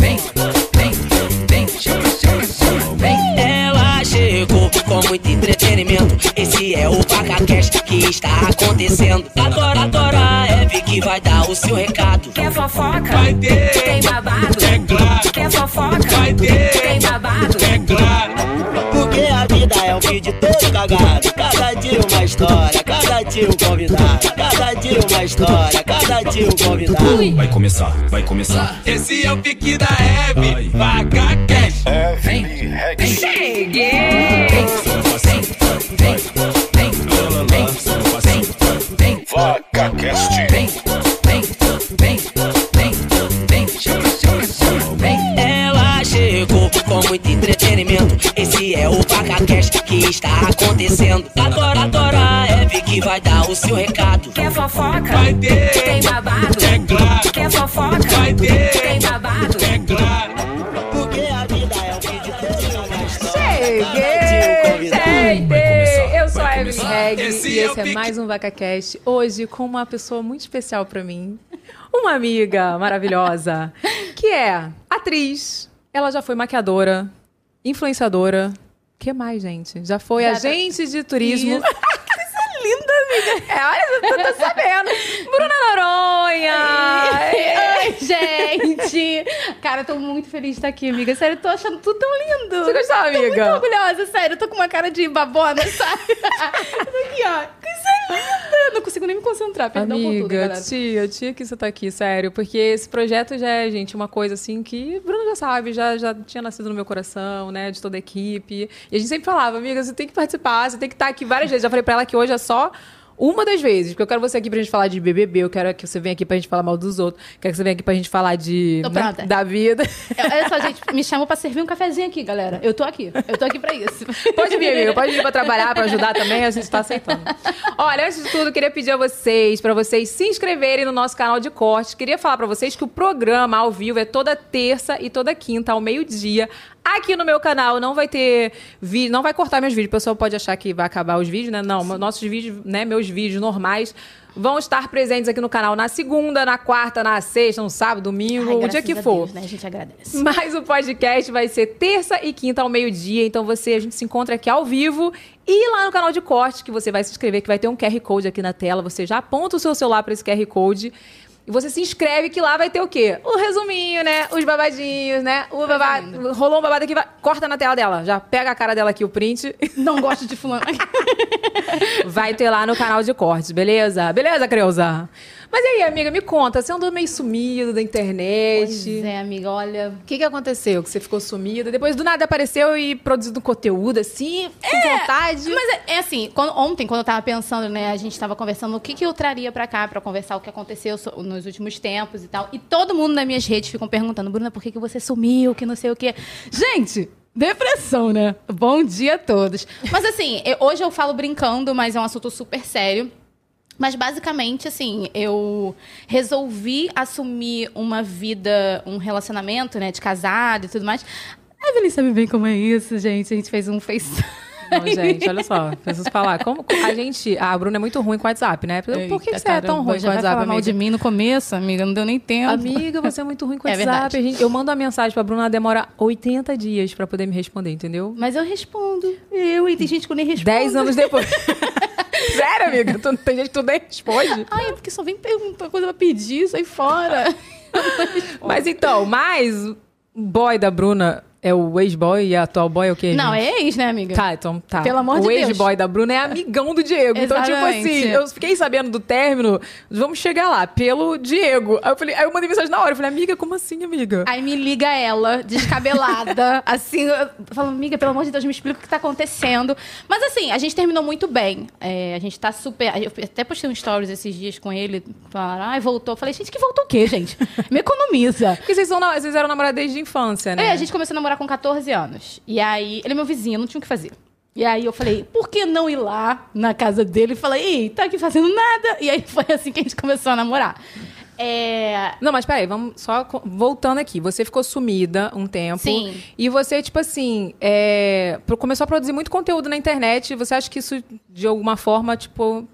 vem, vem, vem, chama, chama, chama, vem. Ela chegou com muito entretenimento. Esse é o PacaCast que está acontecendo. Agora, agora é Vi que vai dar o seu recado. Quer fofoca? Vai ter. Tem babado? É claro. Quer fofoca? Vai ter. Tem babado? É claro. Porque a vida é um vídeo todo cagado. Cada dia uma história, cada dia um convidado. Cada dia uma história, cada dia um convidado. Vai começar, vai começar. Esse é o pique da Hebe. Vaca Cash. Vem, vem, Cheguei! vem, vem, vem, vem, vem, vem, vem, vem, vem, vem, vem, vem, chama, chama, chama, vem. Ela chegou com muito entretenimento. Esse é o PacaCast que está acontecendo. Agora, agora é Vi que vai dar o seu recado. Quer fofoca? Vai ter. Tem babado? É claro. Quer fofoca? Vai ter. Tem babado? É claro. Porque a vida é um vídeo. Cheguei! Gente, eu sou a Evelyn. Reg Esse e é esse é pique. mais um VacaCast. Hoje com uma pessoa muito especial pra mim. Uma amiga maravilhosa, que é atriz. Ela já foi maquiadora, influenciadora. O que mais, gente? Já foi tá- agente de turismo. Amiga. É, olha, eu tô sabendo. Bruna Noronha. Gente! Cara, eu tô muito feliz de estar aqui, amiga. Sério, eu tô achando tudo tão lindo. Você gostou, Tô muito amiga? orgulhosa, sério. Eu tô com uma cara de babona, sabe? eu tô aqui, ó. Coisa linda! Não consigo nem me concentrar. Perdão por tudo, Amiga, galera. tia, tia que você tá aqui, sério. Porque esse projeto já é, gente, uma coisa assim que o Bruno já sabe, já, já tinha nascido no meu coração, né? De toda a equipe. E a gente sempre falava, amiga, você tem que participar, você tem que estar aqui várias vezes. Já falei pra ela que hoje é só. Uma das vezes, porque eu quero você aqui pra gente falar de BBB, eu quero que você venha aqui pra gente falar mal dos outros, quero que você venha aqui pra gente falar de Tô né, pronta. da vida. Eu- Olha só, gente, me chamam pra servir um cafezinho aqui, galera. Eu tô aqui. Eu tô aqui pra isso. Pode vir, amiga. Pode vir pra trabalhar, pra ajudar também. A gente tá aceitando. Olha, antes de tudo, queria pedir a vocês, pra vocês se inscreverem no nosso canal de cortes. Queria falar pra vocês que o programa ao vivo é toda terça e toda quinta, ao meio-dia. Aqui no meu canal não vai ter vídeo, não vai cortar meus vídeos. O pessoal pode achar que vai acabar os vídeos, né? Não, nossos vídeos, né? Meus vídeos normais vão estar presentes aqui no canal na segunda, na quarta, na sexta, no sábado, domingo, Ai, o dia que for. Deus, né? A gente agradece. Mas o podcast vai ser terça e quinta ao meio-dia. Então você, a gente se encontra aqui ao vivo e lá no canal de corte, que você vai se inscrever, que vai ter um QR Code aqui na tela. Você já aponta o seu celular para esse QR Code. E você se inscreve que lá vai ter o quê? O resuminho, né? Os babadinhos, né? O babado. Rolou um babado aqui, vai- corta na tela dela. Já pega a cara dela aqui, o print. Não gosto de fulano. Vai ter lá no canal de cortes, beleza? Beleza, Creuza? Mas aí, amiga, me conta, você andou meio sumido da internet. Pois é, amiga, olha. O que, que aconteceu? Que você ficou sumida? Depois do nada apareceu e produzindo conteúdo assim, com vontade. Mas é, é assim, quando- ontem, quando eu tava pensando, né, a gente tava conversando o que, que eu traria pra cá pra conversar o que aconteceu nos últimos tempos e tal. E todo mundo nas minhas redes ficam perguntando, Bruna, por que, que você sumiu, que não sei o quê. Gente, depressão, né? Bom dia a todos. Mas assim, eu- hoje eu falo brincando, mas é um assunto super sério. Mas basicamente, assim, eu resolvi assumir uma vida, um relacionamento, né, de casado e tudo mais. A Evelyn sabe bem como é isso, gente. A gente fez um face. Não, gente, olha só. Preciso falar. Como a gente. A Bruna é muito ruim com o WhatsApp, né? Por que, que Eita, você é tão caramba, ruim com WhatsApp, falar mal de mim no começo, amiga. Não deu nem tempo. Amiga, você é muito ruim com o É WhatsApp. A gente- eu mando uma mensagem pra Bruna, ela demora 80 dias pra poder me responder, entendeu? Mas eu respondo. Eu, e tem gente que eu nem respondo. 10 anos depois. Sério, amiga? Tu- tem gente que tu nem responde. Ai, é porque só vem perguntar coisa pra pedir, sai fora. Mas então, mas boy da Bruna é o ex-boy e a atual boy é o quê? Não, gente? é ex, né, amiga? Tá, então tá. Pelo amor o de Deus. ex-boy da Bruna é amigão do Diego. Então, tipo assim, eu fiquei sabendo do término, vamos chegar lá, pelo Diego. Aí eu falei, aí eu mandei mensagem na hora, eu falei, amiga, como assim, amiga? Aí me liga ela, descabelada, assim, eu falo, amiga, pelo amor de Deus, me explica o que tá acontecendo. Mas assim, a gente terminou muito bem. É, a gente tá super. Eu até postei um stories esses dias com ele, falaram, ai, voltou. Eu falei, gente, que voltou o quê, gente? Me economiza. Porque vocês, são, vocês eram namorados desde a infância, né? É, a gente começou a namorar com 14 anos. E aí, ele é meu vizinho, não tinha o que fazer. E aí eu falei, por que não ir lá na casa dele e falei, ei, tá aqui fazendo nada? E aí foi assim que a gente começou a namorar. É, Não, mas peraí, vamos só voltando aqui. Você ficou sumida um tempo. Sim. E você, tipo assim, é, começou a produzir muito conteúdo na internet. Você acha que isso, de alguma forma, tipo,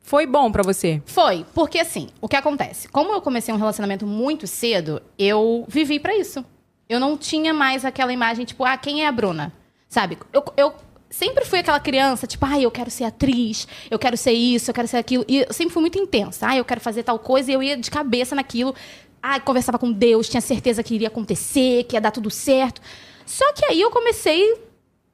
foi bom pra você? Foi, porque assim, o que acontece? Como eu comecei um relacionamento muito cedo, eu vivi pra isso. Eu não tinha mais aquela imagem, tipo, ah, quem é a Bruna? Sabe? Eu, eu sempre fui aquela criança, tipo, ah, eu quero ser atriz, eu quero ser isso, eu quero ser aquilo. E eu sempre fui muito intensa. Ah, eu quero fazer tal coisa e eu ia de cabeça naquilo. Ah, conversava com Deus, tinha certeza que iria acontecer, que ia dar tudo certo. Só que aí eu comecei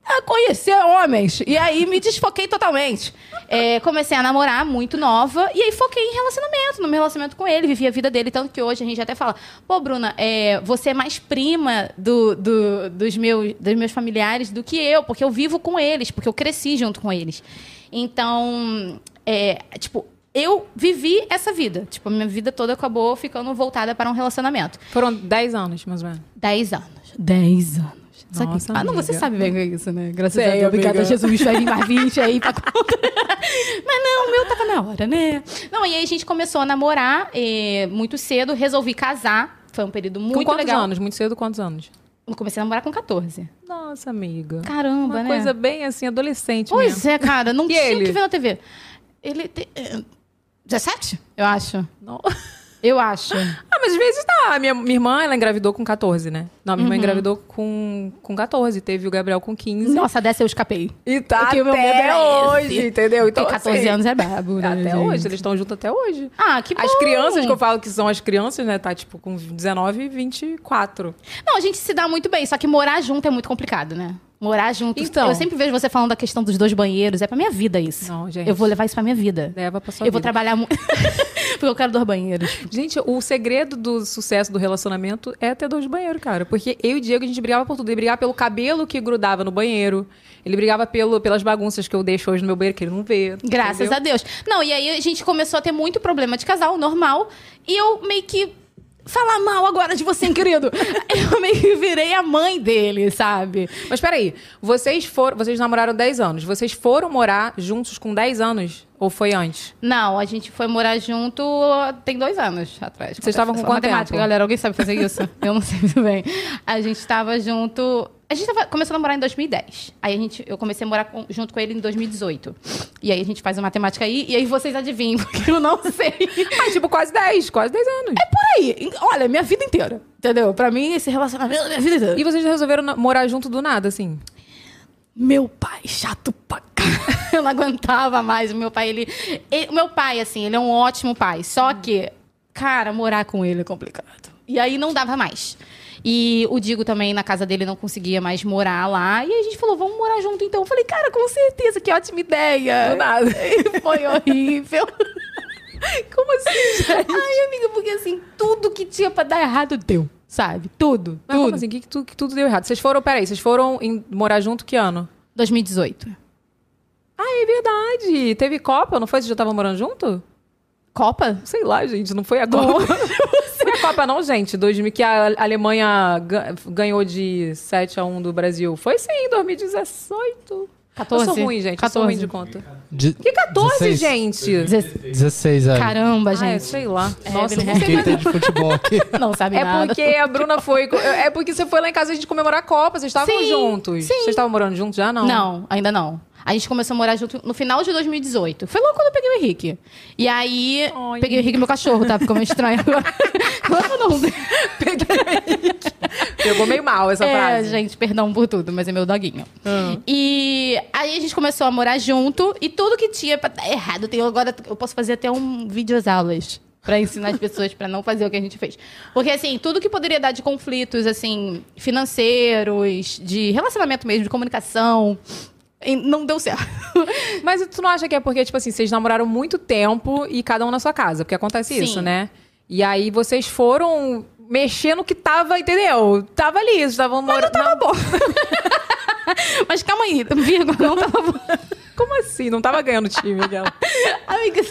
a conhecer homens. E aí me desfoquei totalmente. É, comecei a namorar muito nova. E aí foquei em relacionamento, no meu relacionamento com ele. Vivi a vida dele. Tanto que hoje a gente até fala: pô, Bruna, é, você é mais prima do, do- dos, meus, dos meus familiares do que eu. Porque eu vivo com eles. Porque eu cresci junto com eles. Então, é, tipo. Eu vivi essa vida. Tipo, a minha vida toda acabou ficando voltada para um relacionamento. Foram 10 anos, mais ou menos. 10 anos. 10 anos. Só que- Nossa, ah, não, você sabe bem o que é isso, né? Graças Sei, a Deus. Obrigada, amiga. Jesus. Vai vir mais 20 aí pra conta. Mas não, o meu tava na hora, né? Não, e aí a gente começou a namorar eh, muito cedo. Resolvi casar. Foi um período muito com quantos legal. anos? Muito cedo, quantos anos? Eu comecei a namorar com 14. Nossa, amiga. Caramba, Uma né? coisa bem assim, adolescente Pois mesmo. é, cara. Não E tinha o que ver na TV. Ele tem... eh, 17? Eu acho. Não. Eu acho. Ah, mas às vezes tá. Minha, minha irmã, ela engravidou com 14, né? Não, minha irmã Uhum. engravidou com, com 14. Teve o Gabriel com 15. Nossa, dessa eu escapei. E tá Porque o meu medo até era hoje, esse. entendeu? Então, Porque 14 assim, anos é brabo, né, Até gente? hoje, eles estão juntos até hoje. Ah, que bom. As crianças que eu falo que são as crianças, né? Tá tipo com 19 e 24. Não, a gente se dá muito bem, só que morar junto é muito complicado, né? Morar junto. Então. Eu sempre vejo você falando da questão dos dois banheiros. É pra minha vida isso. Não, gente. Eu vou levar isso pra minha vida. Leva pra sua eu vou vida. trabalhar muito. Porque eu quero dois banheiros. Gente, o segredo do sucesso do relacionamento é ter dois banheiros, cara. Porque eu e o Diego, a gente brigava por tudo. Ele brigava pelo cabelo que grudava no banheiro. Ele brigava pelo, pelas bagunças que eu deixo hoje no meu banheiro, que ele não vê. Graças entendeu? a Deus. Não, e aí a gente começou a ter muito problema de casal, normal. E eu meio que. Falar mal agora de você, hein, querido. eu meio que virei a mãe dele, sabe? Mas peraí, vocês foram. Vocês namoraram 10 anos. Vocês foram morar juntos com 10 anos? Ou foi antes? Não, a gente foi morar junto tem dois anos atrás. Vocês estavam com quanto matemática, tempo? galera. Alguém sabe fazer isso? Eu não sei muito bem. A gente estava junto... A gente tava, começou a namorar em 2010. Aí a gente, eu comecei a morar com- junto com ele em 2018. E aí a gente faz a matemática aí, e aí vocês adivinham, porque eu não sei. Ah, tipo, quase 10, quase 10 anos. É por aí. Olha, minha vida inteira. Entendeu? Pra mim, esse relacionamento é minha vida inteira. E vocês resolveram morar junto do nada, assim? Meu pai, chato pra caralho. Eu não aguentava mais. O meu pai, ele, ele- O meu pai, assim, ele é um ótimo pai. Só que, cara, morar com ele é complicado. E aí não dava mais. E o Digo também, na casa dele, não conseguia mais morar lá. E a gente falou, vamos morar junto então. Eu falei, cara, com certeza, que ótima ideia. Do nada. E foi horrível. Como assim, gente? Ai, amiga, porque assim, tudo que tinha pra dar errado deu. Sabe? Tudo. Mas tudo. como assim? Que, que, tu- que tudo deu errado? Vocês foram, peraí, vocês foram em- morar junto que ano? 2018. Ah, é verdade. Teve Copa, não foi? Vocês já estavam morando junto? Copa? Sei lá, gente, não foi a Copa. Não foi a Copa, não, gente. 2000, que a Alemanha ga- ganhou de 7 a 1 do Brasil. Foi sim, 2018. 14? Eu sou ruim, gente. Eu sou 14. ruim de conta. De- Que 14, 16? gente? 16 anos. Caramba, Ah, é, gente. sei lá. Nossa, Evelyn não sei Quem mais. tem de futebol aqui? Não sabe É nada. porque a Bruna foi. É porque você foi lá em casa a gente comemorar a Copa. Vocês estavam juntos. sim. Vocês estavam morando juntos já? Não. Não, ainda não. A gente começou a morar junto no final de 2018. Foi logo quando eu peguei o Henrique. E aí, Ai. peguei o Henrique meu cachorro, tá? Ficou meio estranho agora. Agora não. Pegou meio mal essa É, frase. gente, perdão por tudo, mas é meu doguinho. Ah. E aí a gente começou a morar junto e tudo que tinha pra dar errado, tem agora eu posso fazer até um vídeos aulas pra ensinar as pessoas pra não fazer o que a gente fez. Porque assim, tudo que poderia dar de conflitos assim, financeiros, de relacionamento mesmo, de comunicação, não deu certo. Mas tu não acha que é porque, tipo assim, vocês namoraram muito tempo e cada um na sua casa? Porque acontece Sim. isso, né? E aí vocês foram mexer no que tava, entendeu? Tava ali, vocês estavam morando. Tava bom. Mas calma aí, vírgula, não tava bom. Como assim? Não tava ganhando time, aquela. Amiga,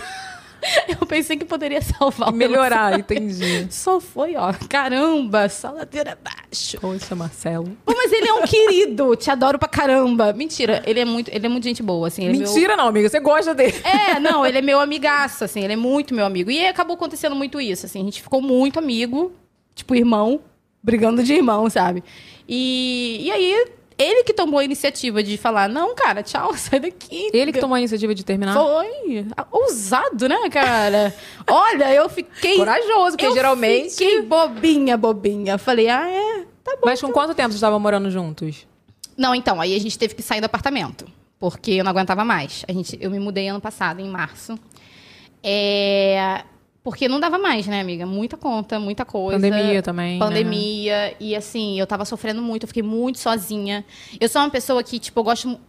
eu pensei que poderia salvar o Melhorar, entendi. Só foi, ó. Caramba, só ladeira abaixo. Poxa, Marcelo. Pô, mas ele é um querido, te adoro pra caramba. Mentira, ele é muito, ele é muito gente boa, assim. ele é meu- Mentira, não, amiga. Você gosta dele. É, não, ele é meu amigaço, assim, ele é muito meu amigo. E aí acabou acontecendo muito isso, assim, a gente ficou muito amigo, tipo irmão, brigando de irmão, sabe? E, e aí, ele que tomou a iniciativa de falar, não, cara, tchau, sai daqui. Ele que tomou a iniciativa de terminar? Foi. Ousado, né, cara? Olha, eu fiquei. Corajoso, porque eu geralmente. Fiquei bobinha, bobinha. Falei, ah, é. tá bom. Mas com quanto tempo vocês estavam morando juntos? Não, então, aí a gente teve que sair do apartamento. Porque eu não aguentava mais. A gente, eu me mudei ano passado, em março. É, Porque não dava mais, né, amiga? Muita conta, muita coisa. Pandemia também, né? Pandemia. E assim, eu tava sofrendo muito, eu fiquei muito sozinha. Eu sou uma pessoa que, tipo, eu gosto.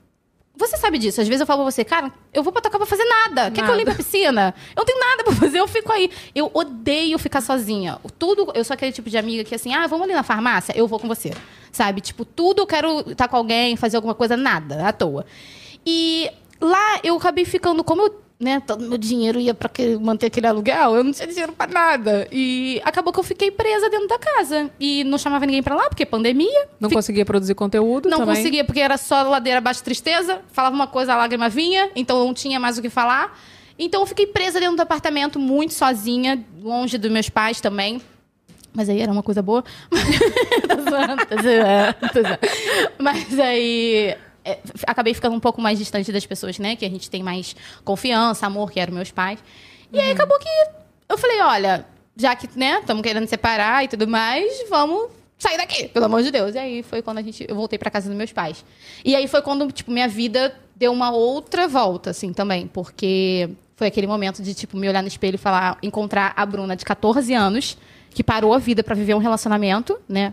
Você sabe disso. Às vezes eu falo pra você, cara, eu vou pra casa pra fazer nada. Quer que eu Nada. limpe a piscina? Eu não tenho nada pra fazer, eu fico aí. Eu odeio ficar sozinha. Tudo, eu sou aquele tipo de amiga que assim, ah, vamos ali na farmácia, eu vou com você. Sabe? Tipo, tudo eu quero estar com alguém, fazer alguma coisa, nada, à toa. E lá eu acabei ficando, como eu, né, todo meu dinheiro ia pra que- manter aquele aluguel, eu não tinha dinheiro pra nada. E acabou que eu fiquei presa dentro da casa. E não chamava ninguém pra lá, porque pandemia. Não conseguia produzir conteúdo Não também? conseguia, porque era só ladeira abaixo tristeza. Falava uma coisa, a lágrima vinha, então não tinha mais o que falar. Então eu fiquei presa dentro do apartamento, muito sozinha, longe dos meus pais também. Mas aí era uma coisa boa. tô zoando, tô zoando, tô zoando. Mas aí. É, acabei ficando um pouco mais distante das pessoas, né? Que a gente tem mais confiança, amor, que eram meus pais. E aí acabou que eu falei, olha, já que, né, estamos querendo separar e tudo mais, vamos sair daqui, pelo amor de Deus. E aí foi quando a gente, eu voltei pra casa dos meus pais. E aí foi quando, tipo, minha vida deu uma outra volta, assim, também. Porque foi aquele momento de, tipo, me olhar no espelho e falar, encontrar a Bruna de 14 anos, que parou a vida pra viver um relacionamento, né?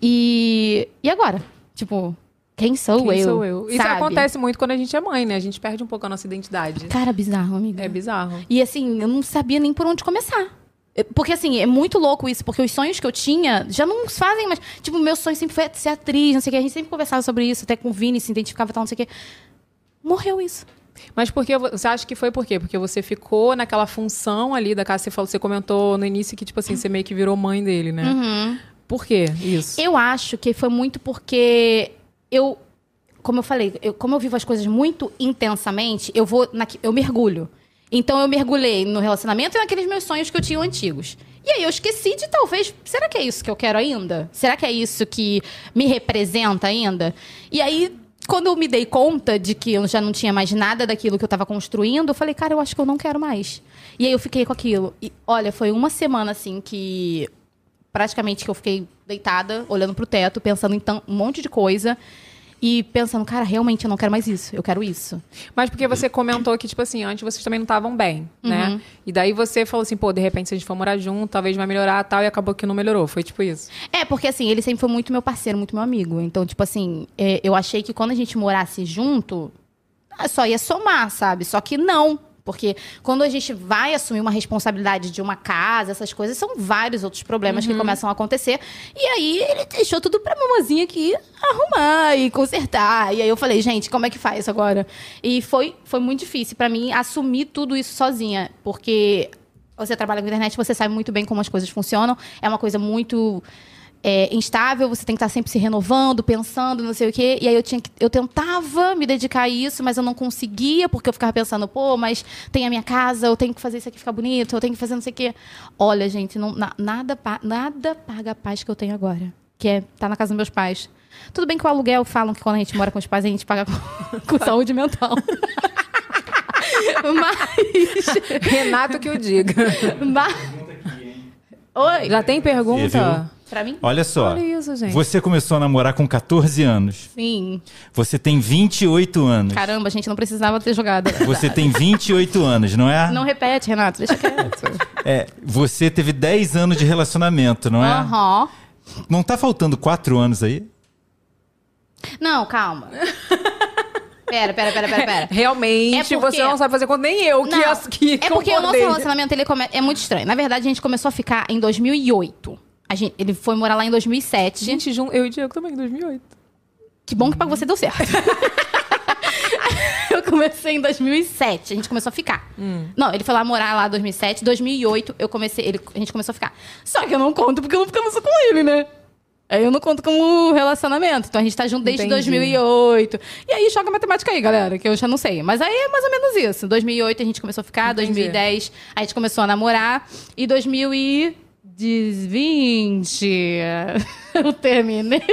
E, e agora? Tipo, quem sou Quem eu? sou eu? Isso sabe? acontece muito quando a gente é mãe, né? A gente perde um pouco a nossa identidade. Cara, bizarro, amiga. É bizarro. E assim, eu não sabia nem por onde começar. Eu- Porque assim, é muito louco isso, porque os sonhos que eu tinha já não fazem mais. Tipo, meu sonho sempre foi ser atriz, não sei o que. A gente sempre conversava sobre isso, até com o Vini, se identificava e tal, não sei o que. Morreu isso. Mas por que vo- você acha que foi por quê? Porque você ficou naquela função ali da casa, você falou, você comentou no início que tipo assim, você meio que virou mãe dele, né? Uhum. Por quê? Isso. Eu acho que foi muito porque eu, como eu falei, eu- como eu vivo as coisas muito intensamente, eu vou, naqui- eu mergulho. Então eu mergulhei no relacionamento e naqueles meus sonhos que eu tinha antigos. E aí eu esqueci de talvez, será que é isso que eu quero ainda? Será que é isso que me representa ainda? E aí quando eu me dei conta de que eu já não tinha mais nada daquilo que eu estava construindo, eu falei, cara, eu acho que eu não quero mais. E aí eu fiquei com aquilo. E olha, foi uma semana assim que praticamente que eu fiquei deitada, olhando pro teto, pensando em um monte de coisa. E pensando, cara, realmente eu não quero mais isso, eu quero isso. Mas porque você comentou que, tipo assim, antes vocês também não estavam bem, né? E daí você falou assim, pô, de repente se a gente for morar junto, talvez vai melhorar tal, e acabou que não melhorou. Foi tipo isso. É, porque assim, ele sempre foi muito meu parceiro, muito meu amigo. Então, tipo assim, é, eu achei que quando a gente morasse junto, só ia somar, sabe? Só que não. Porque quando a gente vai assumir uma responsabilidade de uma casa, essas coisas, são vários outros problemas que começam a acontecer. E aí ele deixou tudo pra mamazinha aqui arrumar e consertar. E aí eu falei, gente, como é que faz agora? E foi, foi muito difícil pra mim assumir tudo isso sozinha. Porque você trabalha com internet, você sabe muito bem como as coisas funcionam. É uma coisa muito é, instável, você tem que estar sempre se renovando, pensando, não sei o quê. E aí eu tinha que, eu tentava me dedicar a isso, mas eu não conseguia, porque eu ficava pensando, pô, mas tem a minha casa, eu tenho que fazer isso aqui ficar bonito, eu tenho que fazer não sei o quê. Olha, gente, não, na- nada, nada paga a paz que eu tenho agora. Que é estar na casa dos meus pais. Tudo bem que o aluguel falam que quando a gente mora com os pais, a gente paga com, com saúde mental. mas. Renato que eu diga. mas... Oi, Já tem pergunta? pra mim? Olha só. Olha isso, gente. Você começou a namorar com 14 anos. Sim. Você tem 28 anos. Caramba, a gente não precisava ter jogado. Você tem 28 anos, não é? Não repete, Renato, deixa quieto. É, você teve 10 anos de relacionamento, não é? Aham. Não tá faltando 4 anos aí? Não, calma. Pera, pera, pera, pera, pera. Realmente, É porque- você não sabe fazer conta, nem eu, que, Não, as- que é porque o nosso relacionamento ele come- é muito estranho. Na verdade, a gente começou a ficar em 2008. A gente, ele foi morar lá em 2007. Gente, eu e o Diego também, em 2008. Que bom que pra você deu certo. eu comecei em 2007. A gente começou a ficar. Não, ele foi lá morar lá em 2007. 2008, eu comecei, ele, a gente começou a ficar. Só que eu não conto porque eu não ficamos só com ele, né? Aí eu não conto como relacionamento. Então a gente tá junto desde Entendi. 2008. E aí joga matemática aí, galera, que eu já não sei. Mas aí é mais ou menos isso. 2008 a gente começou a ficar, Entendi. 2010 a gente começou a namorar. E 2020 eu terminei.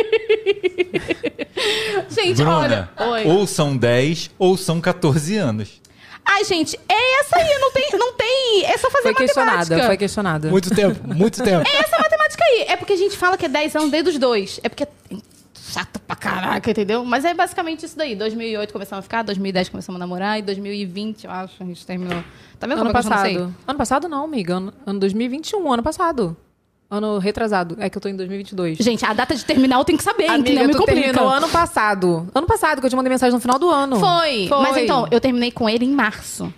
gente, Bruna, olha. Oi. ou são 10 ou são 14 anos. Ai, gente, é essa aí, não tem, não tem, é só fazer Foi questionada, matemática. foi questionada. Muito tempo, muito tempo. É essa matemática aí, é porque a gente fala que é 10 anos desde os dois. É porque é chato pra caraca, entendeu? Mas é basicamente isso daí. 2008 começamos a ficar, 2010 começamos a namorar e 2020, eu acho, a gente terminou. Tá vendo Ano é que eu não passado. Ano passado não, amiga. Ano, ano 2021, ano passado. Ano retrasado. É que eu tô em 2022. Gente, a data de terminal tem que saber, Amiga, entendeu? Me tu complica. ano passado. Ano passado, que eu te mandei mensagem no final do ano. Foi. Mas então, eu terminei com ele em março.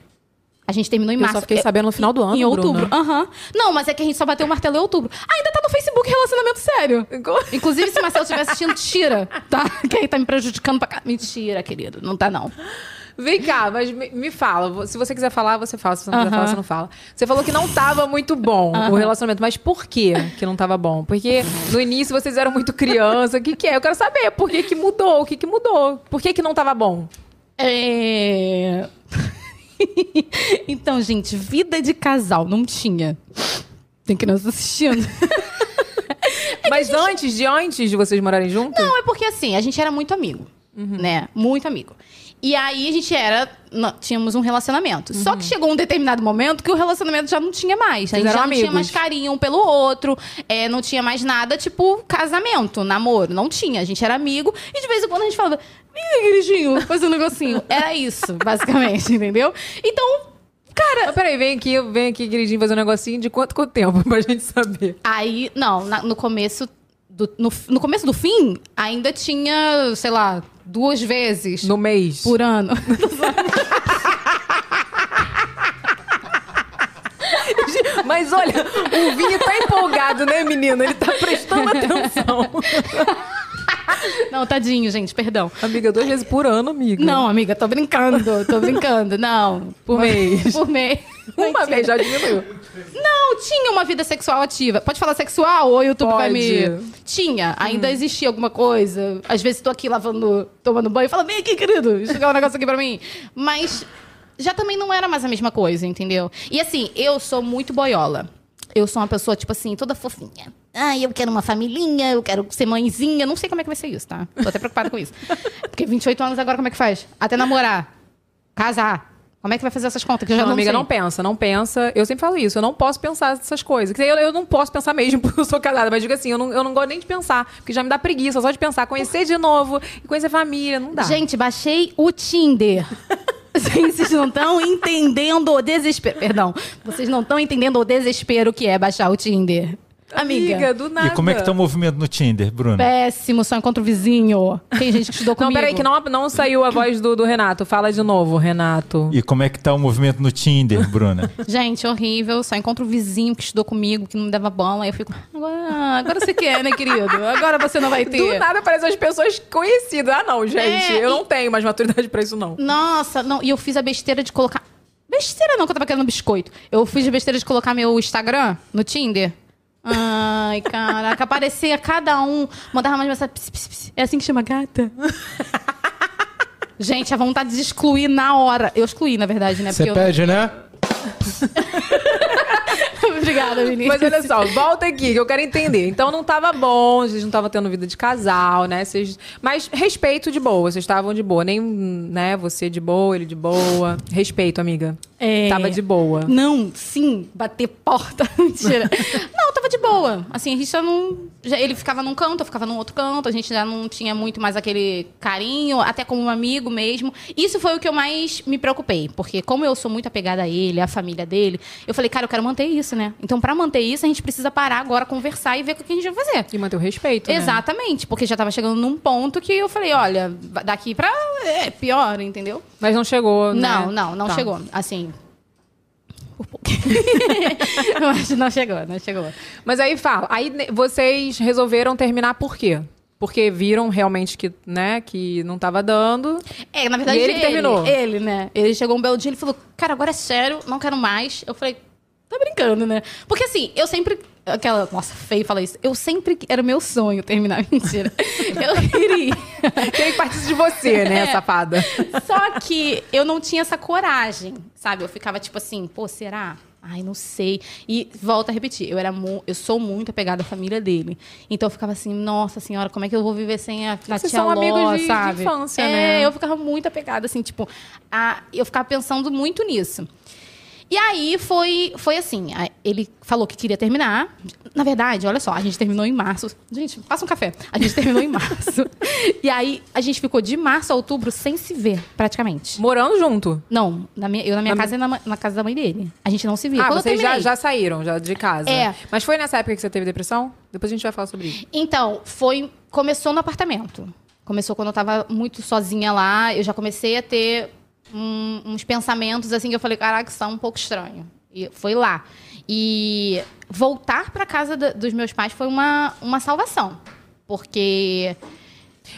A gente terminou em Eu março. só fiquei É- sabendo no final do ano, Em outubro. Aham. Não, mas é que a gente só bateu o martelo em outubro. Ainda tá no Facebook relacionamento sério. Inclusive, se Marcelo estiver assistindo, tira, tá? Que aí tá me prejudicando pra cá. Mentira, querido. Não tá, não. Vem cá, mas me, me fala. Se você quiser falar, você fala. Se você não quiser falar, você não fala. Você falou que não tava muito bom o relacionamento, mas por que que não tava bom? Porque no início vocês eram muito criança. O que que é? Eu quero saber por que que mudou, o que que mudou? Por que que não tava bom? É... então, gente, vida de casal não tinha. Tem criança assistindo. Mas antes de antes de vocês morarem juntos? Não, é porque assim, a gente era muito amigo, né? Muito amigo. E aí a gente era. tínhamos um relacionamento. Só que chegou um determinado momento que o relacionamento já não tinha mais. A gente já não tinha mais carinho um pelo outro. é, não tinha mais nada, tipo, casamento, namoro. Não tinha. A gente era amigo. E de vez em quando a gente falava, queridinho, fazer um negocinho. Era isso, basicamente, entendeu? Então, Mas peraí, vem aqui, vem aqui, queridinho, fazer um negocinho de quanto, quanto tempo pra gente saber. Aí, não, na- no começo. Do, no, no começo do fim, ainda tinha, sei lá, duas vezes No mês. por ano. Mas olha, o Vini tá empolgado, né, menino? Ele tá prestando atenção. Não, tadinho, gente, perdão. Amiga, duas vezes por ano, amiga. Não, amiga, tô brincando, tô brincando. Não. Por mês. Por mês. Uma vez já diminuiu. Não, tinha uma vida sexual ativa. Pode falar sexual ou o YouTube vai Pode. me. Tinha, ainda existia alguma coisa. Às vezes tô aqui lavando, tomando banho e falo, vem aqui, querido, jogar um negócio aqui pra mim. Mas já também não era mais a mesma coisa, entendeu? E assim, eu sou muito boiola. Eu sou uma pessoa, tipo assim, toda fofinha. Ai, eu quero uma familhinha, eu quero ser mãezinha. Não sei como é que vai ser isso, tá? Tô até preocupada com isso. Porque 28 anos agora, como é que faz? Até namorar. Casar. Como é que vai fazer essas contas? Que eu já não, não, amiga, sei. não pensa, não pensa. Eu sempre falo isso, eu não posso pensar essas coisas. Eu, eu não posso pensar mesmo, porque eu sou casada, mas digo assim, eu não, eu não gosto nem de pensar, porque já me dá preguiça só de pensar. Conhecer de novo, e conhecer família, não dá. Gente, baixei o Tinder. Vocês não estão entendendo o desespero. Perdão. Vocês não estão entendendo o desespero que é baixar o Tinder. Amiga. do nada. E como é que tá o movimento no Tinder, Bruna? Péssimo, só encontro vizinho. Tem gente que estudou Não, comigo. peraí, que não, não saiu a voz do, do Renato. Fala de novo, Renato. E como é que tá o movimento no Tinder, Bruna? Gente, horrível. Só encontro vizinho que estudou comigo, que não me dava bola. Aí eu fico, agora, agora você quer, né, querido? Agora você não vai ter. Do nada aparecem as pessoas conhecidas. Ah, não, gente. É, eu e- não tenho mais maturidade pra isso, não. Nossa, não. E eu fiz a besteira de colocar. Besteira não, que eu tava querendo biscoito. Eu fiz a besteira de colocar meu Instagram no Tinder. Ai, caraca, aparecia cada um, mandava mais mensagem. Ps, ps, ps. É assim que chama gata? Gente, a vontade de excluir na hora. Eu excluí, na verdade, né? Você Porque eu... pede, né? Obrigada, Vinícius. Mas olha só, volta aqui, que eu quero entender. Então não tava bom, vocês não estavam tendo vida de casal, né? Vocês... Mas respeito de boa, vocês estavam de boa. Nem, né, você de boa, ele de boa. Respeito, amiga. É. Tava de boa. Não, sim, bater porta. Mentira. não, tava de boa. Assim, a gente já não. já- ele ficava num canto, eu ficava num outro canto, a gente já não tinha muito mais aquele carinho, até como um amigo mesmo. Isso foi o que eu mais me preocupei, porque como eu sou muito apegada a ele, à família dele, eu falei, cara, eu quero manter isso, né? Então, pra manter isso, a gente precisa parar agora, conversar e ver o que a gente vai fazer. E manter o respeito. né? Exatamente, porque já tava chegando num ponto que eu falei, olha, daqui pra. É pior, entendeu? Mas não chegou, né? Não, não, não Tá. chegou. Assim. Por pouco. Mas não chegou, não chegou. Mas aí fala, aí vocês resolveram terminar por quê? Porque viram realmente que, né, que não tava dando. É, na verdade, E ele que terminou? Ele, né? Ele chegou um belo dia e falou: Cara, agora é sério, não quero mais. Eu falei: Tá brincando, né? Porque assim, eu sempre. Aquela. Nossa, feio falar isso. Eu sempre. Era meu sonho terminar. Mentira. Eu queria. Quem partisse de você, né, É. safada? Só que eu não tinha essa coragem, sabe? Eu ficava tipo assim, pô, será? Ai, não sei. E volta a repetir, eu era mu- eu sou muito apegada à família dele. Então eu ficava assim, nossa senhora, como é que eu vou viver sem a, a Vocês tia são amigos Ló, de- de sabe? infância, é, né? eu ficava muito apegada assim, tipo, a, eu ficava pensando muito nisso. E aí foi, foi assim, ele falou que queria terminar. Na verdade, olha só, a gente terminou em março. Gente, passa um café. A gente terminou em março. E aí a gente ficou de março a outubro sem se ver, praticamente. Morando junto. Não, na minha, eu na minha Na casa e na, na casa da mãe dele. A gente não se via. Ah, Quando vocês já, já saíram já de casa. É. Mas foi nessa época que você teve depressão? Depois a gente vai falar sobre isso. Então, foi. Começou no apartamento. Começou quando eu tava muito sozinha lá. Eu já comecei a ter um- uns pensamentos assim que eu falei, caraca, isso tá um pouco estranho. E foi lá. E voltar pra casa da- dos meus pais foi uma, uma salvação. Porque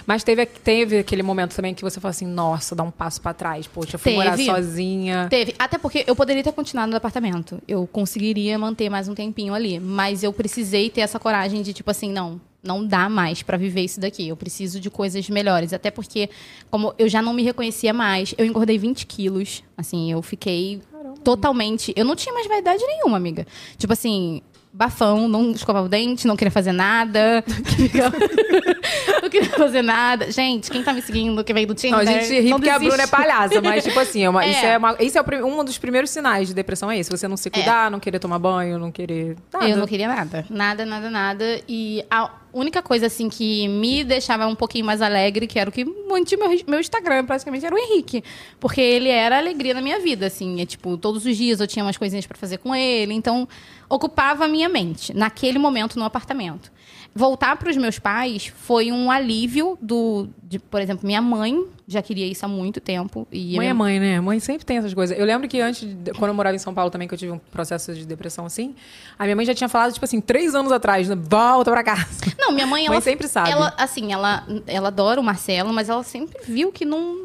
Mas teve, teve aquele momento também que você falou assim, nossa, dá um passo pra trás. Poxa, eu fui morar Teve. sozinha. Teve. Até porque eu poderia ter continuado no apartamento. Eu conseguiria manter mais um tempinho ali. Mas eu precisei ter essa coragem de, tipo assim, não, não dá mais pra viver isso daqui. Eu preciso de coisas melhores. Até porque, como eu já não me reconhecia mais, eu engordei 20 quilos. Assim, eu fiquei totalmente. Eu não tinha mais vaidade nenhuma, amiga. Tipo assim. Bafão, não escovava o dente, não queria fazer nada. não queria fazer nada. Gente, quem tá me seguindo, que veio do Tinder. Não, a gente ri porque a. Bruna é palhaça, mas tipo assim, é uma- É. isso é, uma- isso é o um dos primeiros sinais de depressão é esse. Você não se cuidar, não querer tomar banho, não querer nada. Eu não queria nada. Nada, nada, nada. E a única coisa, assim, que me deixava um pouquinho mais alegre, que era o que mantinha meu, meu Instagram, praticamente, era o Henrique. Porque ele era a alegria na minha vida, assim. É, tipo, todos os dias eu tinha umas coisinhas pra fazer com ele. Então, ocupava a minha mente, naquele momento, no apartamento. Voltar para os meus pais foi um alívio do... De, por exemplo, minha mãe já queria isso há muito tempo. E Mãe é mãe, né? Mãe sempre tem essas coisas. Eu lembro que antes, quando eu morava em São Paulo também, que eu tive um processo de depressão assim, a minha mãe já tinha falado, tipo assim, três anos atrás, né? volta pra casa. Não, minha mãe, Mãe ela sempre sabe. Ela, assim, ela, ela adora o Marcelo, mas ela sempre viu que não.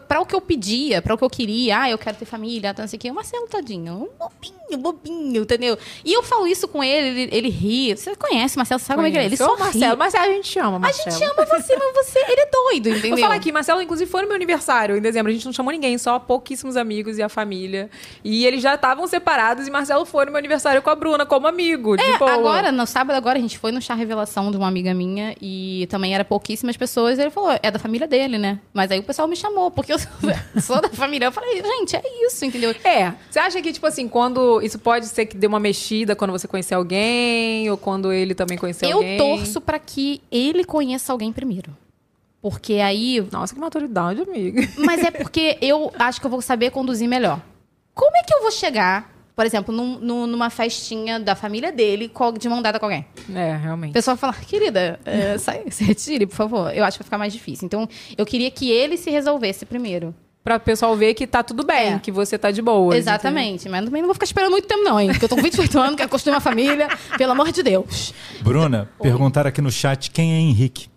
Pra o que eu pedia, pra o que eu queria, ah, eu quero ter família, não sei o quê, o Marcelo, tadinho, um bobinho, bobinho, entendeu? E eu falo isso com ele, ele, ele ri. Você conhece o Marcelo, sabe como é que ele é? Ele só Marcelo. Marcelo, a gente ama, A Marcelo. gente ama você, mas você, ele é doido, entendeu? Vou falar aqui, Marcelo, inclusive, foi no meu aniversário, em dezembro. A gente não chamou ninguém, só pouquíssimos amigos e a família. E eles já estavam separados e Marcelo foi no meu aniversário com a Bruna, como amigo. É, Agora, no sábado, agora, a gente foi no chá revelação de uma amiga minha e também era pouquíssimas pessoas. Ele falou, é da família dele, né? Mas aí o pessoal me chamou, porque eu sou, da família. Eu falei, gente, é isso, entendeu? É. Você acha que, tipo assim, quando. Isso pode ser que dê uma mexida quando você conhecer alguém, ou quando ele também conhecer Eu alguém? torço pra que ele conheça alguém primeiro. Porque aí. Nossa, que maturidade, amiga. Mas é porque eu acho que eu vou saber conduzir melhor. Como é que eu vou chegar, por exemplo, num- num- numa festinha da família dele de mão dada com alguém? É, O realmente. pessoal fala, querida, é, sai, se retire, por favor. Eu acho que vai ficar mais difícil. Então, eu queria que ele se resolvesse primeiro. Pra o pessoal ver que tá tudo bem, É. que você tá de boa. Exatamente. Mas também não vou ficar esperando muito tempo, não, hein? Porque eu tô com 28 anos, quero construir uma família. Pelo amor de Deus. Bruna, perguntaram aqui no chat quem é Henrique.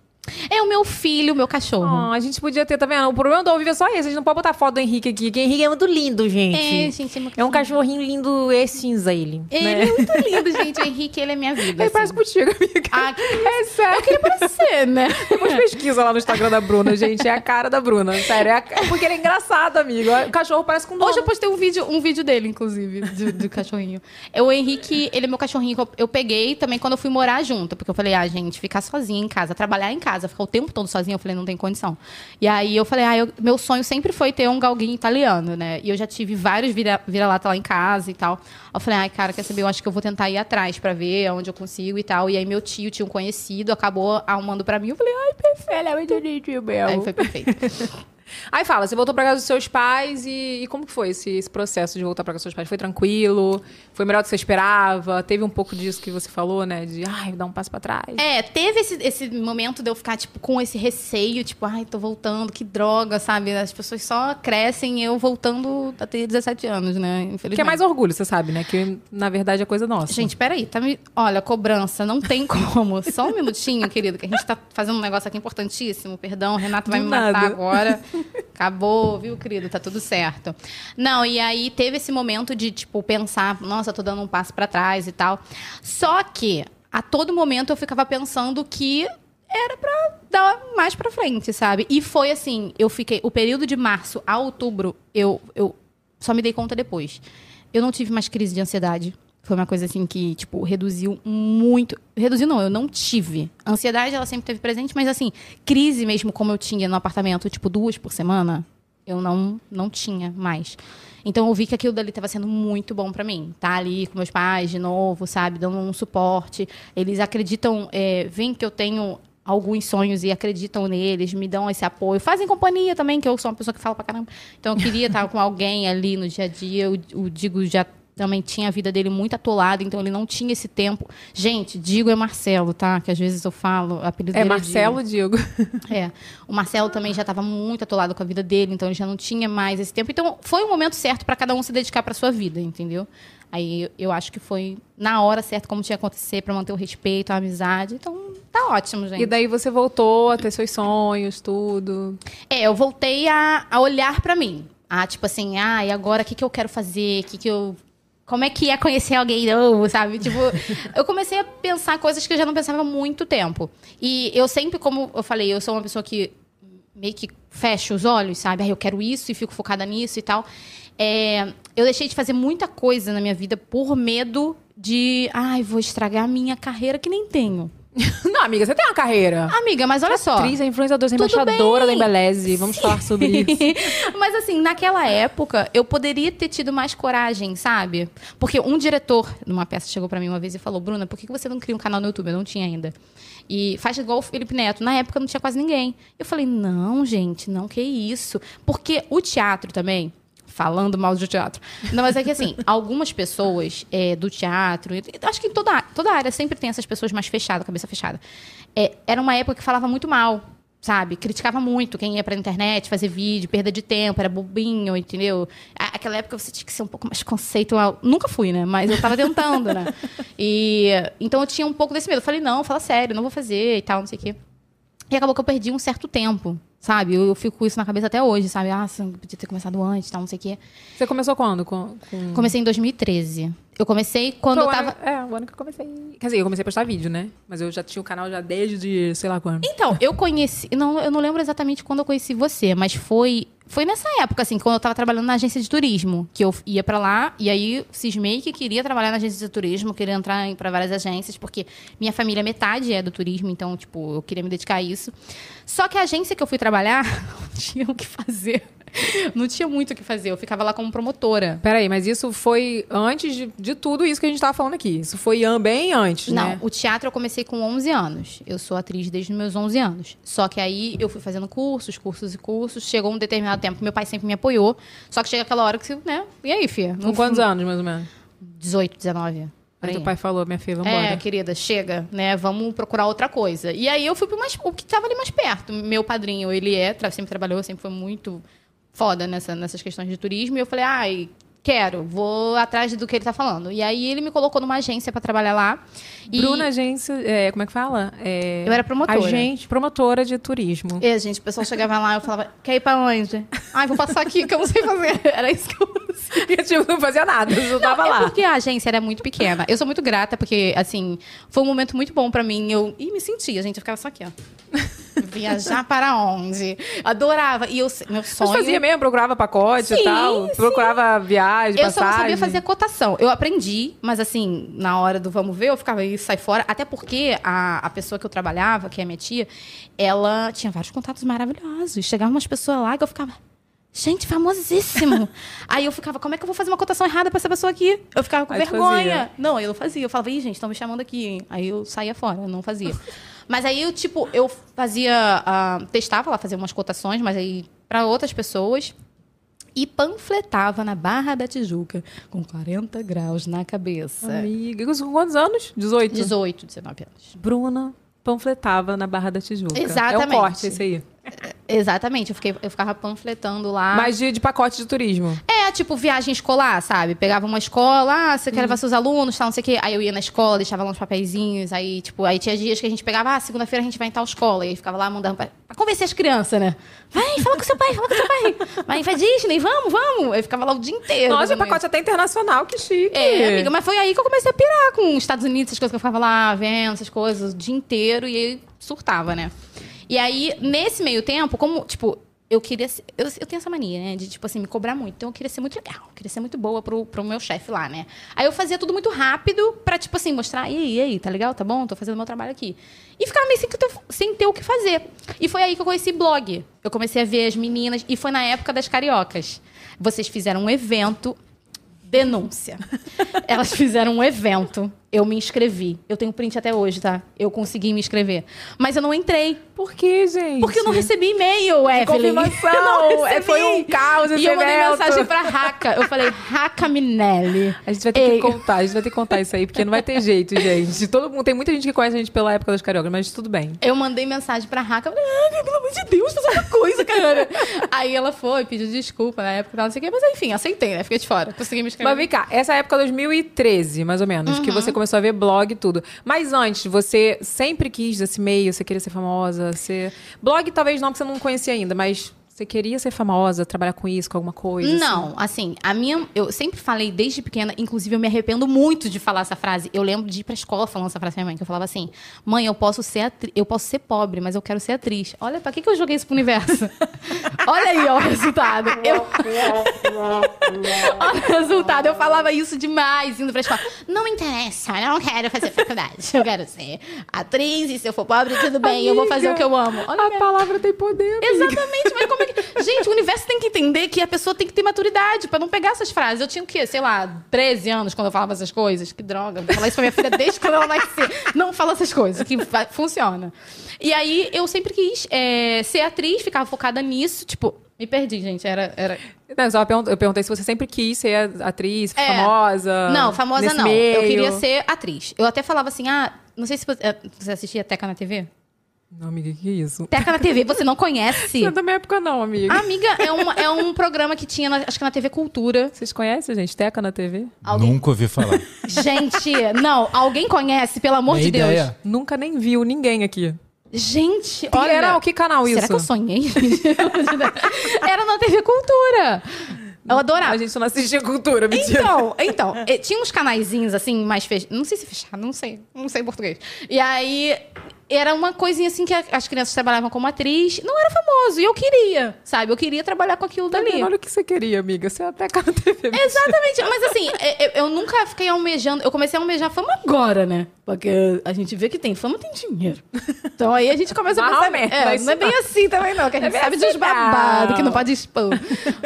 É o meu filho, o meu cachorro. Ah, a gente podia ter, tá vendo? O problema do ao vivo é só esse. A gente não pode botar foto do Henrique aqui, que Henrique é muito lindo, gente. É, gente, é É um cachorrinho lindo, é cinza ele. Ele né? é muito lindo, gente. O Henrique, ele é minha vida. Ele assim. parece contigo, amiga. Ah, que É sério. Eu queria parecer, né? Depois pesquisa lá no Instagram da Bruna, gente. É a cara da Bruna. Sério, é, a- é porque ele é engraçado, amigo. O cachorro parece com dono. Hoje eu postei um vídeo, um vídeo dele, inclusive, do, do cachorrinho. É o Henrique, ele é meu cachorrinho que eu, eu peguei também quando eu fui morar junto. Porque eu falei, ah, gente, ficar sozinha em casa, trabalhar em casa, ficar o tempo todo sozinha, eu falei, não tem condição. E aí eu falei, ah, eu- meu sonho sempre foi ter um galguinho italiano, né? E eu já tive vários vira- vira-lata lá em casa e tal. Eu falei, ai, cara, quer saber? Eu acho que eu vou tentar ir atrás pra ver onde eu consigo e tal. E aí meu tio tinha um conhecido, acabou arrumando pra mim. Eu falei, ai, perfeito, é muito bonitinho meu. Aí foi perfeito. Aí fala, você voltou pra casa dos seus pais e, e como que foi esse, esse processo de voltar pra casa dos seus pais? Foi tranquilo? Foi melhor do que você esperava? Teve um pouco disso que você falou, né? De, ai, dar um passo pra trás. É, teve esse, esse momento de eu ficar, tipo, com esse receio, tipo, ai, tô voltando, que droga, sabe? As pessoas só crescem eu voltando a ter 17 anos, né? Infelizmente. Que é mais orgulho, você sabe, né? Que na verdade é coisa nossa. Gente, peraí, tá me... Olha, cobrança, não tem como. Só um minutinho, querido, que a gente tá fazendo um negócio aqui importantíssimo. Perdão, o Renato vai Do me matar nada. agora. Acabou, viu, querido? Tá tudo certo. Não, e aí teve esse momento de, tipo, pensar, nossa, tô dando um passo pra trás e tal. Só que, a todo momento, eu ficava pensando que era pra dar mais pra frente, sabe? E foi assim, eu fiquei... O período de março a outubro, eu, eu só me dei conta depois. Eu não tive mais crise de ansiedade. Foi uma coisa assim que, tipo, reduziu muito. Reduziu não, eu não tive. Ansiedade, ela sempre teve presente, mas assim, crise mesmo como eu tinha no apartamento, tipo, duas por semana. Eu não, não tinha mais. Então eu vi que aquilo dali estava sendo muito bom para mim. Tá ali com meus pais de novo, sabe? Dando um suporte. Eles acreditam, é, veem que eu tenho alguns sonhos e acreditam neles, me dão esse apoio. Fazem companhia também, que eu sou uma pessoa que fala pra caramba. Então eu queria estar com alguém ali no dia a dia. O, o Digo já também tinha a vida dele muito atolada, então ele não tinha esse tempo. Gente, Digo é Marcelo, tá? Que às vezes eu falo, apelido É dele Marcelo Digo. Diego. É. O Marcelo também já estava muito atolado com a vida dele, então ele já não tinha mais esse tempo. Então foi o momento certo para cada um se dedicar para sua vida, entendeu? Aí eu- acho que foi na hora certa como tinha que acontecer para manter o respeito, a amizade. Então tá ótimo, gente. E daí você voltou a ter seus sonhos, tudo. É, eu voltei a, a olhar pra mim. A, tipo assim, ah, e agora o que, que eu quero fazer? O que, que eu. Como é que é conhecer alguém novo, sabe? Tipo, eu comecei a pensar coisas que eu já não pensava há muito tempo. E eu sempre, como eu falei, eu sou uma pessoa que meio que fecha os olhos, sabe? Ah, eu quero isso e fico focada nisso e tal. É, eu deixei de fazer muita coisa na minha vida por medo de, ai, vou estragar a minha carreira que nem tenho. Não, amiga, você tem uma carreira. Amiga, mas olha só. Atriz, é influenciadora, Tudo embaixadora da. Embeleze. Vamos falar sobre isso. Mas assim, naquela época, eu poderia ter tido mais coragem, sabe? Porque um diretor numa peça chegou pra mim uma vez e falou: Bruna, por que que você não cria um canal no YouTube? Eu não tinha ainda. E faz igual o Felipe Neto. Na época não tinha quase ninguém. Eu falei: não, gente, não, que isso. Porque o teatro também. Falando mal do teatro. Não, mas é que assim, algumas pessoas é, do teatro, acho que em toda, toda área sempre tem essas pessoas mais fechadas, cabeça fechada. É, era uma época que falava muito mal sabe? Criticava muito quem ia pra internet fazer vídeo, perda de tempo, era bobinho, entendeu? Aquela época você tinha que ser um pouco mais conceitual. Nunca fui, né? Mas eu tava tentando, né? E então eu tinha um pouco desse medo. Eu falei, não, fala sério, não vou fazer e tal, não sei o quê. E acabou que eu perdi um certo tempo, sabe? Eu, eu fico com isso na cabeça até hoje, sabe? Ah, podia ter começado antes, tal, não sei o quê. Você começou quando? Com, com... Comecei em 2013. Eu comecei quando Foi eu o ano- tava. É, o ano que eu comecei. Quer dizer, eu comecei a postar vídeo, né? Mas eu já tinha o canal já desde, sei lá quando. Então, eu conheci. Não, eu não lembro exatamente quando eu conheci você, mas foi. Foi nessa época, assim, quando eu tava trabalhando na agência de turismo, que eu ia pra lá, e aí cismei que queria trabalhar na agência de turismo, queria entrar pra várias agências, porque minha família, metade é do turismo, então, tipo, eu queria me dedicar a isso. Só que a agência que eu fui trabalhar não tinha o que fazer. Não tinha muito o que fazer. Eu ficava lá como promotora. Peraí, mas isso foi antes de, de tudo isso que a gente tava falando aqui. Isso foi bem antes, Não, né? o teatro eu comecei com 11 anos. Eu sou atriz desde os meus 11 anos. Só que aí eu fui fazendo cursos, cursos e cursos. Chegou um determinado tempo que meu pai sempre me apoiou. Só que chega aquela hora que, você, né? E aí, filha? Com quantos anos, mais ou menos? 18, 19. por Aí teu pai falou, minha filha, vambora. É, querida, chega, né? Vamos procurar outra coisa. E aí eu fui pro mais, o que tava ali mais perto. Meu padrinho, ele é, sempre trabalhou, sempre foi muito foda nessa, nessas questões de turismo. E eu falei, ai, quero, vou atrás do que ele tá falando. E aí ele me colocou numa agência pra trabalhar lá. E- Bruna Agência, é, como é que fala? É, Eu era promotora. Agente, promotora de turismo. E, gente, o pessoal chegava lá e eu falava, quer ir pra onde? Ai, vou passar aqui, que eu não sei fazer. Era isso que eu fazia. Tipo, não fazia nada, eu tava é lá. porque a agência era muito pequena. Eu sou muito grata, porque, assim, foi um momento muito bom pra mim. Eu e me sentia, gente. Eu ficava só aqui, ó. Viajar para onde? Adorava. E eu, meu Mas sonho... fazia mesmo, procurava pacote e Sim, tal. sim. Procurava viagem, Eu só não passagem. sabia fazer cotação. Eu aprendi, mas assim, na hora do vamos ver, eu ficava aí, sai fora. Até porque a, a pessoa que eu trabalhava, que é a minha tia, ela tinha vários contatos maravilhosos. Chegavam umas pessoas lá que eu ficava. Gente, famosíssimo. aí eu ficava, como é que eu vou fazer uma cotação errada pra essa pessoa aqui? Eu ficava com Aí vergonha. fazia. Não, eu não fazia. Eu falava, ih, gente, estão me chamando aqui. hein?" Aí eu saía fora, eu não fazia. Mas aí eu, tipo, eu fazia. ah, testava lá, fazia umas cotações, mas aí pra outras pessoas e panfletava na Barra da Tijuca com 40 graus na cabeça. Amiga, com quantos anos? 18? 18, 19 anos. Bruna panfletava na Barra da Tijuca. É Exatamente. um corte esse aí. Exatamente, eu, fiquei, eu ficava panfletando lá. Mas de, de pacote de turismo. É, tipo, viagem escolar, sabe? Pegava uma escola, ah, você quer levar seus alunos, tal, não sei o quê. Aí eu ia na escola, deixava lá uns papeizinhos, aí, tipo, aí tinha dias que a gente pegava, ah, segunda-feira a gente vai em tal escola. E aí ficava lá mandando pra, pra convencer as crianças, né? Vai, fala com seu pai, fala com seu pai. Vai pra Disney, vamos, vamos. Aí ficava lá o dia inteiro. Nossa, fazendo pacote até internacional, que chique. É, amiga, mas foi aí que eu comecei a pirar com os Estados Unidos, essas coisas que eu ficava lá vendo, essas coisas, o dia inteiro, e aí surtava, né? E aí, nesse meio tempo, como, tipo, eu queria ser, eu, eu tenho essa mania, né? De, tipo assim, me cobrar muito. Então eu queria ser muito legal, eu queria ser muito boa pro, pro meu chefe lá, né? Aí eu fazia tudo muito rápido pra, tipo assim, mostrar, e aí, e aí, tá legal? Tá bom? Tô fazendo meu trabalho aqui. E ficava meio sem, sem ter o que fazer. E foi aí que eu conheci blog. Eu comecei a ver as meninas, e foi na época das cariocas. Vocês fizeram um evento. Denúncia. Elas fizeram um evento. Eu me inscrevi. Eu tenho print até hoje, tá? Eu consegui me inscrever. Mas eu não entrei. Por que, gente? Porque eu não recebi e-mail, Evelyn. confirmação. Eu não É, recebi. foi um caos esse E eu mandei evento. mensagem pra Raca. Eu falei, Raca Minelli. A gente vai ter Ei. que contar, a gente vai ter que contar isso aí, porque não vai ter jeito, gente. Todo mundo, tem muita gente que conhece a gente pela época dos cariocas, mas tudo bem. Eu mandei mensagem pra Raca. Eu falei, ai, pelo amor de Deus, faz alguma coisa, cara. Aí ela foi, pediu desculpa na época, não sei o quê. Mas enfim, aceitei, né? Fiquei de fora. Consegui me inscrever. Mas vem cá, essa é época 2013, mais ou menos, que você começou a ver blog e tudo. Mas antes, você sempre quis esse meio, você queria ser famosa, ser... Blog talvez não, porque você não conhecia ainda, mas você queria ser famosa, trabalhar com isso, com alguma coisa? assim? Não, assim, a minha. Eu sempre falei desde pequena, inclusive eu me arrependo muito de falar essa frase. Eu lembro de ir pra escola falando essa frase pra minha mãe, que eu falava assim: mãe, eu posso ser atri- eu posso ser pobre, mas eu quero ser atriz. Olha, pra que, que eu joguei isso pro universo? Olha aí, ó, o resultado. Eu... Olha o resultado. Eu falava isso demais indo pra escola. Não interessa, eu não quero fazer faculdade. Eu quero ser atriz e se eu for pobre, tudo bem, eu vou fazer o que eu amo. Olha a A minha palavra tem poder. amiga. Exatamente, mas como é que. Gente, o universo tem que entender que a pessoa tem que ter maturidade pra não pegar essas frases. Eu tinha o quê? Sei lá, 13 anos quando eu falava essas coisas. Que droga. Vou falar isso pra minha filha desde quando ela nasceu. Não fala essas coisas, que funciona. E aí eu sempre quis é, ser atriz, ficava focada nisso. Tipo, me perdi, gente. Era. era... Não, só eu pergun- eu perguntei se você sempre quis ser atriz, É. famosa. Não, famosa não. Meio. Eu queria ser atriz. Eu até falava assim, ah, não sei se você, você assistia Teca na TV? Não, amiga, que isso? Teca na TV, você não conhece? Não é da minha época, não, amiga. Amiga, é, uma- é um programa que tinha, na- acho que na TV Cultura. Vocês conhecem, gente? Teca na TV? Alguém- Nunca ouvi falar. Gente, não, alguém conhece, pelo amor Nem de Deus. ideia. Nunca nem viu ninguém aqui. Gente, Olha, olha. era que canal isso? Será que eu sonhei? era na TV Cultura. Eu adorava. A gente não assistia cultura, mentira. Então, então, eh, tinha uns canaizinhos assim, mais fechados. Não sei se fechado, não sei. Não sei em português. E aí, era uma coisinha assim que a- as crianças trabalhavam como atriz. Não era famoso. E eu queria, sabe? Eu queria trabalhar com aquilo dali. Olha o que você queria, amiga. Você é até cara na TV. Exatamente, mas assim, é- é- eu nunca fiquei almejando. Eu comecei a almejar fama agora, né? Porque a gente vê que tem fama, tem dinheiro. Então aí a gente começa a pensar. É, mas não é bem assim também, não, que a gente bem sabe assim, dos babados, não. que não pode expor.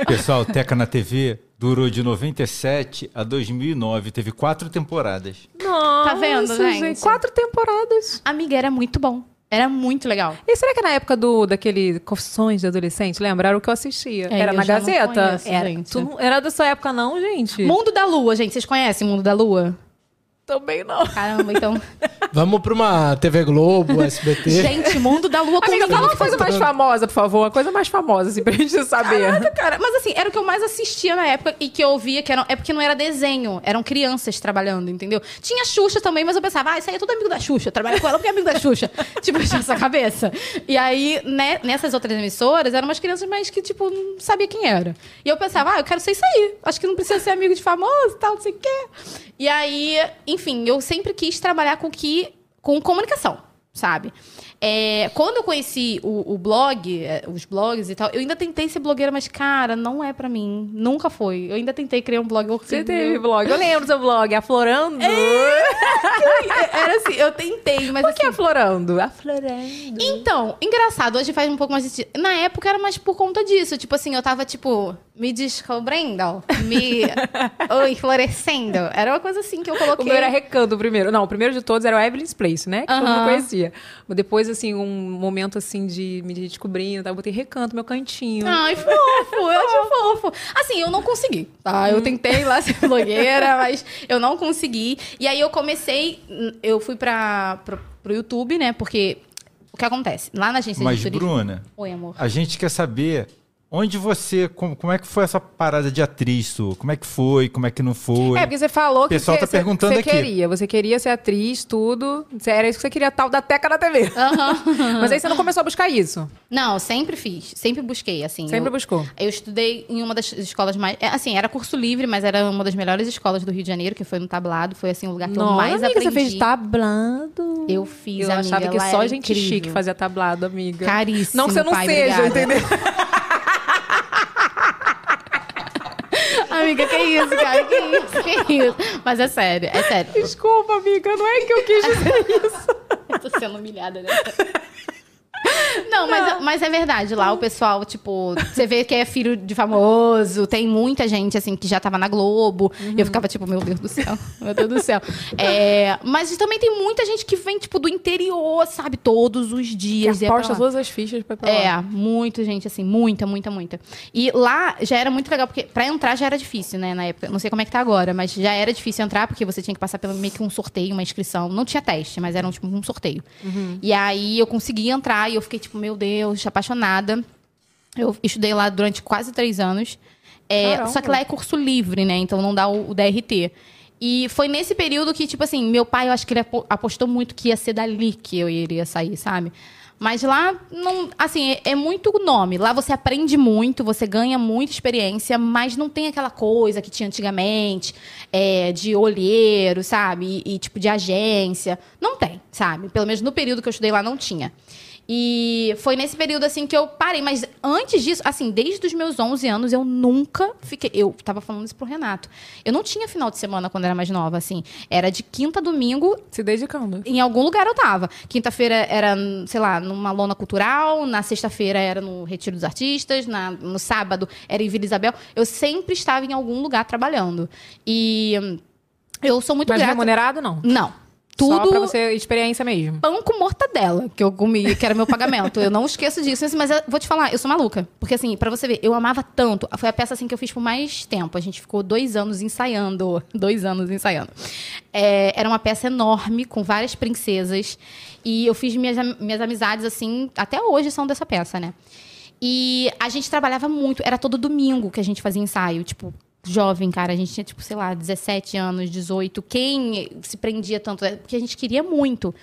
Pessoal, Teca na TV durou de 97 a 2009. Teve quatro temporadas. Nossa, Tá vendo, gente? Quatro temporadas. Amiga, era muito bom. Era muito legal. E será que na época do, daquele Confissões de Adolescente, lembra? Era o que eu assistia. É, era eu na Gazeta? conheço, era, gente. tu era da sua época, não, gente? Mundo da Lua, gente. Vocês conhecem Mundo da Lua? Também não. Caramba, então. Vamos pra uma TV Globo, SBT. gente, Mundo da Lua Amiga, comigo. fala uma coisa mais famosa, por favor. Uma coisa mais famosa, assim, pra gente saber. Caraca, cara. Mas assim, era o que eu mais assistia na época e que eu ouvia, que era, é porque não era desenho, eram crianças trabalhando, entendeu? Tinha Xuxa também, mas eu pensava, ah, isso aí é tudo amigo da Xuxa, trabalha com ela porque é amigo da Xuxa. tipo, eu tinha essa cabeça. E aí, né, nessas outras emissoras, eram umas crianças mais que, tipo, não sabia quem era. E eu pensava, ah, eu quero ser isso aí. Acho que não precisa ser amigo de famoso e tal, não sei o quê. E aí, enfim, eu sempre quis trabalhar com que. com comunicação, sabe? É, quando eu conheci o, o blog, é, os blogs e tal, eu ainda tentei ser blogueira, mas, cara, não é pra mim. Nunca foi. Eu ainda tentei criar um blog horrível. Você teve blog. Eu lembro do seu blog, Aflorando. Era assim, eu tentei, mas Por que assim... Aflorando? Aflorando. Então, engraçado, hoje faz um pouco mais de sentido. Na época era mais por conta disso. Tipo assim, eu tava, tipo, me descobrindo, me oi, florescendo. Era uma coisa assim que eu O coloquei. meu era Recanto primeiro. Não, o primeiro de todos era o Evelyn's Place, né? Que todo mundo conhecia. Mas Depois, assim, um momento, assim, de me descobrindo, tá? eu botei Recanto, meu cantinho. Ai, fofo, eu acho fofo. Assim, eu não consegui, tá? Eu tentei lá ser blogueira, mas eu não consegui. E aí eu comecei, eu fui pra, pro, pro YouTube, né? Porque o que acontece? Lá na agência Mas, de turismo... Bruna, Oi, amor. a gente quer saber onde você. Como, como é que foi essa parada de atriz? Como é que foi? Como é que não foi? É, porque você falou que O pessoal você, tá perguntando você aqui. queria. Você queria ser atriz, tudo. Você- Era isso que você queria, tal da Teca na TV. Aham. Mas aí você não começou a buscar isso. Não, sempre fiz. Sempre busquei, assim. Sempre eu, buscou. Eu estudei em uma das escolas mais... é, Assim, era curso livre, mas era uma das melhores escolas do Rio de Janeiro, que foi no Tablado. Foi, assim, o lugar que eu mais amiga, aprendi. você fez tablado. Eu fiz, Eu amiga, achava que só gente incrível. chique fazia tablado, amiga. Caríssimo, Não que você não pai, seja, obrigada. entendeu? Amiga, que isso, cara? Que isso, que isso? Mas é sério, é sério. Desculpa, amiga, não é que eu quis dizer isso. Eu tô sendo humilhada, né? Não, mas, mas é verdade. Lá o pessoal, tipo, você vê que é filho de famoso, tem muita gente, assim, que já tava na Globo. Eu ficava, tipo, meu Deus do céu, meu Deus do céu. É, mas também tem muita gente que vem, tipo, do interior, sabe? Todos os Que dias. ia pra aposta todas as fichas pra ir pra É, lá. muita gente, assim, muita, muita, muita. E lá já era muito legal, porque pra entrar já era difícil, né, na época. Não sei como é que tá agora, mas já era difícil entrar, porque você tinha que passar pelo meio que um sorteio, uma inscrição. Não tinha teste, mas era um, tipo um sorteio. E aí eu consegui entrar e eu fiquei, tipo, meu Deus, apaixonada. Eu estudei lá durante quase três anos. É, só que lá é curso livre, né? Então não dá o, o DRT. E foi nesse período que, tipo assim, meu pai, eu acho que ele apo- apostou muito que ia ser dali que eu iria sair, sabe? Mas lá, não, assim, é, é muito nome. Lá você aprende muito, você ganha muita experiência, mas não tem aquela coisa que tinha antigamente, é, de olheiro, sabe? E, e, tipo de agência. Não tem, sabe? Pelo menos no período que eu estudei lá não tinha. E foi nesse período, assim, que eu parei. Mas antes disso, assim, desde os meus 11 anos, eu nunca fiquei... Eu tava falando isso pro Renato. Eu não tinha final de semana quando era mais nova, assim. Era de quinta a domingo, Se dedicando. em algum lugar eu tava. Quinta-feira era, sei lá, numa lona cultural, na sexta-feira era no Retiro dos Artistas, na- no sábado era em Vila Isabel. Eu sempre estava em algum lugar trabalhando. E hum, eu sou muito Mas grata... remunerado, não. Não. Só Tudo pra você, experiência mesmo. pão com mortadela que eu comi, que era meu pagamento. Eu não esqueço disso. Assim, Mas eu vou te falar, eu sou maluca. Porque, assim, pra você ver, eu amava tanto. Foi a peça assim que eu fiz por mais tempo. A gente ficou dois anos ensaiando. Dois anos ensaiando. É, era uma peça enorme, com várias princesas. E eu fiz minhas, minhas amizades, assim, até hoje são dessa peça, né? E a gente trabalhava muito. Era todo domingo que a gente fazia ensaio. Tipo, jovem, cara. A gente tinha, tipo, sei lá, 17 anos, 18. Quem se prendia tanto? É Porque a gente queria muito.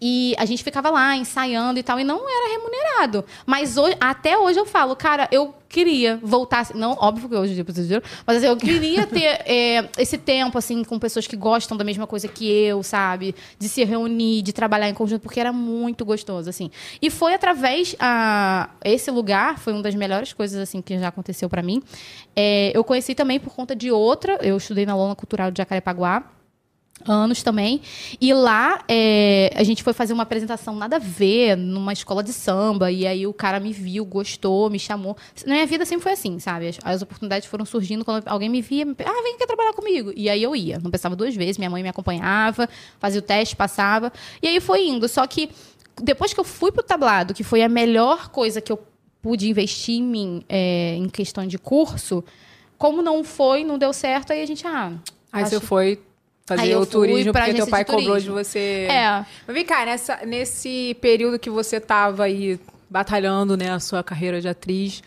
E a gente ficava lá ensaiando e tal, e não era remunerado. Mas hoje, até hoje eu falo, cara, eu queria voltar. Não, óbvio que hoje eu preciso de dinheiro, mas assim, eu queria ter é, esse tempo, assim, com pessoas que gostam da mesma coisa que eu, sabe? De se reunir, de trabalhar em conjunto, porque era muito gostoso, assim. E foi através. A, esse lugar foi uma das melhores coisas, assim, que já aconteceu pra mim. É, eu conheci também por conta de outra. Eu estudei na Lona Cultural de Jacarepaguá anos também. E lá é, a gente foi fazer uma apresentação nada a ver numa escola de samba. E aí o cara me viu, gostou, me chamou. Na minha vida sempre foi assim, sabe? As, as oportunidades foram surgindo quando alguém me via, me, ah, vem aqui trabalhar comigo. E aí eu ia. Não pensava duas vezes, minha mãe me acompanhava, fazia o teste, passava. E aí foi indo. Só que depois que eu fui pro tablado, que foi a melhor coisa que eu pude investir em mim é, em questão de curso, como não foi, não deu certo, aí a gente, ah. Aí acho- você foi fazer o turismo pra porque teu pai de cobrou de você. É. Mas vem cá, nessa, nesse período que você tava aí batalhando, né, a sua carreira de atriz,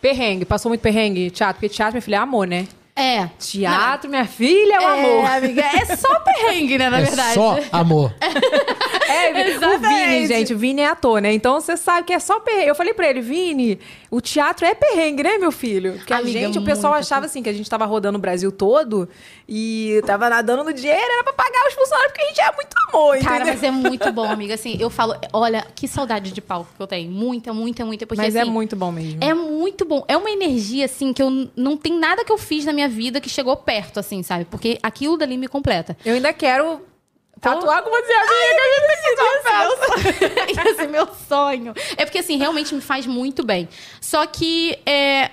perrengue, passou muito perrengue, teatro, porque teatro, minha filha, é amor, né? É. Teatro, minha filha, é o É, amor. amiga, é só perrengue, né, na é verdade. só amor. É, o Vini, gente, o Vini é ator, né? Então você sabe que é só perrengue. Eu falei pra ele, Vini, o teatro é perrengue, né, meu filho? Porque a Amiga, gente, o pessoal achava assim, que a gente tava rodando o Brasil todo e tava nadando no dinheiro, era pra pagar os funcionários, porque a gente é muito amor, Cara, entendeu? mas é muito bom, amiga. Assim, eu falo, olha, que saudade de palco que eu tenho. Muita, muita, muita. Porque, Mas é assim, muito bom mesmo. É muito bom. É uma energia, assim, que eu não tem nada que eu fiz na minha vida que chegou perto, assim, sabe? Porque aquilo dali me completa. Eu ainda quero tatuar com você, amiga. a gente tem que dar uma festa. Esse é meu sonho. É porque, assim, realmente me faz muito bem. Só que é,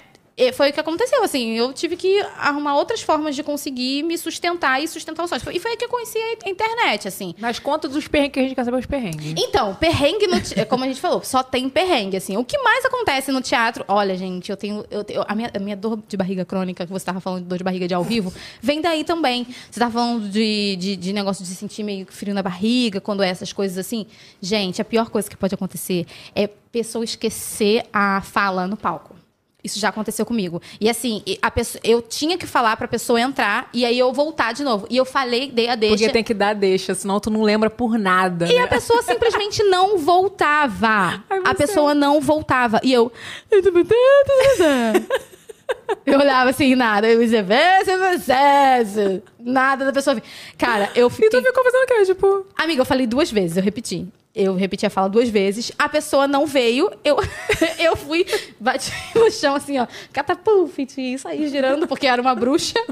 foi o que aconteceu, assim. Eu tive que arrumar outras formas de conseguir me sustentar e sustentar os sonhos. E foi aí que eu conheci a internet, assim. Mas conta dos perrengues que a gente quer saber os perrengues. Então, perrengue no te- como a gente falou, só tem perrengue, assim. O que mais acontece no teatro? Olha, gente, eu tenho. Eu tenho- a, minha, a minha dor de barriga crônica, que você tava falando de dor de barriga de ao vivo, vem daí também. Você tava falando de, de, de negócio de sentir meio frio na barriga, quando é essas coisas assim. Gente, a pior coisa que pode acontecer é pessoa esquecer a fala no palco. Isso já aconteceu comigo. E assim, pessoa, eu tinha que falar pra pessoa entrar e aí eu voltar de novo. E eu falei, dei a deixa. Porque tem que dar deixa, senão tu não lembra por nada. E né? a pessoa simplesmente não voltava. Ai, a pessoa não voltava. E eu. Eu olhava assim, nada. Eu dizia, "Vê se você-" nada da pessoa. Cara, eu E tu fiquei. ficou fazendo o quê? Tipo, Amiga, eu falei duas vezes, eu repeti. Eu repeti a fala duas vezes. A pessoa não veio. Eu, eu fui, bati no chão assim, ó. Catapulfit, saí girando, porque era uma bruxa.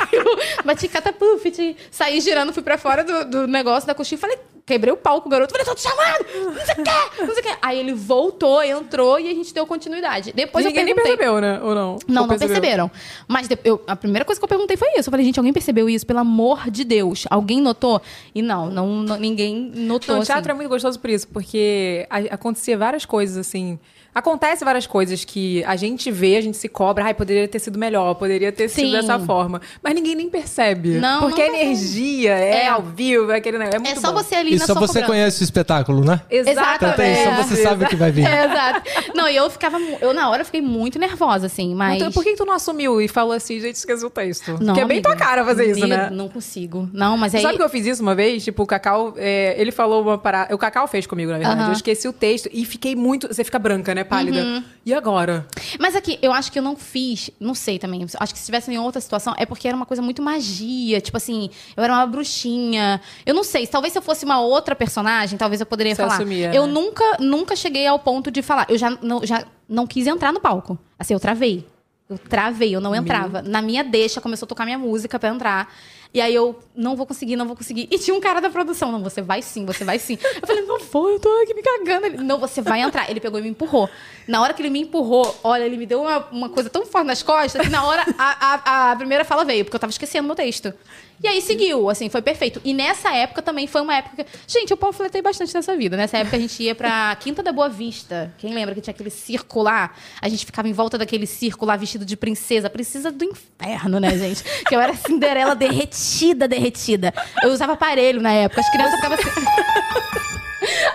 Aí eu bati catapulfit, saí girando, fui pra fora do, do negócio da coxinha e falei: quebrei o palco, o garoto. Falei, tô te chamando! Não sei o quê, não sei o quê. Aí ele voltou, entrou e a gente deu continuidade. Depois Ninguém eu nem perguntei. percebeu, né? Ou não? Não, Ou não perceberam. Mas eu- a primeira coisa que eu perguntei foi isso. Eu falei, gente, alguém percebeu isso? Pelo amor de Deus. Alguém notou? E não, não, não- ninguém notou. Não, o assim. teatro é muito gostoso por isso, porque acontecia várias coisas, assim. Acontece várias coisas que a gente vê, a gente se cobra, ai, poderia ter sido melhor, poderia ter sido Sim. dessa forma. Mas ninguém nem percebe. Não, Porque não a energia é, É. ao vivo, é aquele negócio. É, É muito só bom. você ali E na só sua você cobrança. conhece o espetáculo, né? Exato, Então tem, é. só você sabe o que vai vir. É, exato. Não, e eu ficava. Eu, na hora, fiquei muito nervosa, assim, mas. Então, por que, tu não assumiu e falou assim, gente, esqueci o texto? Não, Porque é bem amiga. tua cara fazer isso, né? Não consigo. Não, mas aí. Sabe que eu fiz isso uma vez? Tipo, o Cacau, é, ele falou uma parada. O Cacau fez comigo, na verdade. Aham. Uhum. Eu esqueci o texto e fiquei muito. Você fica branca, né? Pálida. E agora? Mas aqui, eu acho que eu não fiz, não sei também. Acho que se tivesse em outra situação, é porque era uma coisa muito magia. Tipo assim, eu era uma bruxinha. Eu não sei, talvez se eu fosse uma outra personagem, talvez eu poderia Você falar. assumia, eu né? nunca, nunca cheguei ao ponto de falar. Eu já não, já não quis entrar no palco. Assim, eu travei. Eu travei, eu não entrava. Na minha deixa, começou a tocar minha música pra entrar. E aí eu, não vou conseguir, não vou conseguir. E tinha um cara da produção, não, você vai sim, você vai sim. Eu falei, não vou, eu tô aqui me cagando. Ele, não, você vai entrar. Ele pegou e me empurrou. Na hora que ele me empurrou, olha, ele me deu uma, uma coisa tão forte nas costas que na hora a, a, a primeira fala veio, porque eu tava esquecendo meu texto. E aí seguiu, assim, foi perfeito. E nessa época também foi uma época que... Gente, eu panfletei bastante nessa vida. Nessa época a gente ia pra Quinta da Boa Vista. Quem lembra que tinha aquele circo lá? A gente ficava em volta daquele circo lá vestido de princesa. Princesa do inferno, né, gente? Que eu era Cinderela derretida, derretida. Eu usava aparelho na época. As crianças ficavam assim...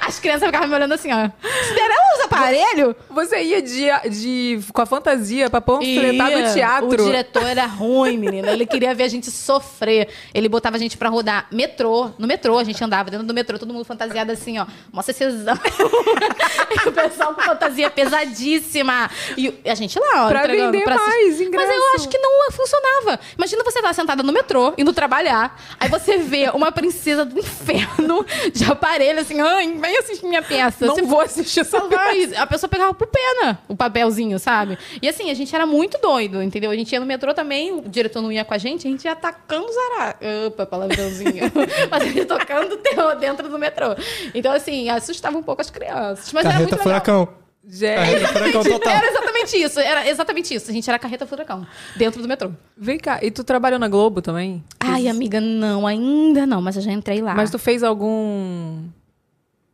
As crianças ficavam me olhando assim, ó. Cinderela usa aparelho? Você ia de, de, com a fantasia pra panfletar no teatro. O diretor era ruim, menina. Ele queria ver a gente sofrer. Ele botava a gente pra rodar metrô. No metrô, a gente andava dentro do metrô, todo mundo fantasiado assim, ó. Mostra sessão. e o pessoal com fantasia pesadíssima. E a gente lá, ó. Pra vender assistir. mais Mas ingresso. eu acho que não funcionava. Imagina você estar sentada no metrô, indo trabalhar. Aí você vê uma princesa do inferno de aparelho, assim, ai, vem assistir minha peça. Não Você vou assistir essa vai. A pessoa pegava por pena o papelzinho, sabe? E assim, a gente era muito doido, entendeu? A gente ia no metrô também, o diretor não ia com a gente, a gente ia atacando zará. Opa, palavrãozinho. Mas a gente tocando terror dentro do metrô. Então, assim, assustava um pouco as crianças. Mas era Carreta muito legal. furacão. Gente, Carreta furacão total. Era exatamente isso, era exatamente isso. A gente era carreta furacão, dentro do metrô. vem cá. E tu trabalhou na Globo também? Ai, amiga, não, ainda não, mas eu já entrei lá. Mas tu fez algum...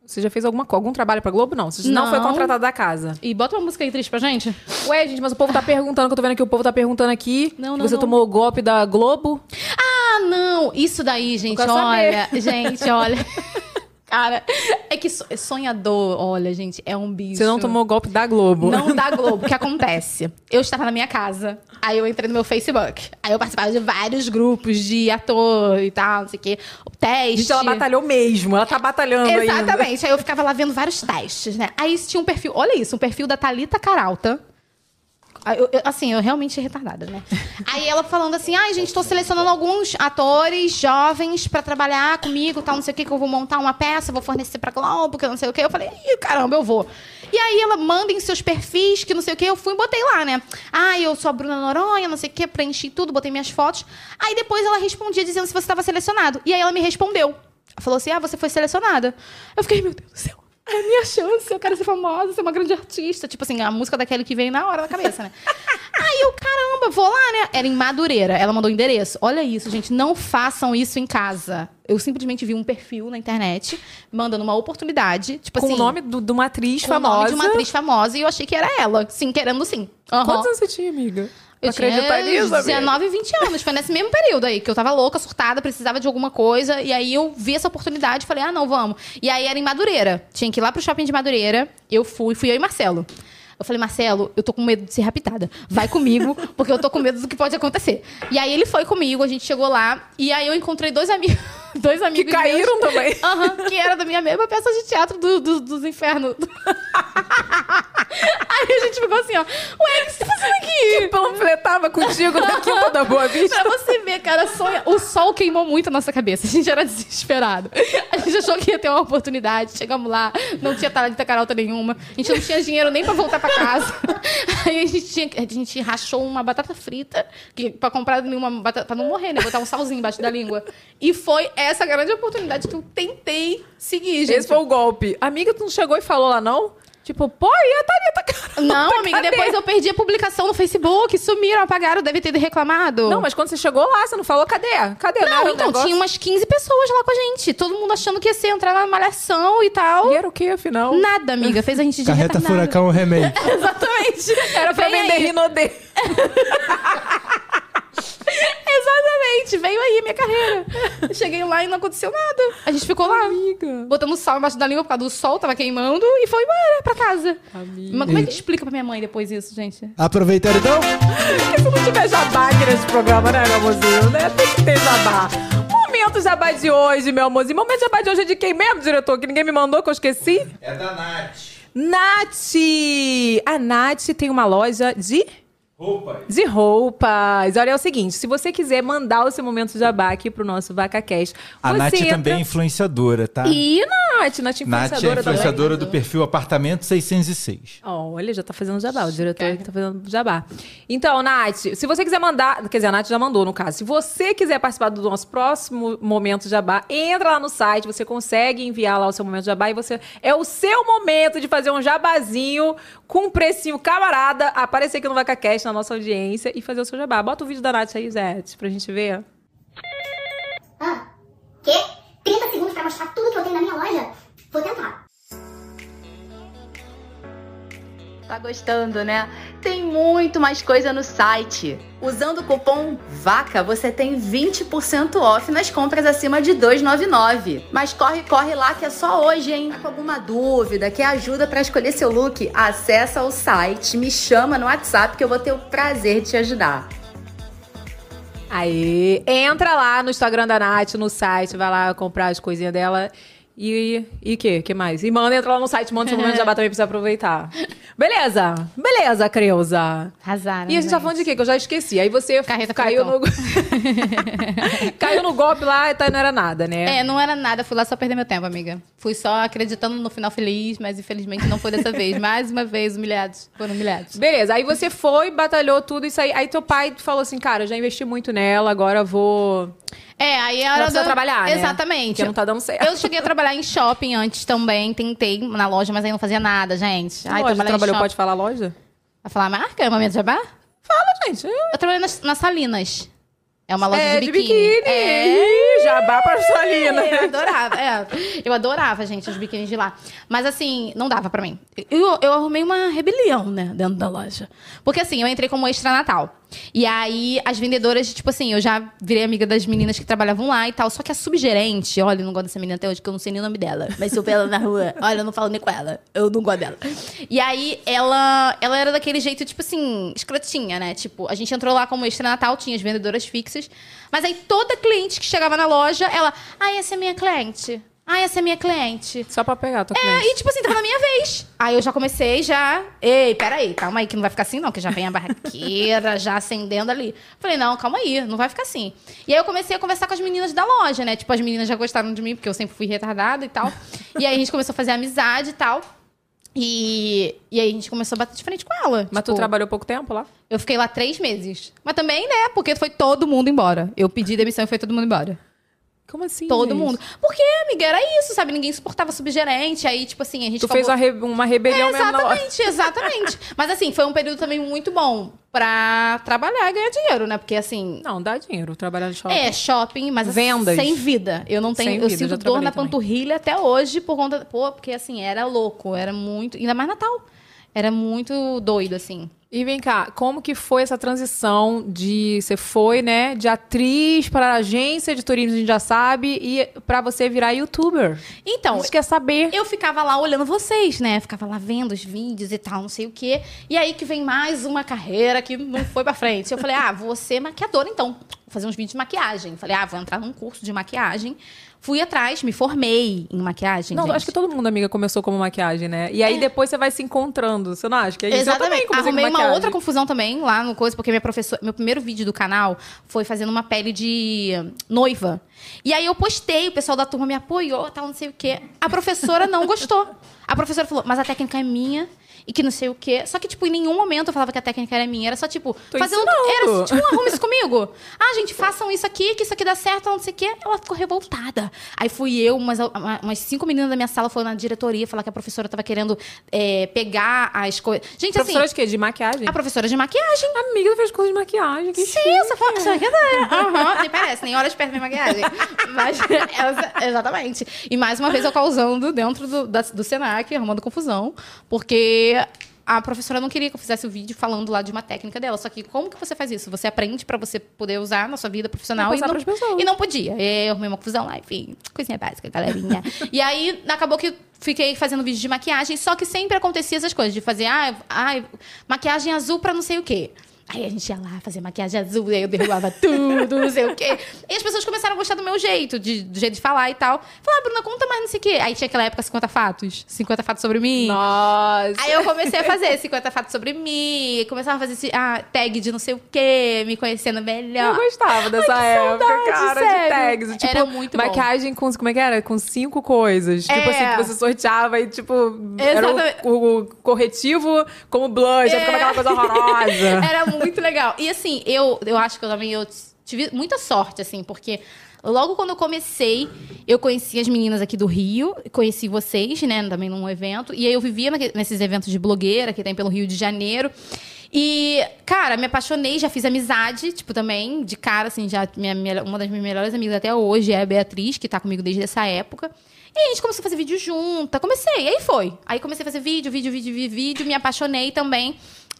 Você já fez alguma, algum trabalho pra Globo? Não. Você não, Não. foi contratada da casa. E bota uma música aí triste pra gente? Ué, gente, mas o povo tá perguntando, que eu tô vendo aqui, o povo tá perguntando aqui. Não, que não, Você não. tomou o golpe da Globo? Ah, não! Isso daí, gente, olha. Gente, olha. Cara, é que so- sonhador, olha, gente, é um bicho. Você não tomou o golpe da Globo. Não da Globo. O que acontece? Eu estava na minha casa, aí eu entrei no meu Facebook. Aí eu participava de vários grupos de ator e tal, não sei o quê. O teste. Gente, ela batalhou mesmo. Ela tá batalhando ainda. Exatamente. Aí eu ficava lá vendo vários testes, né? Aí tinha um perfil, olha isso, um perfil da Thalita Caralta. Aí eu- eu- assim, eu realmente retardada, né? Aí ela falando assim, ai, gente, tô selecionando alguns atores jovens pra trabalhar comigo, tal, não sei o que, que eu vou montar uma peça, vou fornecer pra Globo, que eu não sei o que. Eu falei, ih, caramba, eu vou. E aí ela manda em seus perfis, que não sei o que, eu fui e botei lá, né? Ah, eu sou a Bruna Noronha, não sei o que, preenchi tudo, botei minhas fotos. Aí depois ela respondia dizendo se você estava selecionado. E aí ela me respondeu. Ela falou assim, ah, você foi selecionada. Eu fiquei, meu Deus do céu. É minha chance, eu quero ser famosa, ser uma grande artista. Tipo assim, a música daquele que veio na hora na cabeça, né? Aí eu, caramba, vou lá, né? Era em Madureira. Ela mandou o endereço. Olha isso, gente. Não façam isso em casa. Eu simplesmente vi um perfil na internet mandando uma oportunidade. Tipo Com assim. o nome do- de uma atriz com o famosa. nome de uma atriz famosa. E eu achei que era ela. Sim, querendo sim. Aham. Quantos anos você tinha, amiga? Eu Acredita tinha nisso, amiga? 19 e 20 anos. Foi nesse mesmo período aí, que eu tava louca, surtada, precisava de alguma coisa. E aí eu vi essa oportunidade e falei, ah, não, vamos. E aí era em Madureira. Tinha que ir lá pro shopping de Madureira. Eu fui, fui eu e Marcelo. Eu falei, Marcelo, eu tô com medo de ser raptada. Vai comigo, porque eu tô com medo do que pode acontecer. E aí ele foi comigo, a gente chegou lá. E aí eu encontrei dois amigos. Dois Que amigos caíram meus. também. Que era da minha mesma peça de teatro do, do- dos infernos. Aí a gente ficou assim, ó. Ué, o que você tá fazendo aqui? Panfletava contigo na Quinta da Boa Vista. Pra você ver, cara, sonha- o sol queimou muito a nossa cabeça. A gente era desesperado. A gente achou que ia ter uma oportunidade. Chegamos lá, não tinha talenta carota nenhuma. A gente não tinha dinheiro nem pra voltar pra casa. Aí a gente, tinha, a gente rachou uma batata frita que, pra comprar nenhuma batata, pra não morrer, né? Botar um salzinho embaixo da língua. E foi essa grande oportunidade que eu tentei seguir, gente. Esse foi o golpe. Amiga, tu não chegou e falou lá, não? Tipo, pô, e a Thalita, cara? Não, amiga, Cadê? depois eu perdi a publicação no Facebook, sumiram, apagaram, deve ter reclamado. Não, mas quando você chegou lá, você não falou, cadê? Cadê? Não, era o então, negócio? tinha umas 15 pessoas lá com a gente. Todo mundo achando que ia ser entrar na malhação e tal. E era o que, afinal? Nada, amiga. Fez a gente de Carreta retardado. Furacão Remake. Exatamente. Era pra Vem vender aí. Rinodê. Exatamente. Veio aí a minha carreira. Cheguei lá e não aconteceu nada. A gente ficou lá. Amiga. Botando sal embaixo da língua por causa do sol, tava queimando e foi embora pra casa. Mas como é que explica pra minha mãe depois isso, gente? Aproveitando então, Porque se não tiver jabá aqui nesse programa, né, meu amorzinho? Né? Tem que ter jabá. Momento jabá de hoje, meu amorzinho. Momento jabá de hoje é de quem mesmo, diretor? Que ninguém me mandou, que eu esqueci? É da Nath. Nath! A Nath tem uma loja de... Roupa. De roupas. Olha, é o seguinte, se você quiser mandar o seu momento jabá aqui pro nosso VacaCast, A Nath entra... também é influenciadora, tá? E Nath, Nath Nath é influenciadora também. influenciadora do perfil Apartamento 606. Olha, já tá fazendo jabá. O diretor aqui tá fazendo jabá. Então, Nath, se você quiser mandar. Quer dizer, a Nath já mandou, no caso. Se você quiser participar do nosso próximo Momento Jabá, entra lá no site, você consegue enviar lá o seu Momento Jabá e você. É o seu momento de fazer um jabazinho com um precinho camarada, aparecer aqui no VacaCast, na nossa audiência, e fazer o seu jabá. Bota o vídeo da Nath aí, Zé, pra gente ver. Ah, quê? 30 segundos pra mostrar tudo que eu tenho na minha loja? Vou tentar. Tá gostando, né? Tem muito mais coisa no site. Usando o cupom VACA, você tem 20% off nas compras acima de 2,99. Mas corre, corre lá que é só hoje, hein? Tá com alguma dúvida, quer ajuda pra escolher seu look? Acessa o site, me chama no WhatsApp que eu vou ter o prazer de te ajudar. Aí, entra lá no Instagram da Nath, no site, vai lá comprar as coisinhas dela. E e que? que mais? E manda entrar lá no site, manda seu momento de jabá também pra você aproveitar. Beleza? Beleza, Creuza. Arrasaram. E a gente tá falando de quê? Que eu já esqueci. Aí você Carreta caiu no... caiu no golpe lá e tá, não era nada, né? É, não era nada. Fui lá só perder meu tempo, amiga. Fui só acreditando no final feliz, mas infelizmente não foi dessa vez. Mais uma vez, humilhados. Foram humilhados. Beleza, aí você foi, batalhou tudo isso aí. Aí teu pai falou assim, cara, eu já investi muito nela, agora vou... É, aí a Ela hora precisa do... trabalhar, né? Exatamente. Porque não tá dando certo. Eu cheguei a trabalhar em shopping antes também. Tentei na loja, mas aí não fazia nada, gente. Ai, loja, trabalhou, pode falar loja? Vai falar a marca? É o momento de jabá? Fala, gente. Eu trabalhei nas, nas Salinas. É uma loja É, de de biquíni. biquíni. É. Jabá pra Salina. Eu adorava, é. Eu adorava, gente, os biquínis de lá. Mas assim, não dava pra mim. Eu, eu arrumei uma rebelião, né, dentro da loja. Porque assim, eu entrei como extra natal. E aí, as vendedoras, tipo assim, eu já virei amiga das meninas que trabalhavam lá e tal. Só que a subgerente, olha, eu não gosto dessa menina até hoje, que eu não sei nem o nome dela. Mas se eu ver ela na rua, olha, eu não falo nem com ela. Eu não gosto dela. E aí, ela, ela era daquele jeito, tipo assim, escrotinha, né? Tipo, a gente entrou lá como extra natal, tinha as vendedoras fixas. Mas aí, toda cliente que chegava na loja, ela, ah, essa é minha cliente. Ah, essa é minha cliente. Só pra pegar, tô É, e tipo assim, tava na minha vez. Aí eu já comecei, já. Ei, peraí, calma aí, que não vai ficar assim, não, que já vem a barraqueira já acendendo ali. Falei, não, calma aí, não vai ficar assim. E aí eu comecei a conversar com as meninas da loja, né? Tipo, as meninas já gostaram de mim, porque eu sempre fui retardada e tal. E aí a gente começou a fazer amizade e tal. E, e aí a gente começou a bater de frente com ela. Mas tu Tipo, trabalhou pouco tempo lá? Eu fiquei lá três meses. Mas também, né? Porque foi todo mundo embora. Eu pedi demissão e foi todo mundo embora. Como assim, Todo gente? mundo. Porque, amiga, era isso, sabe? Ninguém suportava subgerente. Aí, tipo assim, a gente Tu fez uma, re- uma rebelião é, exatamente, exatamente. Mas assim, foi um período também muito bom pra trabalhar e ganhar dinheiro, né? Porque assim. Não, dá dinheiro trabalhar no shopping. É, shopping, mas assim, Vendas. sem vida. Eu não tenho. Sem eu vida, sinto dor na também. panturrilha até hoje por conta. Pô, porque assim, era louco, era muito. Ainda mais Natal. Era muito doido, assim. E vem cá, como que foi essa transição de você foi, né, de atriz para agência de turismo, a gente já sabe, e pra você virar youtuber? Então, gente quer saber. eu ficava lá olhando vocês, né? Ficava lá vendo os vídeos e tal, não sei o quê. E aí que vem mais uma carreira que não foi pra frente. Eu falei, ah, vou ser maquiadora então. Vou fazer uns vídeos de maquiagem. Falei, ah, vou entrar num curso de maquiagem. Fui atrás, me formei em maquiagem. Não, gente. acho que todo mundo, amiga, começou como maquiagem, né? E aí depois você vai se encontrando. Você não acha que é isso? Eu também Exatamente. com Arrumei uma outra confusão também lá no coisa, porque minha professora, meu primeiro vídeo do canal foi fazendo uma pele de noiva. E aí eu postei, o pessoal da turma me apoiou, tal, não sei o quê. A professora não gostou. A professora falou, mas a técnica é minha. E que não sei o quê. Só que, tipo, em nenhum momento eu falava que a técnica era minha. Era só, tipo, Tô fazendo. ensinando. Era tipo, arruma isso comigo. Ah, gente, façam isso aqui, que isso aqui dá certo, não sei o quê. Ela ficou revoltada. Aí fui eu, umas, umas cinco meninas da minha sala foram na diretoria falar que a professora tava querendo é, pegar as coisas. Gente, assim. Professora de quê? De maquiagem? A professora de maquiagem. Amiga, tu fez curso de maquiagem. Que Sim, você foi. Aham, nem parece, nem horas perto da minha maquiagem. Mas, essa- exatamente. E mais uma vez eu causando dentro do, da- do Senac, arrumando confusão, porque a professora não queria que eu fizesse o vídeo falando lá de uma técnica dela. Só que como que você faz isso? Você aprende pra você poder usar na sua vida profissional e não, e não podia. Eu arrumei uma confusão lá, enfim, coisinha básica, galerinha. e aí acabou que fiquei fazendo vídeo de maquiagem, só que sempre acontecia essas coisas de fazer, ah, ai, maquiagem azul pra não sei o quê. Aí a gente ia lá fazer maquiagem azul, aí eu derrubava tudo, não sei o quê. E as pessoas começaram a gostar do meu jeito, de, do jeito de falar e tal. Falaram, ah, Bruna, conta mais não sei o quê. Aí tinha aquela época 50 fatos. 50 fatos sobre mim. Nossa. Aí eu comecei a fazer 50 fatos sobre mim, começava a fazer esse, ah, tag de não sei o quê, me conhecendo melhor. Eu gostava dessa Ai, época, saudade, cara, sério. de tags. Tipo, Era muito bom. maquiagem com. Como é que era? Com cinco coisas. Tipo É. assim, que você sorteava e, tipo, era Exatamente. o, o corretivo como blush, aí ficava aquela coisa horrorosa. Era muito legal. E assim, eu, eu acho que eu também eu tive muita sorte, assim, porque logo quando eu comecei, eu conheci as meninas aqui do Rio, conheci vocês, né, também num evento. E aí eu vivia nesses eventos de blogueira que tem pelo Rio de Janeiro. E, cara, me apaixonei, já fiz amizade, tipo, também, de cara, assim, já minha, minha- uma das minhas melhores amigas até hoje é a Beatriz, que tá comigo desde essa época. E a gente começou a fazer vídeo junta, comecei, aí foi. Aí comecei a fazer vídeo, vídeo, vídeo, vídeo, vídeo, me apaixonei também.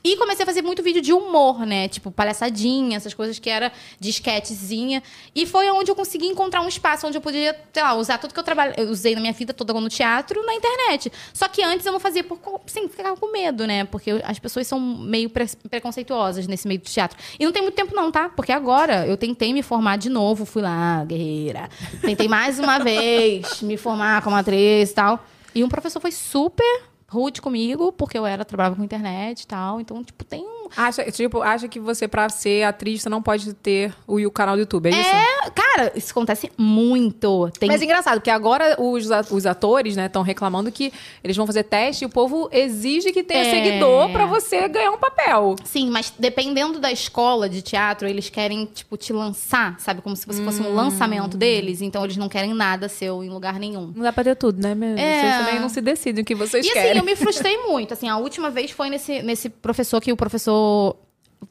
E comecei a fazer muito vídeo de humor, né? Tipo, palhaçadinha, essas coisas que era de esquetezinha. E foi onde eu consegui encontrar um espaço onde eu podia, sei lá, usar tudo que eu trabalhei, eu usei na minha vida toda no teatro, na internet. Só que antes eu não fazia por, sim, ficava com medo, né? Porque as pessoas são meio pre- preconceituosas nesse meio do teatro. E não tem muito tempo não, tá? Porque agora eu tentei me formar de novo, fui lá, guerreira. Tentei mais uma vez me formar como atriz e tal. E um professor foi super rude comigo, porque eu era, trabalhava com internet e tal. Então, tipo, tem Acha, tipo, acha que você, pra ser atriz, você não pode ter o, o canal do YouTube, é isso? É, cara, isso acontece muito. Tem... Mas é engraçado, porque agora os, os atores, né, estão reclamando que eles vão fazer teste e o povo exige que tenha É. seguidor pra você ganhar um papel. Sim, mas dependendo da escola de teatro, eles querem, tipo, te lançar, sabe? Como se você fosse Hum. um lançamento deles. Então, eles não querem nada seu em lugar nenhum. Não dá pra ter tudo, né? mesmo? É. Vocês também não se decidem o que vocês E assim, querem. eu me frustrei muito. Assim, a última vez foi nesse, nesse professor que o professor.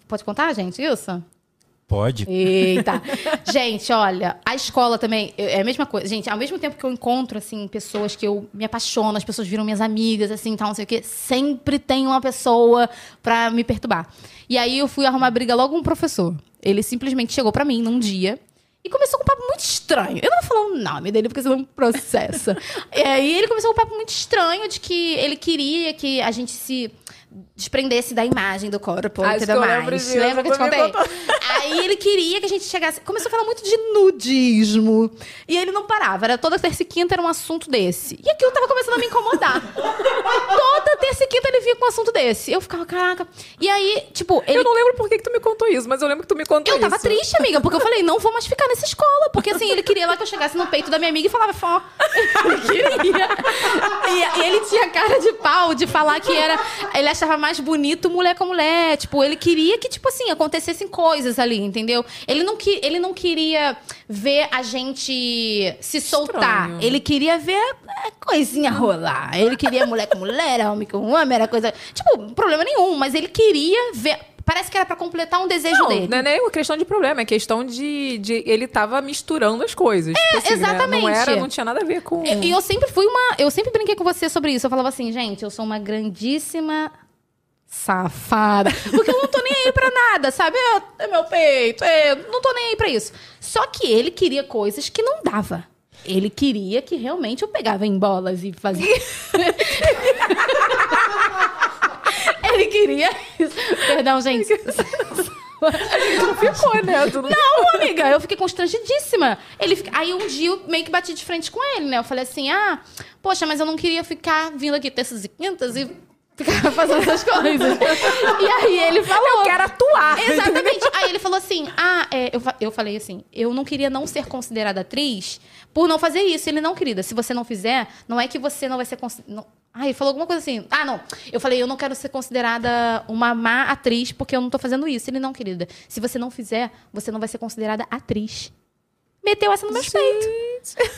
Pode contar, gente, isso? Pode. Eita. gente, olha, a escola também é a mesma coisa. Gente, ao mesmo tempo que eu encontro, assim, pessoas que eu me apaixono, as pessoas viram minhas amigas, assim, tal, não sei o quê, sempre tem uma pessoa pra me perturbar. E aí eu fui arrumar briga logo com um professor. Ele simplesmente chegou pra mim num dia. E começou com um papo muito estranho. Eu não vou falar o nome dele, porque senão processa. e aí ele começou com um papo muito estranho de que ele queria que a gente se desprendesse da imagem do corpo Ah, e tudo eu mais. Lembra que eu te contei? contou. Aí ele queria que a gente chegasse. Começou a falar muito de nudismo. E ele não parava. Era toda terça e quinta era um assunto desse. E aquilo tava começando a me incomodar. toda terça e quinta ele vinha com um assunto desse. Eu ficava, caraca. E aí, tipo, ele. Eu não lembro por que, que tu me contou isso, mas eu lembro que tu me contou Eu tava isso. triste, amiga, porque eu falei, não vou mais ficar nessa escola. Porque assim, ele queria lá que eu chegasse no peito da minha amiga e falava fó. Ele queria. E, e ele tinha cara de pau de falar que era. Ele achava mais bonito mulher com mulher. Tipo, ele queria que, tipo assim, acontecessem coisas ali, entendeu? Ele não, que, ele não queria ver a gente se soltar. Estranho. Ele queria ver é, coisinha rolar. Ele queria mulher com mulher, homem com homem, era coisa. Tipo, problema nenhum, mas ele queria ver. Parece que era pra completar um desejo Não, dele. não é nem uma questão de problema, é questão de, de ele tava misturando as coisas. É, exatamente. Não era, não tinha nada a ver com. E eu sempre fui uma. Eu sempre brinquei com você sobre isso. Eu falava assim, gente, eu sou uma grandíssima safada. Porque eu não tô nem aí pra nada, sabe? É, é meu peito, é, não tô nem aí pra isso. Só que ele queria coisas que não dava. Ele queria que realmente eu pegava em bolas e fazia. ele queria isso. Perdão, gente. Não ficou, né? Não, amiga, eu fiquei constrangidíssima. Ele fica- Aí um dia eu meio que bati de frente com ele, né? Eu falei assim: ah, poxa, mas eu não queria ficar vindo aqui terças e quintas e ficar fazendo essas coisas. e aí ele falou. Eu quero atuar. Exatamente. Aí ele falou assim: ah, é, eu, eu falei assim: eu não queria não ser considerada atriz por não fazer isso. Ele, não, querida, se você não fizer, não é que você não vai ser considerada. Ah, ele falou alguma coisa assim. Ah, não. Eu falei, eu não quero ser considerada uma má atriz porque eu não tô fazendo isso. Ele, não, querida. Se você não fizer, você não vai ser considerada atriz. Meteu essa no meu peito.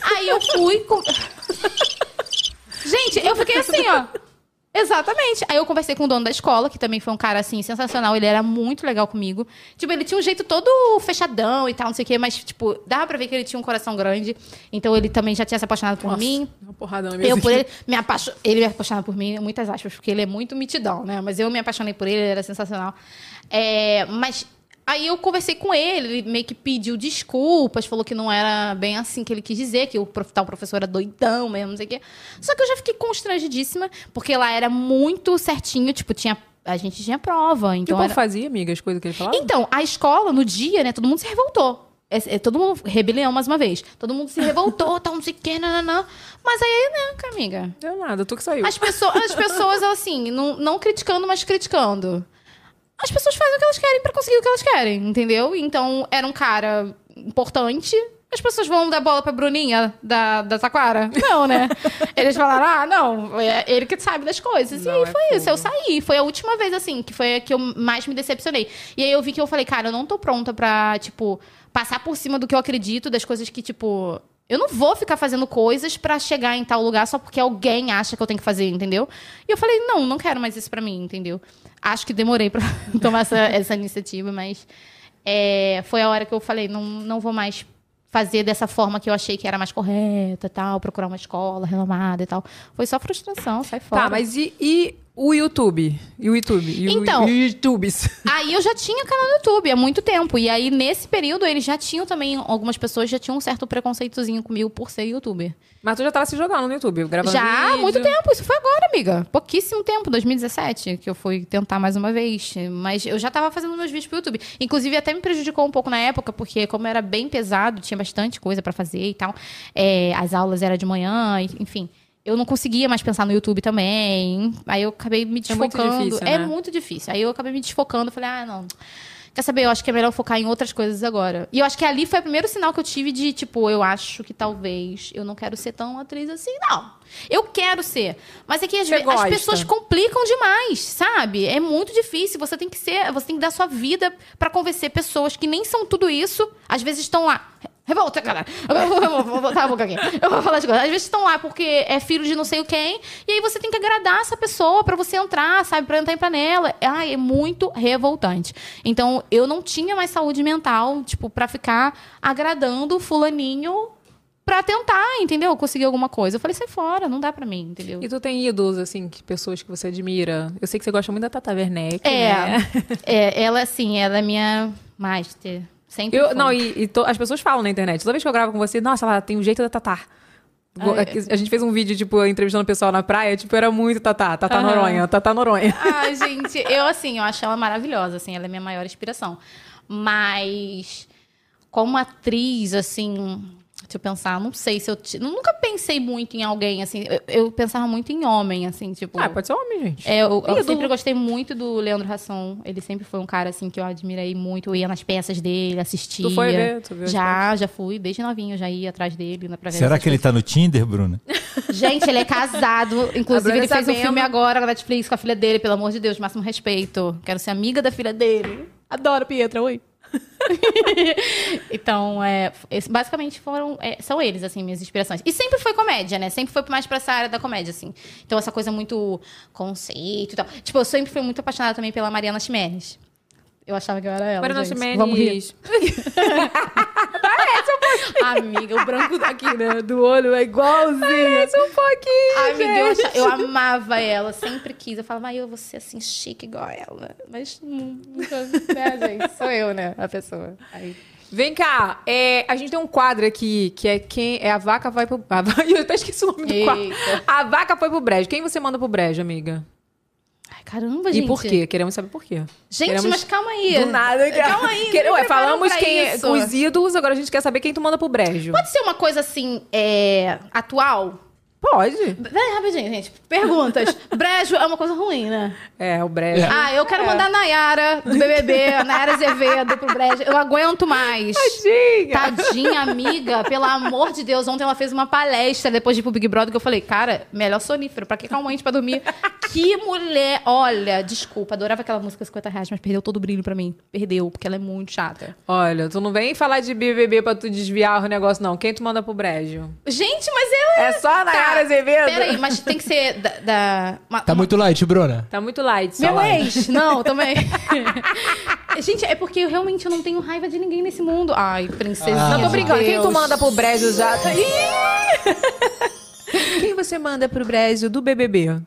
Aí eu fui. Com... Gente, eu fiquei assim, ó. Exatamente. Aí eu conversei com o dono da escola, que também foi um cara, assim, sensacional. Ele era muito legal comigo. Tipo, ele tinha um jeito todo fechadão e tal, não sei o quê, mas, tipo, dava pra ver que ele tinha um coração grande. Então ele também já tinha se apaixonado por mim. Uma Eu por ele, me apaixo... ele me apaixonava por mim, muitas aspas, porque ele é muito mitidão, né? Mas eu me apaixonei por ele, ele era sensacional. É, mas aí eu conversei com ele, ele meio que pediu desculpas, falou que não era bem assim que ele quis dizer, que o tal professor era doidão mesmo, não sei o quê. Só que eu já fiquei constrangidíssima, porque lá era muito certinho, tipo, tinha. A gente tinha prova, então povo era... fazia, amiga, as coisas que ele falava? Então, a escola, no dia, né, todo mundo se revoltou. É, é, todo mundo, rebelião mais uma vez. Todo mundo se revoltou, tal, não sei o que, nananã. Mas aí, né, amiga? Deu nada, tu que saiu. As, pessoas, as pessoas, assim, não, não criticando, mas criticando. As pessoas fazem o que elas querem pra conseguir o que elas querem, entendeu? Então, era um cara importante. As pessoas vão dar bola pra Bruninha da, da Taquara? Não, né? Eles falaram, ah, não, é ele que sabe das coisas. e Não, aí é foi isso, eu saí. Foi a última vez, assim, que foi a que eu mais me decepcionei. E aí eu vi que eu falei, cara, eu não tô pronta pra, tipo, passar por cima do que eu acredito, das coisas que, tipo. Eu não vou ficar fazendo coisas pra chegar em tal lugar só porque alguém acha que eu tenho que fazer, entendeu? E eu falei, não, não quero mais isso pra mim, entendeu? Acho que demorei pra tomar essa, essa iniciativa, mas é, foi a hora que eu falei, não, não vou mais fazer dessa forma que eu achei que era mais correta, tal, procurar uma escola renomada e tal. Foi só frustração, sai fora. Tá, mas e, e o YouTube? E o YouTube? E o- Então- e o YouTubes? Aí eu já tinha canal no YouTube há muito tempo. E aí, nesse período, eles já tinham também, algumas pessoas já tinham um certo preconceitozinho comigo por ser youtuber. Mas tu já tava se jogando no YouTube, gravando Já há vídeo. muito tempo, isso foi agora, amiga. Pouquíssimo tempo, 2017, que eu fui tentar mais uma vez. Mas eu já tava fazendo meus vídeos pro YouTube. Inclusive, até me prejudicou um pouco na época, porque como era bem pesado, tinha bastante coisa pra fazer e tal. É, as aulas eram de manhã, enfim. Eu não conseguia mais pensar no YouTube também. Aí eu acabei me É muito desfocando. difícil, É né? muito difícil. Aí eu acabei me desfocando. Falei, ah, não. Quer saber? Eu acho que é melhor focar em outras coisas agora. E eu acho que ali foi o primeiro sinal que eu tive de, tipo, eu acho que talvez eu não quero ser tão atriz assim, não. Eu quero ser. Mas é que às vezes as pessoas complicam demais, sabe? É muito difícil. Você tem que ser, você tem que dar sua vida pra convencer pessoas que nem são tudo isso. Às vezes estão lá. Revolta, cara. Eu vou, botar a boca aqui. Eu vou falar de coisa. Às vezes estão lá porque é filho de não sei o quem. E aí você tem que agradar essa pessoa pra você entrar, sabe? Pra entrar em panela. Ai, é muito revoltante. Então, eu não tinha mais saúde mental, tipo, pra ficar agradando o fulaninho pra tentar, entendeu? Conseguir alguma coisa. Eu falei, sai fora, não dá pra mim, entendeu? E tu tem ídolos, assim, que pessoas que você admira? Eu sei que você gosta muito da Tata Werneck, É, né? é, ela assim, ela é minha master. Sempre Eu, não, e, e to- as pessoas falam na internet. Toda vez que eu gravo com você, nossa, ela tem o jeito da Tatá. Go- Ah, é. A gente fez um vídeo, tipo, entrevistando o pessoal na praia, tipo, era muito Tatá, Tatá. Noronha, Tatá Noronha. Ai, gente, eu assim, eu acho ela maravilhosa, assim, ela é minha maior inspiração. Mas como atriz, assim, deixa eu pensar, não sei se eu ti- nunca pensei muito em alguém assim, eu, eu pensava muito em homem, assim, tipo, Ah, pode ser homem, gente. É, eu, eu sempre gostei muito do Leandro Rasson. Ele sempre foi um cara assim que eu admirei muito. Eu ia nas peças dele, assistia. Tu foi ver? Tu viu já, já fui. Desde novinho, eu já ia atrás dele. Pra ver Será que ele tá no Tinder, Bruna? Gente, ele é casado. Inclusive, ele fez um filme agora na Netflix com a filha dele, pelo amor de Deus, máximo respeito. Quero ser amiga da filha dele. Adoro, Pietra, oi. então, é, basicamente foram, é, são eles, assim, minhas inspirações. E sempre foi comédia, né? Sempre foi mais pra essa área da comédia, assim. Então, essa coisa muito conceito e tal. Tipo, eu sempre fui muito apaixonada também pela Mariana Chimenez. Eu achava que eu era ela. Mariana. Ximenes. Vamos rir. Amiga, o branco daqui, né? Do olho é igualzinho. Parece um pouquinho, Deus, gente. eu amava ela, sempre quis. Eu falava, ai, eu vou ser assim, chique igual ela. Mas nunca, né, gente? Sou eu, né, a pessoa. Aí, Vem cá, é, a gente tem um quadro aqui que é quem é a vaca vai pro. A, eu até esqueci o nome do quadro. Eita. A vaca foi pro brejo. Quem você manda pro brejo, amiga? Caramba, gente. E por quê? Queremos saber por quê. Gente, Queremos- mas calma aí. Do nada. Calma aí. Quer- Ué, falamos quem, isso. os ídolos, agora a gente quer saber quem tu manda pro brejo. Pode ser uma coisa assim, é, atual? Pode. Peraí, rapidinho, gente. Perguntas. Brejo é uma coisa ruim, né? É, o brejo. Ah, eu quero mandar a Nayara do BBB, a Nayara Azevedo pro Brejo. Eu aguento mais. Tadinha. Tadinha, amiga. Pelo amor de Deus. Ontem ela fez uma palestra depois de ir pro Big Brother que eu falei, cara, melhor sonífero. Pra que calmante pra dormir? Que mulher. Olha, desculpa. Adorava aquela música 50 reais, mas perdeu todo o brilho pra mim. Perdeu, porque ela é muito chata. Olha, tu não vem falar de BBB pra tu desviar o negócio, não. Quem tu manda pro brejo? Gente, mas ela É só a Nayara Azevedo? Peraí, mas tem que ser da... da- uma- Tá muito light, Bruna. Tá muito light. Meu só. ex, não, também. Gente, é porque eu realmente eu não tenho raiva de ninguém nesse mundo. Ai, princesinha. Ah, Não tô brincando. Quem tu Deus. manda pro brejo já? Quem você manda pro brejo do BBB?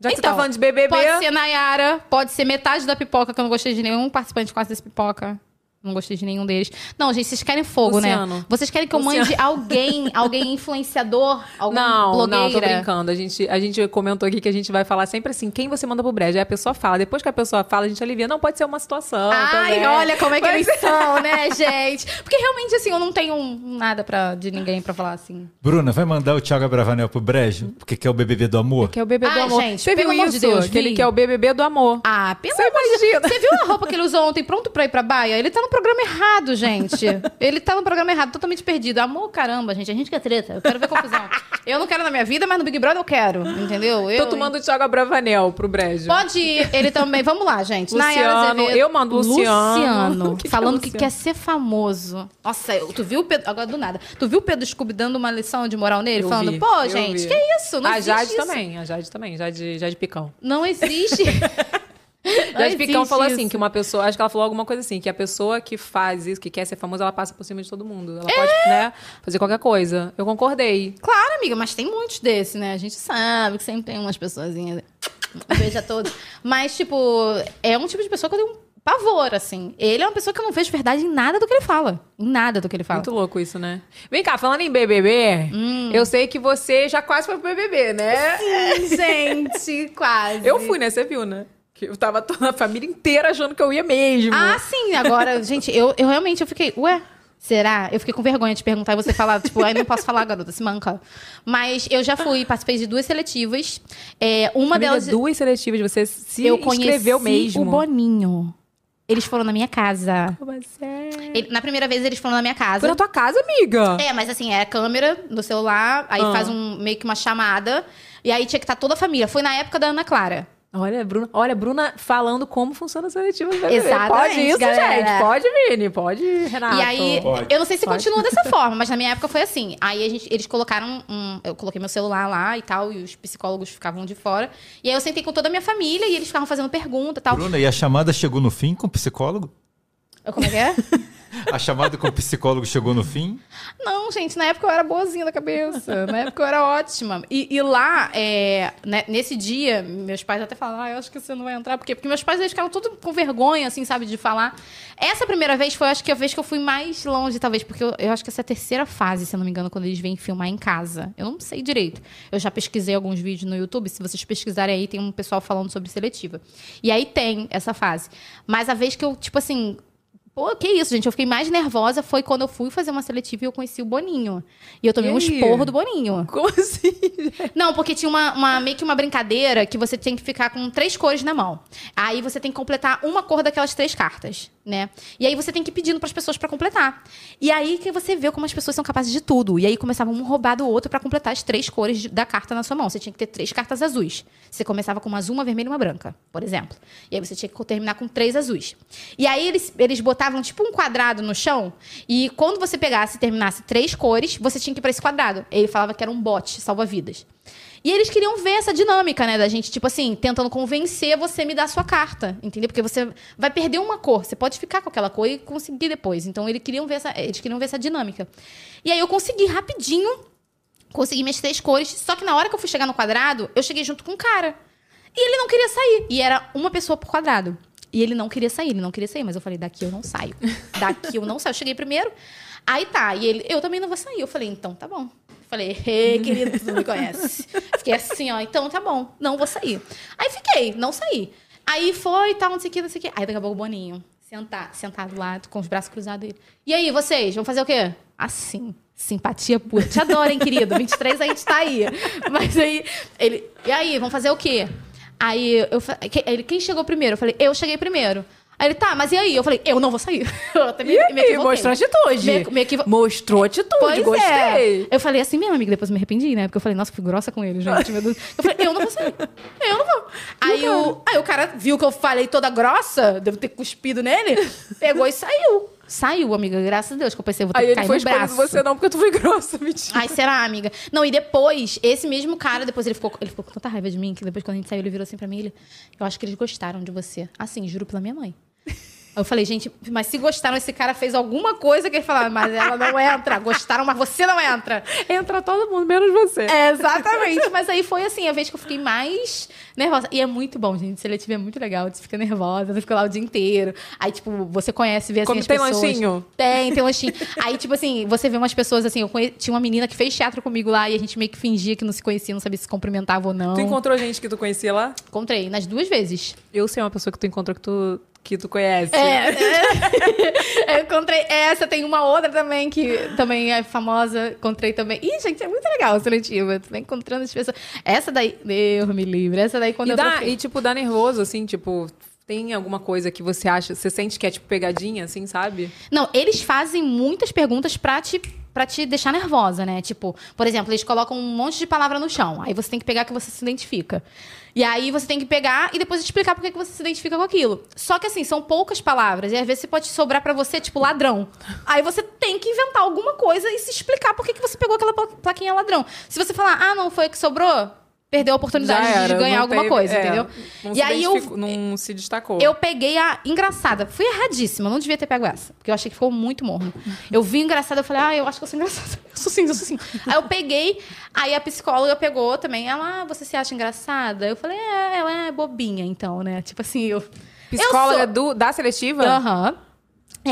Já que você tá Então, falando de BBB... Pode ser Nayara, pode ser metade da pipoca, que eu não gostei de nenhum participante quase desse pipoca. Não gostei de nenhum deles. Não, gente, vocês querem fogo, Luciano. né? Vocês querem que eu Luciano. mande alguém, alguém influenciador, algum Não, blogueira? não, tô brincando. A gente, a gente comentou aqui que a gente vai falar sempre assim, quem você manda pro brejo? Aí a pessoa fala. Depois que a pessoa fala, a gente alivia. Não, pode ser uma situação Ai, também. olha como é que Mas- eles são, né, gente? Porque realmente, assim, eu não tenho nada pra, de ninguém pra falar assim. Bruna, vai mandar o Thiago Abravanel pro brejo? Porque quer o BBB do amor? Que é o BBB do Ai, amor. gente, Você pelo viu amor de isso? Deus, que ele quer o BBB do amor. Ah, pelo Você amor de imagina? Você viu a roupa que ele usou ontem pronto pra ir pra baia? Ele tá no programa errado, gente. Ele tá no programa errado, totalmente perdido. Amor, caramba, gente. A gente quer treta. Eu quero ver confusão. Eu não quero na minha vida, mas no Big Brother eu quero. Entendeu? Eu, Tô tomando o Thiago Abravanel pro brejo. Pode ir, ele também. Vamos lá, gente. Luciano, eu mando Luciano. Luciano, Que que é falando que Luciano? quer ser famoso. Nossa, eu- tu viu o Pedro. Agora do nada. Tu viu o Pedro Scooby dando uma lição de moral nele? Eu falando, vi, pô, gente, vi. que isso? Não a existe Jade isso. também, a Jade também, Jade, Jade Picão. Não existe. Jade Picão falou assim, isso. que uma pessoa, acho que ela falou alguma coisa assim, que a pessoa que faz isso, que quer ser famosa, ela passa por cima de todo mundo. Ela pode, né, fazer qualquer coisa. Eu concordei. Claro, amiga, mas tem muitos desses, né? A gente sabe que sempre tem umas pessoazinhas. Veja todos. Mas, tipo, é um tipo de pessoa que eu tenho um pavor, assim. Ele é uma pessoa que eu não vejo verdade em nada do que ele fala. Em nada do que ele fala. Muito louco isso, né? Vem cá, falando em BBB, Hum. eu sei que você já quase foi pro BBB, né? Gente, quase. Eu fui, né? Você viu, né? Que eu tava toda a família inteira achando que eu ia mesmo. Ah, sim. Agora, gente, eu, eu realmente eu fiquei, ué, será? Eu fiquei com vergonha de perguntar e você falar, tipo, aí não posso falar, garota, se manca. Mas eu já fui, participei de duas seletivas. É, uma Amiga, delas. duas seletivas, você se eu inscreveu mesmo. o Boninho. Eles foram na minha casa. Você... Ele- na primeira vez eles foram na minha casa. Foi na tua casa, amiga. É, mas assim, é a câmera no celular, aí Ah. faz um meio que uma chamada, e aí tinha que estar toda a família. Foi na época da Ana Clara. Olha, Bruna, olha, Bruna falando como funciona a seletiva. Exatamente, Pode isso, galera. gente. Pode, Vini. Pode, Renato. E aí, Pode. eu não sei se Pode. continua dessa forma, mas na minha época foi assim. Aí a gente- eles colocaram um. Eu coloquei meu celular lá e tal, e os psicólogos ficavam de fora. E aí eu sentei com toda a minha família e eles ficavam fazendo pergunta e tal. Bruna, e a chamada chegou no fim com o psicólogo? Eu, como é que é? A chamada com o psicólogo chegou no fim? Não, gente, na época eu era boazinha da cabeça. Na época eu era ótima. E, e lá, é, né, nesse dia, meus pais até falaram, ah, eu acho que você não vai entrar. Por quê? Porque meus pais eles ficaram todos com vergonha, assim, sabe, de falar. Essa primeira vez foi, acho que, a vez que eu fui mais longe, talvez, porque eu, eu acho que essa é a terceira fase, se eu não me engano, quando eles vêm filmar em casa. Eu não sei direito. Eu já pesquisei alguns vídeos no YouTube, se vocês pesquisarem aí, tem um pessoal falando sobre seletiva. E aí tem essa fase. Mas a vez que eu, tipo assim, Pô, que isso, gente. Eu fiquei mais nervosa foi quando eu fui fazer uma seletiva e eu conheci o Boninho. E eu tomei E um esporro do Boninho. Como assim? Não, porque tinha uma, uma- meio que uma brincadeira que você tem que ficar com três cores na mão. Aí você tem que completar uma cor daquelas três cartas, né? E aí você tem que ir pedindo pras pessoas pra completar. E aí que você vê como as pessoas são capazes de tudo. E aí começava um roubar do outro pra completar as três cores da carta na sua mão. Você tinha que ter três cartas azuis. Você começava com uma azul, uma vermelha e uma branca, por exemplo. E aí você tinha que terminar com três azuis. E aí eles, eles botavam tipo um quadrado no chão. E quando você pegasse e terminasse três cores, você tinha que ir pra esse quadrado. Ele falava que era um bote, salva-vidas. E eles queriam ver essa dinâmica, né, da gente, tipo assim, tentando convencer você a me dar a sua carta, entendeu? Porque você vai perder uma cor, você pode ficar com aquela cor e conseguir depois. Então eles queriam ver essa, eles queriam ver essa dinâmica. E aí eu consegui rapidinho, consegui minhas três cores, só que na hora que eu fui chegar no quadrado, eu cheguei junto com um cara. E ele não queria sair. E era uma pessoa por quadrado. E ele não queria sair, ele não queria sair, mas eu falei, daqui eu não saio. Daqui eu não saio. Eu cheguei primeiro. Aí tá, e ele, eu também não vou sair. Eu falei, então tá bom. Falei, ei, querido, tu me conhece. Fiquei assim, ó, então tá bom, não vou sair. Aí fiquei, não saí. Aí foi, tal, não sei o que, não sei o que. Aí daqui a pouco o Boninho, sentado, sentado lá, com os braços cruzados. Ele, e aí, vocês, vão fazer o quê? Assim, simpatia pura. Te adoro, hein, querido? 23 a gente tá aí. Mas aí, ele, e aí, vão fazer o quê? Aí, eu, ele, quem chegou primeiro? Eu falei, eu cheguei primeiro. Aí ele, tá, mas e aí? Eu falei, eu não vou sair. Eu até me, E aí, me equivoquei. mostrou atitude. Me, me equivo- Mostrou atitude, Pois gostei. é. Eu falei assim mesmo, amiga, depois me arrependi, né? Porque eu falei, nossa, fui grossa com ele, gente. Meu Deus. Eu falei, eu não vou sair. Eu não vou. Aí o, aí o cara viu que eu falei toda grossa, devo ter cuspido nele, pegou e saiu. Saiu, amiga, graças a Deus, que eu pensei, vou ter Aí que cair no braço. você não, porque tu foi grossa, mentira. Ai, será, amiga? Não, e depois, esse mesmo cara, depois ele ficou, ele ficou com tanta raiva de mim, que depois quando a gente saiu, ele virou assim pra mim, ele, eu acho que eles gostaram de você. Assim, juro pela minha mãe. Eu falei, gente, mas se gostaram, esse cara fez alguma coisa que ele falava, mas ela não entra. Gostaram, mas você não entra. Entra todo mundo, menos você. É, exatamente. Mas aí foi assim, a vez que eu fiquei mais nervosa. E é muito bom, gente. Seletivo é muito legal. Você fica nervosa, você fica lá o dia inteiro. Aí, tipo, você conhece, vê assim Como as tem pessoas. lanchinho? Tem, tem lanchinho. aí, tipo assim, você vê umas pessoas assim. Eu conhe... Tinha uma menina que fez teatro comigo lá e a gente meio que fingia que não se conhecia, não sabia se cumprimentava ou não. Tu encontrou gente que tu conhecia lá? Encontrei, nas duas vezes. Eu sei uma pessoa que tu encontrou que tu, que tu conhece. É, é. eu encontrei essa, tem uma outra também que também é famosa. Encontrei também. Ih, gente, é muito legal o seletivo. Eu tô encontrando as pessoas. Essa daí, Deus me livre. Essa daí quando E, eu dá, troquei- e, tipo, dá nervoso, assim, tipo... Tem alguma coisa que você acha... Você sente que é, tipo, pegadinha, assim, sabe? Não, eles fazem muitas perguntas pra te, pra te deixar nervosa, né? Tipo, por exemplo, eles colocam um monte de palavra no chão. Aí você tem que pegar que você se identifica. E aí você tem que pegar e depois explicar por que você se identifica com aquilo. Só que assim, são poucas palavras. E às vezes pode sobrar pra você, tipo, ladrão. Aí você tem que inventar alguma coisa e se explicar por que você pegou aquela pla- plaquinha ladrão. Se você falar, ah, não, foi que sobrou, perdeu a oportunidade era, de ganhar alguma teve- coisa, é, entendeu? Não e aí eu, Não se destacou. eu peguei a engraçada. Fui erradíssima. Não devia ter pego essa. Porque eu achei que ficou muito morno. Eu vi engraçada, eu falei, ah, eu acho que eu sou engraçada. Eu sou sim, eu sou sim. aí eu peguei, aí a psicóloga pegou também. Ela, ah, você se acha engraçada? Eu falei, é, ela é bobinha, então, né? Tipo assim, eu. Psicóloga eu do, da seletiva? sou... Aham.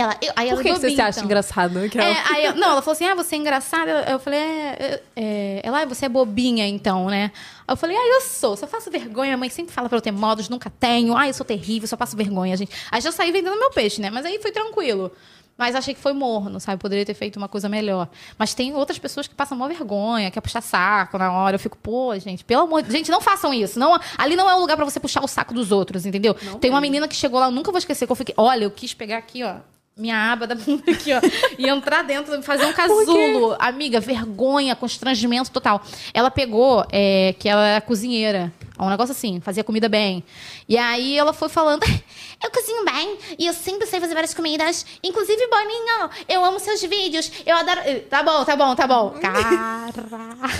Ela, eu, aí ela Por que, é que você se acha então. engraçado? Que É, ela- aí eu- não, ela falou assim: ah, você é engraçada. Eu, falei, é, é, Ela, ah, você é bobinha, então, né? Aí eu falei, ah, eu sou, só faço vergonha. Minha mãe sempre fala pra eu ter modos, nunca tenho. Ah, eu sou terrível, só passo vergonha, gente. Aí já saí vendendo meu peixe, né? Mas aí foi tranquilo. Mas achei que foi morno, sabe? Poderia ter feito uma coisa melhor. Mas tem outras pessoas que passam mó vergonha, quer puxar saco na hora. Eu fico, pô, gente, pelo amor de Gente, não façam isso. Não, ali não é o lugar pra você puxar o saco dos outros, entendeu? tem uma menina que chegou lá, eu nunca vou esquecer, que eu fiquei, olha, eu quis pegar aqui, ó, minha aba da bunda aqui, ó, e entrar dentro, fazer um casulo. Amiga, vergonha, constrangimento total. Ela pegou, é, que ela era cozinheira. Um negócio assim, fazia comida bem. E aí ela foi falando: Eu cozinho bem e eu sempre sei fazer várias comidas. Inclusive, Boninho, eu amo seus vídeos. Eu adoro. Tá bom, tá bom, tá bom. Caraca.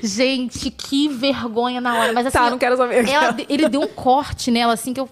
Gente, que vergonha na hora. Mas assim, Tá, não quero saber. ela- ele deu um corte nela, assim, que eu.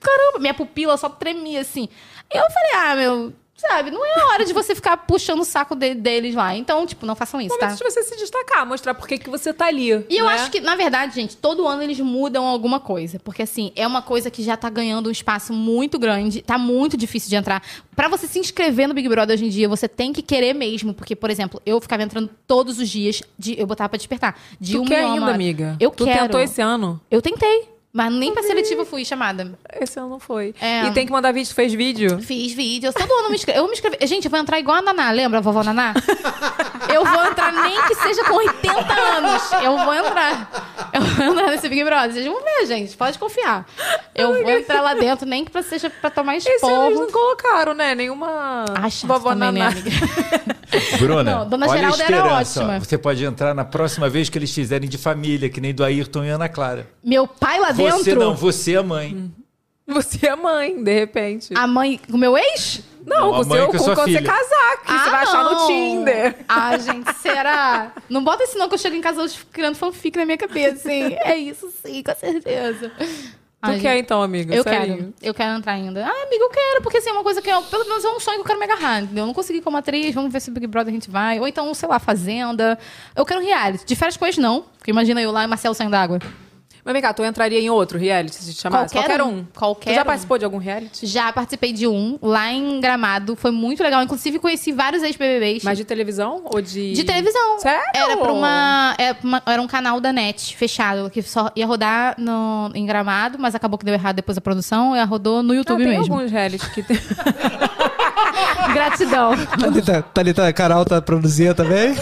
Caramba, minha pupila só tremia assim. Eu falei, ah, meu, sabe, não é hora de você ficar puxando o saco de- deles lá. Então, tipo, não façam isso, tá? Momento de você se destacar, mostrar por que que você tá ali. E eu né? acho que, na verdade, gente, todo ano eles mudam alguma coisa. Porque, assim, é uma coisa que já tá ganhando um espaço muito grande, tá muito difícil de entrar. Pra você se inscrever no Big Brother hoje em dia, você tem que querer mesmo. Porque, por exemplo, eu ficava entrando todos os dias, de, eu botava pra despertar. De Tu uma quer ainda, hora. amiga? Eu tu quero. tentou esse ano? Eu tentei. Mas nem pra seletiva eu fui chamada. Esse ano não foi. É. E tem que mandar vídeo. Tu fez vídeo? Fiz vídeos. Todo ano eu me inscrevi. Eu me inscrevi. Gente, eu vou entrar igual a Naná. Lembra a vovó Naná? Eu vou entrar nem que seja com 80 anos. Eu vou entrar. Eu vou entrar nesse Big Brother. Vocês vão ver, gente. Pode confiar. Eu vou entrar lá dentro, nem que seja pra tomar Esse ano eles esporro. não colocaram, né? Nenhuma Ah, vovó também, né, Naná. amiga? Bruna, Não, Dona olha Geralda a era ótima. Você pode entrar na próxima vez que eles fizerem de família, que nem do Ayrton e Ana Clara. Meu pai lá dentro. Você não, você é a mãe. Você é mãe, de repente. A mãe. O meu ex? não, Não, a com sua quando você filha. casar, que você vai achar no. Tinder. Ah, gente, será? Não bota isso não que eu chego em casa hoje criando fanfic na minha cabeça, assim. É isso sim, com certeza. Tu Ai, quer gente, então, amiga? Eu Sério? quero. Eu quero entrar ainda. Ah, amiga, eu quero, porque assim, é uma coisa que eu, pelo menos é um sonho que eu quero me agarrar, entendeu? Eu não consegui como atriz, vamos ver se o Big Brother a gente vai. Ou então, sei lá, Fazenda. Eu quero reality. De férias com não. Porque imagina eu lá e Marcelo saindo d'água. Mas vem cá, tu entraria em outro reality se te chamasse? Qualquer Qualquer, um. um. Qualquer Tu já um. participou de algum reality? Já participei de um lá em Gramado, foi muito legal. Inclusive, conheci vários ex-BBBs. Mas de televisão ou de... De televisão. Sério? Era pra uma, era pra uma- Era um canal da NET, fechado, que só ia rodar no, em Gramado, mas acabou que deu errado depois da produção, e rodou no YouTube tem mesmo. alguns reality que tem... Gratidão. Thalita, Thalita Carol tá produzindo também?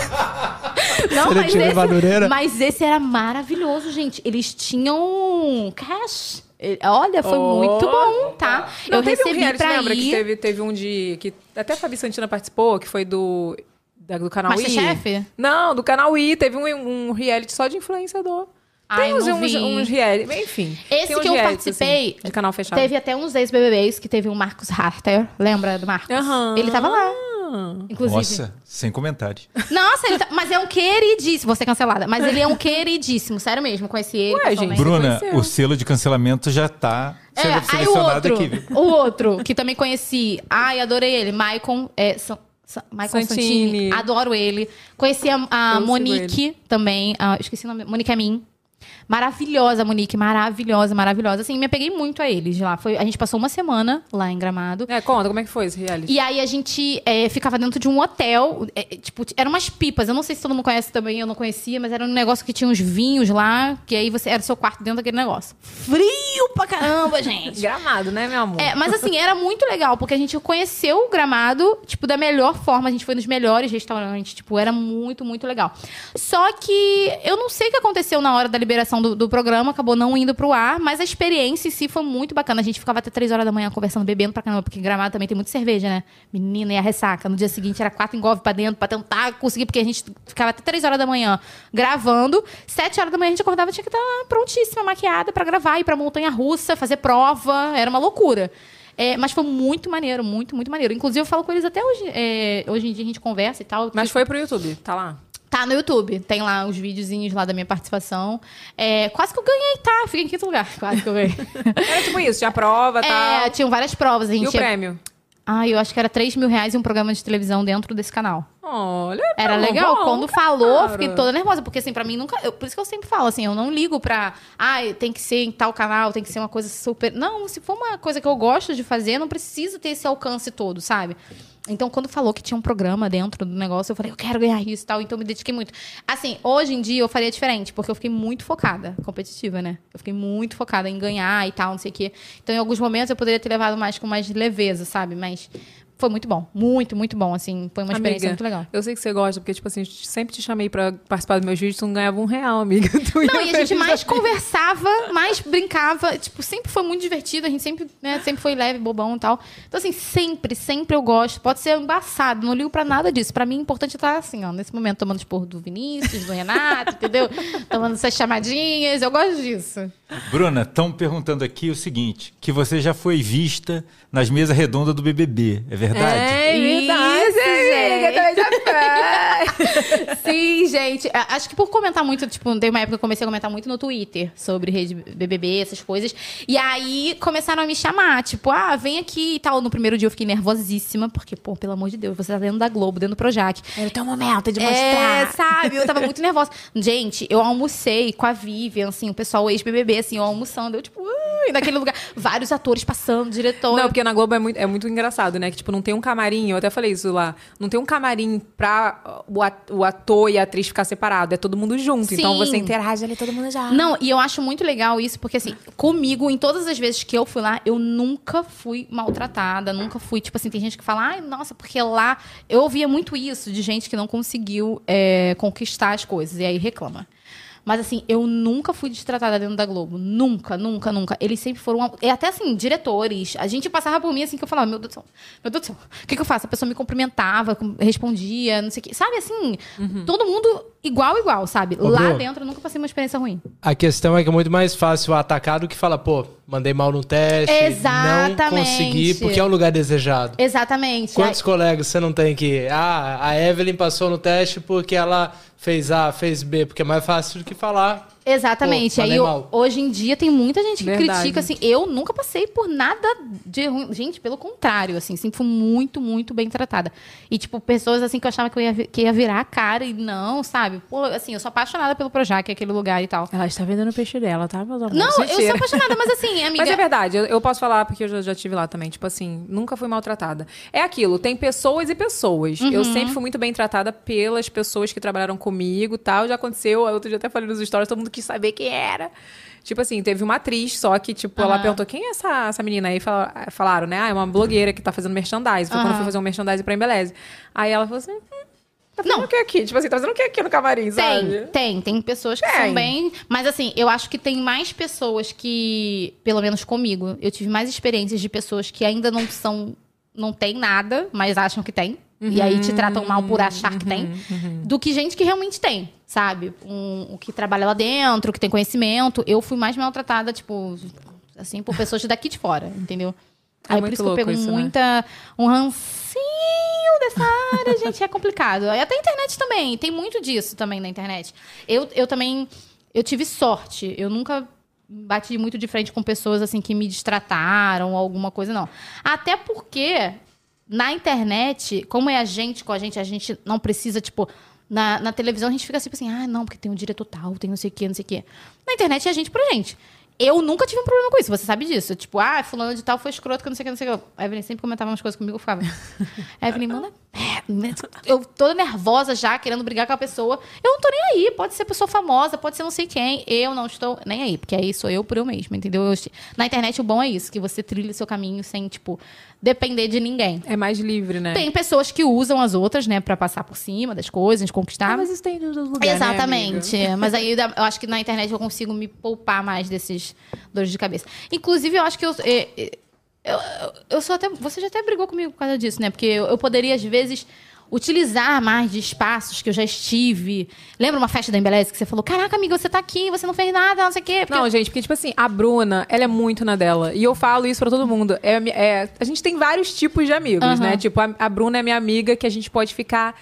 Não, mas esse, mas esse era maravilhoso, gente. Eles tinham cash. Olha, foi Oh. muito bom, tá? Não, Eu teve um recebi reality, pra lembra? Que ir. teve, teve um de... Que até a Fabi Santina participou, que foi do... da- do canal I. Masterchef? Não, do canal I. Teve um, um reality só de influenciador. Tem Ai, uns, não uns, vi. uns reality... Enfim. Esse tem uns que eu realities, participei, assim, de canal fechado. Teve até uns ex-BBBs, que teve o Marcos Harter. Lembra do Marcos? Aham. Ele tava lá, inclusive. Nossa, sem comentários. Nossa, ele tá- mas é um queridíssimo. Você cancelada. Mas ele é um queridíssimo. Sério mesmo. Conheci ele. Ué, gente, Bruna, o selo de cancelamento já tá É, sendo aí o selecionado outro, aqui. o outro, que também conheci. Ai, adorei ele. Maicon, é, Sa- Sa- Maicon Santini. Santini. Adoro ele. Conheci a, a Monique também. ah, esqueci o nome. Monique Amin. Maravilhosa, Monique. Maravilhosa, maravilhosa. Assim, me apeguei muito a eles lá. Foi, a gente passou uma semana lá em Gramado. É, conta, como é que foi esse reality? E aí a gente é, ficava dentro de um hotel. é, tipo, eram umas pipas. Eu não sei se todo mundo conhece também, eu não conhecia, mas era um negócio que tinha uns vinhos lá, que aí você era o seu quarto dentro daquele negócio. Frio pra caramba, gente. Gramado, né, meu amor? É, mas assim, era muito legal, porque a gente conheceu o gramado, tipo, da melhor forma. A gente foi nos melhores restaurantes, tipo, era muito, muito legal. Só que eu não sei o que aconteceu na hora da liberação do, do programa, acabou não indo pro ar, mas a experiência em si foi muito bacana. A gente ficava até três horas da manhã conversando, bebendo pra caramba, porque gramado também tem muita cerveja, né? Menina, e a ressaca. No dia seguinte era quatro engolves pra dentro pra tentar conseguir, porque a gente ficava até três horas da manhã gravando. Sete horas da manhã a gente acordava, tinha que estar prontíssima, maquiada pra gravar, ir pra montanha russa, fazer prova. Era uma loucura. É, mas foi muito maneiro, muito, muito maneiro. Inclusive, eu falo com eles até hoje. é, hoje em dia a gente conversa e tal. Mas foi pro YouTube, tá lá. Tá no YouTube. Tem lá os videozinhos lá da minha participação. É, quase que eu ganhei, tá? Fiquei em quinto lugar. Quase que eu ganhei. Era tipo isso, tinha prova e tal. é, tinham várias provas. A gente E o ia- prêmio? Ah, eu acho que era 3 mil reais e um programa de televisão dentro desse canal. Olha, Era tá legal. bom, Quando falou, cara. fiquei toda nervosa. Porque, assim, pra mim nunca. eu- por isso que eu sempre falo, assim, eu não ligo pra. Ah, tem que ser em tal canal, tem que ser uma coisa super. Não, se for uma coisa que eu gosto de fazer, não precisa ter esse alcance todo, sabe? Então, quando falou que tinha um programa dentro do negócio, eu falei, eu quero ganhar isso e tal. Então, me dediquei muito. Assim, hoje em dia eu faria diferente, porque eu fiquei muito focada, competitiva, né? Eu fiquei muito focada em ganhar e tal, não sei o quê. Então, em alguns momentos eu poderia ter levado mais com mais leveza, sabe? Mas foi muito bom. Muito, muito bom. Assim, foi uma experiência Amiga, muito legal. Eu sei que você gosta, porque, tipo assim, sempre te chamei pra participar dos meus vídeos, tu não ganhava um real, amiga. Tu Não, e a gente mais conversava, mais brincava. Tipo, sempre foi muito divertido. A gente sempre, né, sempre foi leve, bobão e tal. Então, assim, sempre, sempre eu gosto. Pode ser embaçado, não ligo pra nada disso. Pra mim, o importante é estar assim, ó, nesse momento, tomando esporro do Vinícius, do Renato, entendeu? Tomando essas chamadinhas. Eu gosto disso. Bruna, estão perguntando aqui o seguinte: que você já foi vista nas mesas redondas do BBB, é verdade? É verdade, Isso, amiga, também já. Sim, gente. Acho que por comentar muito, tipo, tem uma época que eu comecei a comentar muito no Twitter sobre rede BBB, essas coisas. E aí começaram a me chamar, tipo, ah, vem aqui e tal. No primeiro dia eu fiquei nervosíssima, porque, pô, pelo amor de Deus, você tá dentro da Globo, dentro do Projac. Era o teu momento de É, mostrar. sabe? Eu tava muito nervosa. Gente, eu almocei com a Vivian, assim, o pessoal ex-BBB, assim, eu almoçando. Eu, tipo, ui, naquele lugar. Vários atores passando, diretor. Não, porque na Globo é muito, é muito engraçado, né? Que, tipo, não tem um camarim, eu até falei isso lá. Não tem um camarim pra o at- o ator e a atriz ficar separado. É todo mundo junto. Então Sim. você interage ali, todo mundo já. Não, e eu acho muito legal isso, porque assim, comigo, em todas as vezes que eu fui lá, eu nunca fui maltratada, nunca fui, tipo assim, tem gente que fala, ai, nossa, porque lá. Eu ouvia muito isso de gente que não conseguiu é, conquistar as coisas, e aí reclama. Mas assim, eu nunca fui destratada dentro da Globo. Nunca, nunca, nunca. Eles sempre foram. E até assim, diretores. A gente passava por mim assim que eu falava, meu Deus do céu, meu Deus do céu, o que, que eu faço? A pessoa me cumprimentava, respondia, não sei o quê. Sabe assim, todo mundo igual, igual, sabe? Ô, Lá Bru. dentro eu nunca passei uma experiência ruim. A questão é que é muito mais fácil atacar do que falar, pô, mandei mal no teste, Exatamente. não consegui, porque é um lugar desejado. Exatamente. Quantos colegas você não tem que. Ah, a Evelyn passou no teste porque ela fez A, fez B, porque é mais fácil do que falar. Exatamente. Pô, Aí eu- hoje em dia tem muita gente que Verdade. critica assim. Eu nunca passei por nada de ruim. Gente, pelo contrário, assim, sempre fui muito, muito bem tratada. E, tipo, pessoas assim que eu achava que eu ia, que ia virar a cara e não, sabe? Pô, assim, eu sou apaixonada pelo Projac, aquele lugar e tal. Ela está vendendo o peixe dela, tá? amores? Não, eu sou apaixonada, mas assim, amiga. Mas é verdade, eu, eu posso falar porque eu já, já tive lá também. Tipo assim, nunca fui maltratada. É aquilo, tem pessoas e pessoas. Uhum. Eu sempre fui muito bem tratada pelas pessoas que trabalharam comigo tal. Já aconteceu, outro dia até falei nos stories, todo mundo quis saber quem era. Tipo assim, teve uma atriz, só que, tipo, ela perguntou quem é essa, essa menina aí? Fala- Falaram, né? Ah, é uma blogueira que tá fazendo merchandising. Foi quando eu fui fazer um merchandising pra Embeleze. Aí ela falou assim: hum, tá fazendo Não. o que aqui? Tipo assim, tá fazendo o que aqui no camarim, sabe? Tem, tem. Tem pessoas que Tem. são bem. Mas assim, eu acho que tem mais pessoas que, pelo menos comigo, eu tive mais experiências de pessoas que ainda não são. Não tem nada, mas acham que tem. E aí te tratam mal por achar que tem. Do que gente que realmente tem, sabe? Um, o que trabalha lá dentro, que tem conhecimento. Eu fui mais maltratada, tipo, assim, por pessoas daqui de fora, entendeu? É Aí por isso que eu pego isso, né? muita. Um rancinho dessa área, gente. É complicado. E até a internet também. Tem muito disso também na internet. Eu, eu também. Eu tive sorte. Eu nunca bati muito de frente com pessoas assim que me destrataram ou alguma coisa, não. Até porque na internet, como é a gente com a gente, a gente não precisa, tipo. Na, na televisão a gente fica tipo assim, ah, não, porque tem um diretor tal, tem não sei o quê, não sei o quê. Na internet é a gente pra gente. Eu nunca tive um problema com isso, você sabe disso. Tipo, ah, fulano de tal foi escroto, que não sei o que, não sei o que. A Evelyn sempre comentava umas coisas comigo, eu ficava. Evelyn, manda. Merda. Eu toda nervosa já, querendo brigar com a pessoa. Eu não tô nem aí. Pode ser pessoa famosa, pode ser não sei quem. Eu não estou nem aí, porque aí sou eu por eu mesma, entendeu? Eu- na internet o bom é isso, que você trilha o seu caminho sem, tipo, depender de ninguém. É mais livre, né? Tem pessoas que usam as outras, né, pra passar por cima das coisas, conquistar. Ah, mas isso tem em lugares. né, Exatamente. mas aí eu acho que na internet eu consigo me poupar mais desses dores de cabeça. Inclusive, eu acho que eu. é, é, Eu, eu, sou até. Você já até brigou comigo por causa disso, né? Porque eu, eu poderia, às vezes, utilizar mais de espaços que eu já estive. Lembra uma festa da Embeleze que você falou: Caraca, amiga, você tá aqui, você não fez nada, não sei o quê. Porque Não, gente, porque, tipo assim, a Bruna, ela é muito na dela. E eu falo isso pra todo mundo. É, é- a gente tem vários tipos de amigos, Aham. né? Tipo, a, a Bruna é minha amiga que a gente pode ficar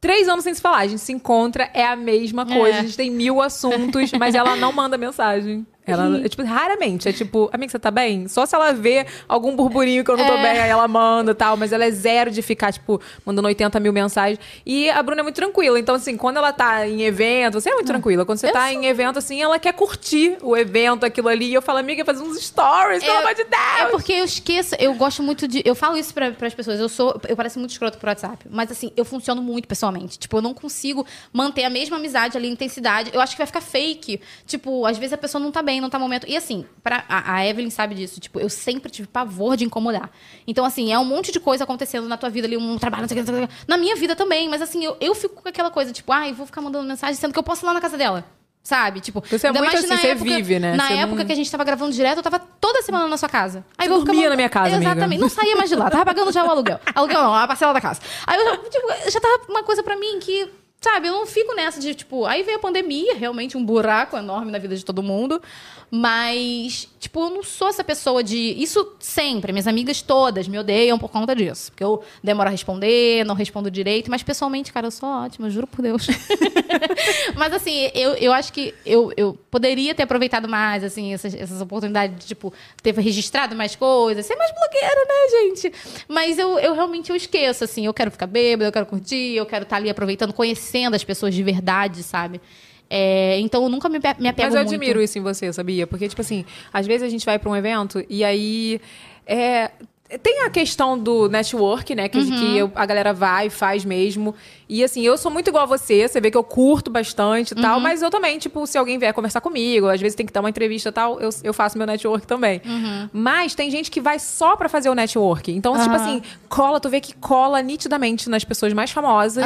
três anos sem se falar. A gente se encontra, é a mesma coisa. É. A gente tem mil assuntos, mas ela não manda mensagem. Ela, é, tipo, raramente. É tipo, amiga, você tá bem? Só se ela vê algum burburinho que eu não tô É. bem, aí ela manda e tal. Mas ela é zero de ficar, tipo, mandando 80 mil mensagens. E a Bruna é muito tranquila. Então, assim, quando ela tá em evento, você é muito tranquila. Quando você Eu tá sou. em evento, assim, ela quer curtir o evento, aquilo ali. E eu falo, amiga, faz uns stories, pelo amor de Deus! É porque eu esqueço, eu gosto muito de. Eu falo isso para as pessoas. Eu sou. Eu pareço muito escroto pro WhatsApp. Mas assim, eu funciono muito pessoalmente. Tipo, eu não consigo manter a mesma amizade ali, intensidade. Eu acho que vai ficar fake. Tipo, às vezes a pessoa não tá bem, não tá momento. E assim, pra, a, a Evelyn sabe disso. Tipo, eu sempre tive pavor de incomodar. Então, assim, é um monte de coisa acontecendo na tua vida ali, um trabalho, não sei o que, não sei o que. Na minha vida também. Mas assim, eu, eu fico com aquela coisa, tipo, ai, vou ficar mandando mensagem, sendo que eu posso ir lá na casa dela. Sabe? Tipo, Você é muito assim, você época- vive, né? Na Você época não- que a gente tava gravando direto, eu tava toda semana na sua casa. Aí Você eu dormia na minha casa, amiga. Exatamente. Não saía mais de lá. Tava pagando já o aluguel. Aluguel não, a parcela da casa. Aí eu já, tipo, já tava uma coisa pra mim que, sabe, eu não fico nessa de, tipo... Aí veio a pandemia, realmente um buraco enorme na vida de todo mundo. Mas, tipo, eu não sou essa pessoa de... Isso sempre. Minhas amigas todas me odeiam por conta disso. Porque eu demoro a responder, não respondo direito. Mas, pessoalmente, cara, eu sou ótima, juro por Deus. Mas assim, eu, eu acho que eu, eu poderia ter aproveitado mais, assim, essas, essas oportunidades de, tipo, ter registrado mais coisas, ser mais blogueira, né, gente? Mas eu, eu realmente eu esqueço, assim, eu quero ficar bêbada, eu quero curtir, eu quero estar ali aproveitando, conhecendo as pessoas de verdade, sabe? É, então eu nunca me, me apego Mas eu muito. admiro isso em você, sabia? Porque, tipo assim, às vezes a gente vai pra um evento e aí. É, tem a questão do network, né? Que, Uhum. que eu- a galera vai, faz mesmo. E assim, eu sou muito igual a você. Você vê que eu curto bastante e tal. Uhum. Mas eu também, tipo, se alguém vier conversar comigo, às vezes tem que dar uma entrevista e tal, eu, eu faço meu network também. Uhum. Mas tem gente que vai só pra fazer o network. Então, tipo assim, cola, tu vê que cola nitidamente nas pessoas mais famosas.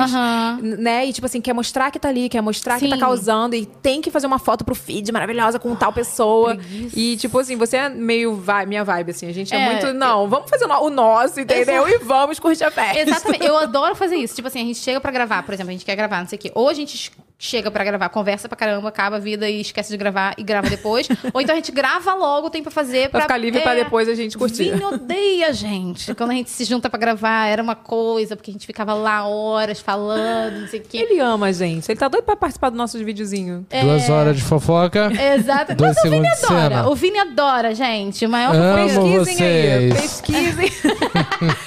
Né? E, tipo assim, quer mostrar que tá ali, quer mostrar que tá Sim. causando. E tem que fazer uma foto pro feed maravilhosa com tal pessoa. E, tipo assim, você é meio vai, minha vibe, assim. A gente é, É, muito. Não, vamos fazer o no- o nosso, entendeu? E vamos curtir a festa. Exatamente. Eu adoro fazer isso. Tipo assim, a gente chega pra gravar, por exemplo, a gente quer gravar, não sei o quê. Ou a gente chega pra gravar, conversa pra caramba, acaba a vida e esquece de gravar e grava depois. Ou então a gente grava logo, tem pra fazer. Pra ficar livre pra depois a gente curtir. Vini odeia, gente. Quando a gente se junta pra gravar, era uma coisa, porque a gente ficava lá horas falando, não sei o quê. Ele ama a gente. Ele tá doido pra participar do nosso videozinho. Duas horas de fofoca. Exato. Dois Mas o Vini adora. cena. O Vini adora, gente. O maior Amo Pesquisem aí. vocês. Pesquisem.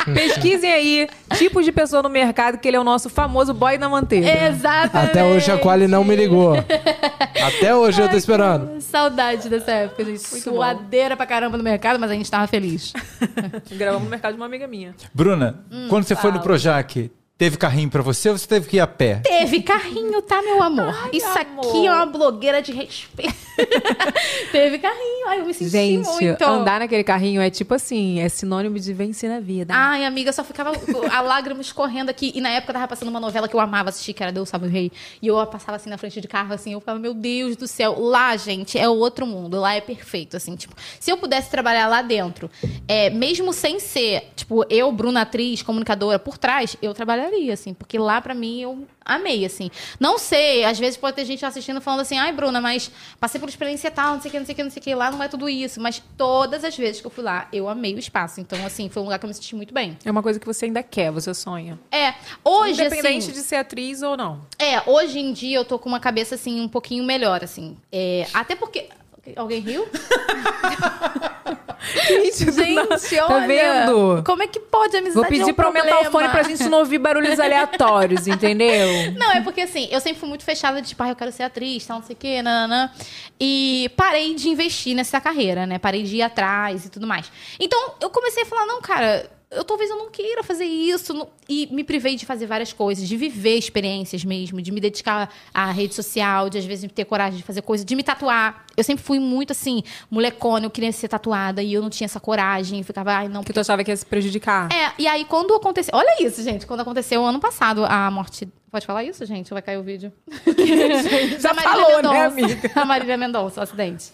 Pesquisem aí tipos de pessoa no mercado, que ele é o nosso famoso boy na manteiga. Exatamente. Até hoje a Quali não me ligou. Até hoje eu tô esperando. Saudade dessa época, gente. Muito bom. Suadeira pra caramba no mercado, mas a gente tava feliz. Gravamos no mercado de uma amiga minha. Bruna, quando você foi no Projac, teve carrinho pra você ou você teve que ir a pé? Teve carrinho, tá, meu amor? Isso aqui é uma blogueira de respeito. Teve carrinho. Ai, eu me senti Gente, muito. andar naquele carrinho é tipo assim, é sinônimo de vencer na vida. Ai, amiga, só ficava a lágrima escorrendo aqui. E na época eu tava passando uma novela que eu amava assistir, que era Deus Sabe o Rei. E eu passava assim na frente de carro, assim, eu falava, meu Deus do céu. Lá, gente, é outro mundo. Lá é perfeito, assim. Tipo, se eu pudesse trabalhar lá dentro, é, mesmo sem ser, tipo, eu, Bruna, atriz, comunicadora, por trás, eu trabalharia, assim. Porque lá, pra mim, eu amei, assim. Não sei, às vezes pode ter gente assistindo falando assim, ai, Bruna, mas passei por experiência tal, não sei o que, não sei o que, não sei o que. Lá não é tudo isso. Mas todas as vezes que eu fui lá, eu amei o espaço. Então, assim, foi um lugar que eu me senti muito bem. É uma coisa que você ainda quer, você sonha. É, hoje, Independente assim... de ser atriz ou não. É, hoje em dia eu tô com uma cabeça, assim, um pouquinho melhor, assim. É, até porque... Alguém riu? Gente, Gente, olha. Tá vendo? Como é que pode amizade Vou é pedir um pra aumentar o problema? fone pra gente não ouvir barulhos aleatórios, entendeu? Não, é porque assim, eu sempre fui muito fechada de tipo, ah, eu quero ser atriz, tal, não sei o quê, nananã. E parei de investir nessa carreira, né? Parei de ir atrás e tudo mais. Então, eu comecei a falar, não, cara, eu talvez eu não queira fazer isso. não- E me privei de fazer várias coisas, de viver experiências mesmo, de me dedicar à rede social, de às vezes ter coragem de fazer coisas, de me tatuar. Eu sempre fui muito assim, molecona, eu queria ser tatuada e eu não tinha essa coragem. Ficava, ai, não, Que tu achava que ia se prejudicar. é, e aí quando aconteceu. Olha isso, gente. Quando aconteceu ano passado a morte. Pode falar isso, gente? Vai cair o vídeo? Já falou, né, Mendonça. amiga? A Marília Mendonça, o acidente.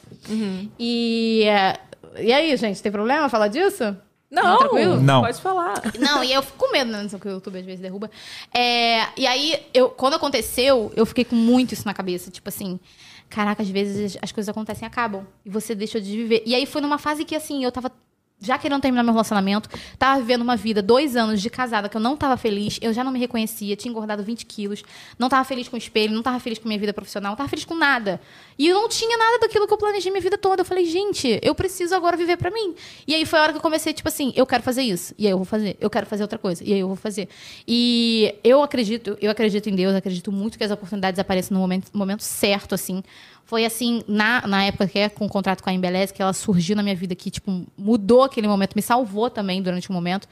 E. é, E aí, gente, tem problema falar disso? Não, tranquilo? Não. Pode falar. Não, e eu fico com medo, né? Não sei o que o YouTube às vezes derruba. É, e aí, eu, quando aconteceu, eu fiquei com muito isso na cabeça. Tipo assim, caraca, às vezes as coisas acontecem e acabam. E você deixa de viver. E aí foi numa fase que, assim, eu tava já querendo terminar meu relacionamento, tava vivendo uma vida, dois anos de casada, que eu não tava feliz, eu já não me reconhecia, tinha engordado 20 quilos, não tava feliz com o espelho, não tava feliz com minha vida profissional, não tava feliz com nada. E eu não tinha nada daquilo que eu planejei minha vida toda. Eu falei, gente, eu preciso agora viver pra mim. E aí foi a hora que eu comecei, tipo assim, eu quero fazer isso, e aí eu vou fazer, eu quero fazer outra coisa, e aí eu vou fazer. E eu acredito, eu acredito em Deus, acredito muito que as oportunidades apareçam no momento, momento certo, assim. Foi assim, na, na época que é com o contrato com a Embeleze, que ela surgiu na minha vida, que, tipo, mudou aquele momento, me salvou também durante o momento.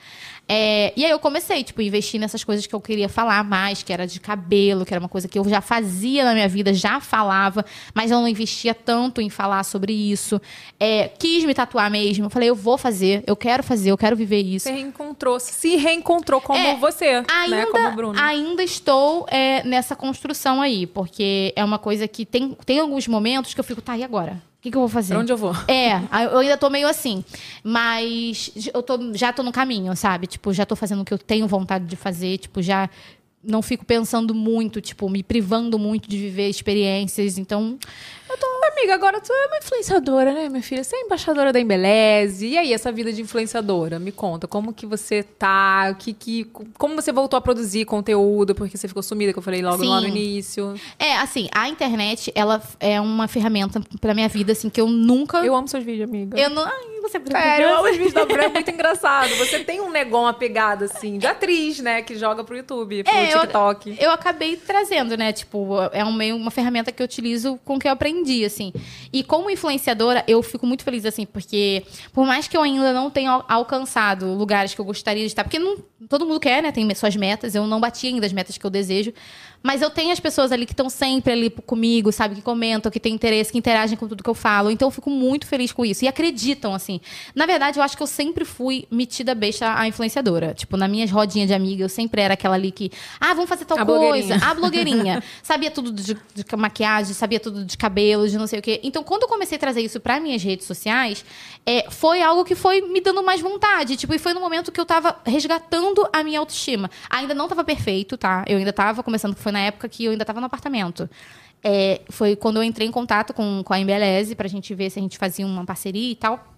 É, e aí eu comecei, tipo, investir nessas coisas que eu queria falar mais, que era de cabelo, que era uma coisa que eu já fazia na minha vida, já falava, mas eu não investia tanto em falar sobre isso. É, quis me tatuar mesmo. Eu falei, eu vou fazer, eu quero fazer, eu quero viver isso. Você reencontrou, se reencontrou como É, você, né? Ainda, Como Bruno. ainda estou é, nessa construção aí, porque é uma coisa que tem, tem alguns momentos que eu fico, tá, e agora? O que, que eu vou fazer? Pra onde eu vou? É, eu ainda tô meio assim. Mas eu tô, já tô no caminho, sabe? Tipo, já tô fazendo o que eu tenho vontade de fazer. Tipo, já não fico pensando muito, tipo, me privando muito de viver experiências. Então. Amiga, agora tu é uma influenciadora, né, minha filha? Você é embaixadora da Embeleze. E aí, essa vida de influenciadora? Me conta, como que você tá? Que, que, como você voltou a produzir conteúdo? Porque você ficou sumida, que eu falei logo lá no início. É, assim, a internet, ela é uma ferramenta pra minha vida, assim, que eu nunca. Eu amo seus vídeos, amiga. Eu não. Ai, você Sério, eu amo os vídeos da Bruna, é muito engraçado. Você tem um negão apegado, assim, de atriz, né? Que joga pro YouTube, pro É, eu- TikTok. Eu acabei trazendo, né? Tipo, é um meio, uma ferramenta que eu utilizo com o que eu aprendi, assim. E como influenciadora, eu fico muito feliz, assim, porque por mais que eu ainda não tenha al- alcançado lugares que eu gostaria de estar, porque não, todo mundo quer, né? Tem suas metas, eu não bati ainda as metas que eu desejo. Mas eu tenho as pessoas ali que estão sempre ali comigo, sabe? Que comentam, que têm interesse, que interagem com tudo que eu falo. Então eu fico muito feliz com isso. E acreditam, assim. Na verdade, eu acho que eu sempre fui metida besta a influenciadora. Tipo, na minhas rodinhas de amiga, eu sempre era aquela ali que, ah, vamos fazer tal A coisa. blogueirinha. A blogueirinha. sabia tudo de, de maquiagem, sabia tudo de cabelo, de não sei o quê. Então, quando eu comecei a trazer isso para minhas redes sociais, é, foi algo que foi me dando mais vontade. Tipo, e foi no momento que eu tava resgatando a minha autoestima. Ainda não tava perfeito, tá? Eu ainda tava começando, foi na época que eu ainda tava no apartamento. É, foi quando eu entrei em contato com, com a Embeleze pra gente ver se a gente fazia uma parceria e tal.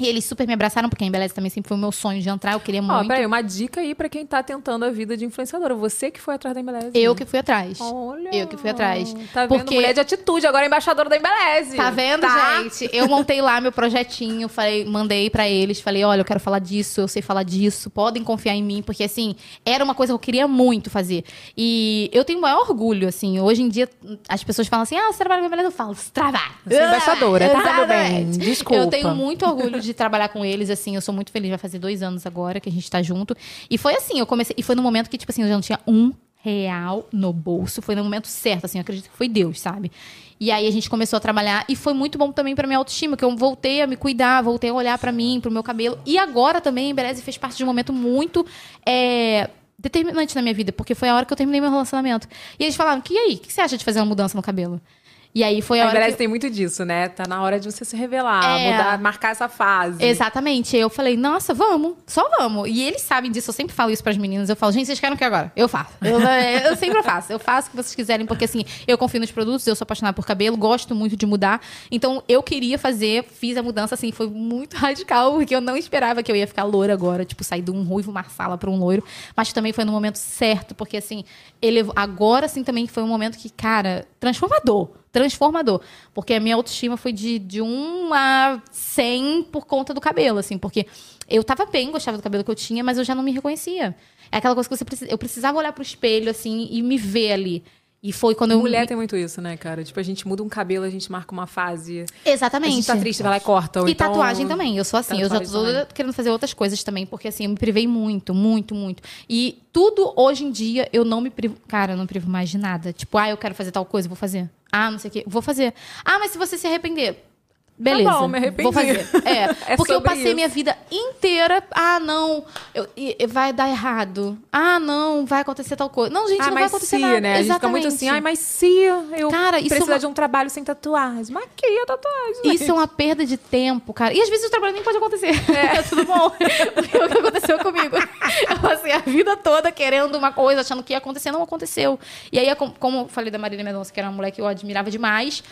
E eles super me abraçaram, porque a Embeleze também sempre foi o meu sonho de entrar, eu queria Ó, muito. peraí, uma dica aí pra quem tá tentando a vida de influenciadora. Você que foi atrás da Embeleze. Eu que fui atrás. Olha. Eu que fui atrás. Tá vendo? Porque- Mulher de atitude, agora embaixadora da Embeleze. Tá vendo, Tá? gente? Eu montei lá meu projetinho, falei, mandei pra eles, falei, olha, eu quero falar disso, eu sei falar disso, podem confiar em mim, porque assim, era uma coisa que eu queria muito fazer. E eu tenho o maior orgulho, assim, hoje em dia as pessoas falam assim: "Ah, você trabalha com beleza?" Eu falo, trabalho. Você é embaixadora, tá, meu bem? Desculpa. Eu tenho muito orgulho de trabalhar com eles, assim, eu sou muito feliz, vai fazer dois anos agora que a gente tá junto. E foi assim, eu comecei, e foi no momento que, tipo assim, eu já não tinha um real no bolso. Foi no momento certo, assim, eu acredito que foi Deus, sabe? E aí a gente começou a trabalhar e foi muito bom também pra minha autoestima, que eu voltei a me cuidar, voltei a olhar pra mim, pro meu cabelo. E agora também Embeleze fez parte de um momento muito é, determinante na minha vida, porque foi a hora que eu terminei meu relacionamento. E eles falaram: "Que aí, o que você acha de fazer uma mudança no cabelo?" E aí foi a, A hora Embeleze que... tem muito disso, né? Tá na hora de você se revelar, É. mudar, marcar essa fase. Exatamente. Eu falei, nossa, vamos, só vamos. E eles sabem disso, eu sempre falo isso pras meninas. Eu falo, gente, vocês querem o que agora? Eu faço. Eu, eu sempre faço. Eu faço o que vocês quiserem, porque assim, eu confio nos produtos, eu sou apaixonada por cabelo, gosto muito de mudar. Então, eu queria fazer, fiz a mudança, assim, foi muito radical, porque eu não esperava que eu ia ficar loira agora, tipo, sair de um ruivo marsala pra um loiro. Mas também foi no momento certo, porque assim, ele agora sim também foi um momento que, cara, transformador transformador. Porque a minha autoestima foi de, de 1 a 100 por conta do cabelo, assim. Porque eu tava bem, gostava do cabelo que eu tinha, mas eu já não me reconhecia. É aquela coisa que você precisa, eu precisava olhar pro espelho, assim, e me ver ali. E foi quando eu... Mulher tem muito isso, né, cara? Tipo, a gente muda um cabelo, a gente marca uma fase. Exatamente. A gente tá triste, vai lá e corta. E então- tatuagem também. Eu sou assim, eu já tô Tatuagem toda querendo fazer outras coisas também, porque assim, eu me privei muito, muito, muito. E tudo hoje em dia eu não me privo. Cara, eu não privo mais de nada. Tipo, ah, eu quero fazer tal coisa, vou fazer. Ah, não sei o quê, vou fazer. Ah, mas se você se arrepender. Beleza. Tá bom, me arrependi. Vou fazer. É, É porque eu passei isso. minha vida inteira. Ah, não, eu- e- e vai dar errado. Ah, não, vai acontecer tal coisa. Não, gente, Ah, não vai mas acontecer se, nada. né? A gente fica muito assim, ai, mas se eu Cara, isso é precisar uma- de um trabalho sem tatuagem, maquia a tatuagem. Isso é uma perda de tempo, cara. E às vezes o trabalho nem pode acontecer. É, tudo bom. Foi o que aconteceu comigo. Eu passei a vida toda querendo uma coisa, achando que ia acontecer, não aconteceu. E aí, como- como eu falei da Marília Mendonça, que era uma mulher que eu admirava demais,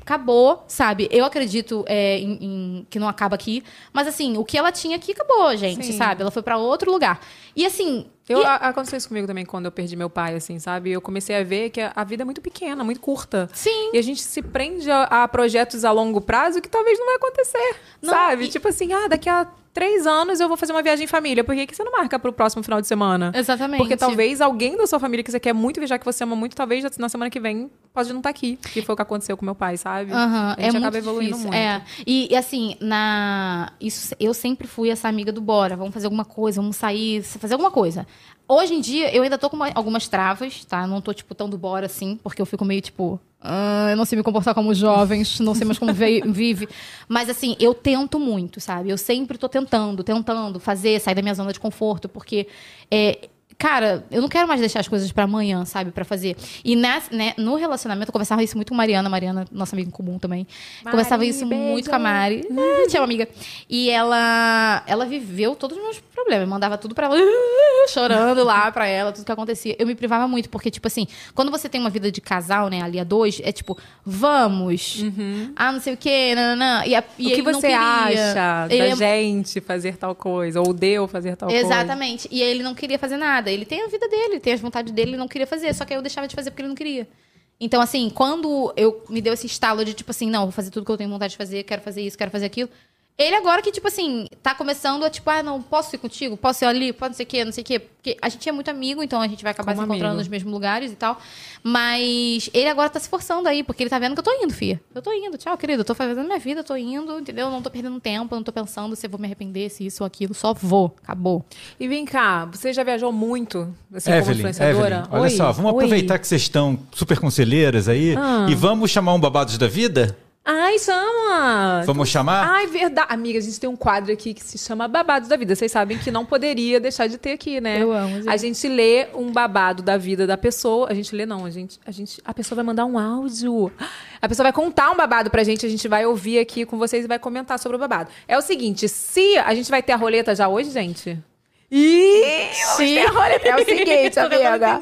acabou, sabe? Eu acredito é, em, em- que não acaba aqui. Mas assim, o que ela tinha aqui acabou, gente, Sim. sabe? Ela foi pra outro lugar. E assim. Eu, e- a- Aconteceu isso comigo também quando eu perdi meu pai, assim, sabe? Eu comecei a ver que a, a vida é muito pequena, muito curta. Sim. E a gente se prende a, a projetos a longo prazo que talvez não vai acontecer, Não, sabe? e- Tipo assim, ah, daqui a três anos eu vou fazer uma viagem em família. Por que, que você não marca pro próximo final de semana? Exatamente. Porque talvez alguém da sua família que você quer muito viajar, que você ama muito, talvez na semana que vem pode não estar aqui. Que foi o que aconteceu com meu pai, sabe? Aham, a gente é acaba evoluindo difícil. muito. É. E, e, assim, na isso eu sempre fui essa amiga do bora, vamos fazer alguma coisa, vamos sair, fazer alguma coisa. Hoje em dia eu ainda tô com uma- algumas travas, tá? Não tô tipo tão do bora assim, porque eu fico meio tipo, "Ah, eu não sei me comportar como jovens, não sei mais como ve- vive. Mas assim, eu tento muito, sabe? Eu sempre tô tentando, tentando fazer, sair da minha zona de conforto, porque é, Cara, eu não quero mais deixar as coisas pra amanhã, sabe? Pra fazer. E nessa, né, no relacionamento, eu conversava isso muito com Mariana. Mariana, nossa amiga em comum também. conversava isso muito com a Mari. É, tinha uma amiga. E ela, ela viveu todos os meus problemas. Eu mandava tudo pra ela, chorando lá pra ela, tudo que acontecia. Eu me privava muito, porque, tipo assim, quando você tem uma vida de casal, né, ali a dois, é tipo, vamos. Ah, não sei o quê, nananã. E, a, e Uhum. o que você acha da é- gente fazer tal coisa? Ou de eu fazer tal coisa? Exatamente. E ele não queria fazer nada. Ele tem a vida dele, tem as vontades dele, ele não queria fazer. Só que aí eu deixava de fazer porque ele não queria. Então, assim, quando eu me deu esse estalo de, tipo assim, não, vou fazer tudo que eu tenho vontade de fazer, quero fazer isso, quero fazer aquilo. Ele agora que, tipo assim, tá começando a, tipo, ah, não, posso ir contigo? Posso ir ali? Pode não sei o quê, não sei o quê. Porque a gente é muito amigo, então a gente vai acabar Como se encontrando amigo. nos mesmos lugares e tal. Mas ele agora tá se forçando aí, porque ele tá vendo que eu tô indo, filha. Eu tô indo, tchau, querido. Eu tô fazendo minha vida, eu tô indo, entendeu? Eu não tô perdendo tempo, eu não tô pensando se eu vou me arrepender, se isso ou aquilo. Só vou. Acabou. E vem cá, você já viajou muito, assim, como Evelyn, influenciadora? Evelyn, olha Oi, só, vamos oi. aproveitar que vocês estão super conselheiras aí Ah. e vamos chamar um babados da vida? Ai, chama! Vamos chamar? Ai, verdade. Amiga, a gente tem um quadro aqui que se chama Babados da Vida. Vocês sabem que não poderia deixar de ter aqui, né? Eu amo, gente. A gente lê um babado da vida da pessoa. A gente lê, não, a gente, a gente. A pessoa vai mandar um áudio. A pessoa vai contar um babado pra gente, a gente vai ouvir aqui com vocês e vai comentar sobre o babado. É o seguinte: se a gente vai ter a roleta já hoje, gente. Ih, vamos ter a roleta. É o seguinte, amiga.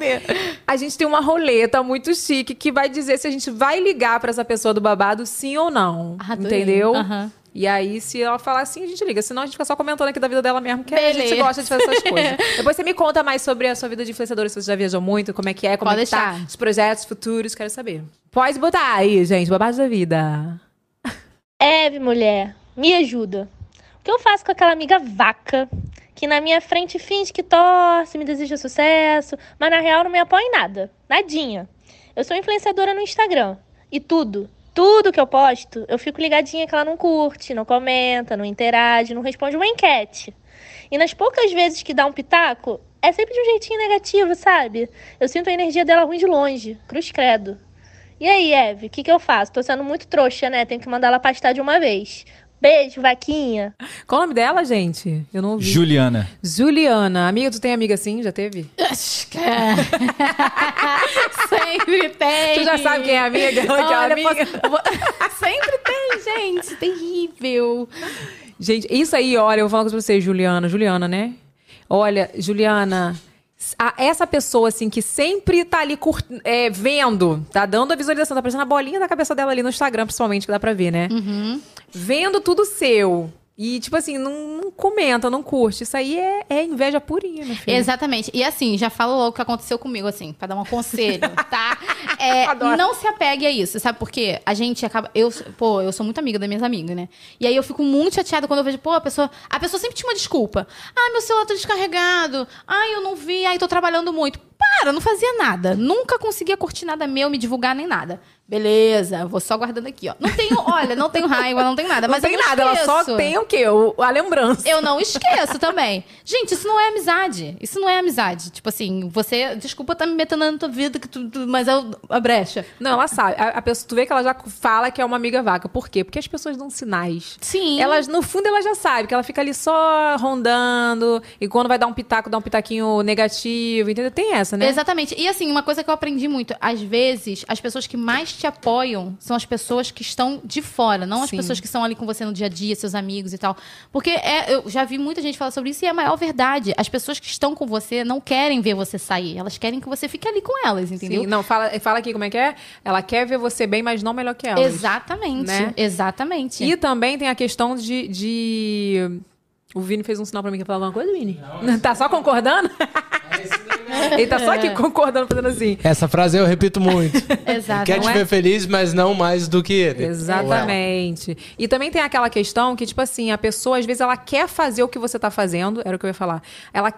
A gente tem uma roleta muito chique que vai dizer se a gente vai ligar pra essa pessoa do babado sim ou não. Adorei. entendeu? Aham. E aí, se ela falar assim, a gente liga. Senão, a gente fica só comentando aqui da vida dela mesmo, que a gente Beleza. gosta de fazer essas coisas. Depois você me conta mais sobre a sua vida de influenciadora, se você já viajou muito, como é que é, como Pode é que tá, deixar. os projetos futuros, quero saber. Pode botar aí, gente, babados da vida. Eve, mulher, me ajuda. O que eu faço com aquela amiga vaca que na minha frente finge que torce, me deseja sucesso, mas na real não me apoia em nada? Nadinha. Eu sou influenciadora no Instagram e tudo, tudo que eu posto, eu fico ligadinha que ela não curte, não comenta, não interage, não responde uma enquete. E nas poucas vezes que dá um pitaco, é sempre de um jeitinho negativo, sabe? Eu sinto a energia dela ruim de longe, cruz credo. E aí, Eve, o que, que eu faço? Tô sendo muito trouxa, né? Tenho que mandar ela pastar de uma vez. Beijo, vaquinha. Qual o nome dela, gente? Eu não ouvi. Juliana. Juliana. Amiga, tu tem amiga assim? Já teve? Sempre tem. Tu já sabe quem é a amiga? Ela que é Olha, amiga? posso- Sempre tem, gente. Terrível. Gente, isso aí, olha, eu vou falar uma coisa pra você, Juliana. Juliana, né? Olha, Juliana, a- essa pessoa, assim, que sempre tá ali cur- é, vendo, tá dando a visualização, tá aparecendo a bolinha da cabeça dela ali no Instagram, principalmente, que dá pra ver, né? Vendo tudo seu. E, tipo assim, não, não comenta, não curte. Isso aí é, é inveja purinha, meu filho. Exatamente. E assim, já falo logo o que aconteceu comigo, assim, pra dar um conselho, tá? É, Adoro. não se apegue a isso, sabe por quê? A gente acaba. Eu, pô, eu sou muito amiga das minhas amigas, né? E aí eu fico muito chateada quando eu vejo, pô, a pessoa. A pessoa sempre tinha uma desculpa. Ah, meu celular tá descarregado. Ai, eu não vi. Ai, tô trabalhando muito. Para, não fazia nada. Nunca conseguia curtir nada meu, me divulgar nem nada. Beleza, vou só guardando aqui, ó. Não tenho, olha, não tenho raiva, não tenho nada. Não mas tem nada, ela só esqueço. tem o quê? O- a lembrança. Eu não esqueço também. Gente, isso não é amizade. Isso não é amizade. Tipo assim, você, desculpa tá me metendo na tua vida, que tu, tu- mas é a brecha. Não, ela sabe. A, a pessoa, tu vê que ela já fala que é uma amiga vaca. Por quê? Porque as pessoas dão sinais. Sim. Elas, no fundo, ela já sabe que ela fica ali só rondando. E quando vai dar um pitaco, dá um pitaquinho negativo, entendeu? Tem essa, né? Exatamente. E assim, uma coisa que eu aprendi muito, às vezes, as pessoas que mais te apoiam são as pessoas que estão de fora, não as Sim. pessoas que estão ali com você no dia a dia, seus amigos e tal. Porque é, eu já vi muita gente falar sobre isso e é a maior verdade. As pessoas que estão com você não querem ver você sair, elas querem que você fique ali com elas, entendeu? Sim, não, fala, fala aqui como é que é. Ela quer ver você bem, mas não melhor que ela. Exatamente. Né? Exatamente. E também tem a questão de. de- O Vini fez um sinal pra mim que falar alguma coisa, Vini? Tá só concordando? Ele tá só aqui concordando, fazendo assim. Essa frase eu repito muito. Exato. Quer te é? ver feliz, mas não mais do que ele. Exatamente. E também tem aquela questão que, tipo assim, a pessoa, às vezes, ela quer fazer o que você tá fazendo, era o que eu ia falar. Ela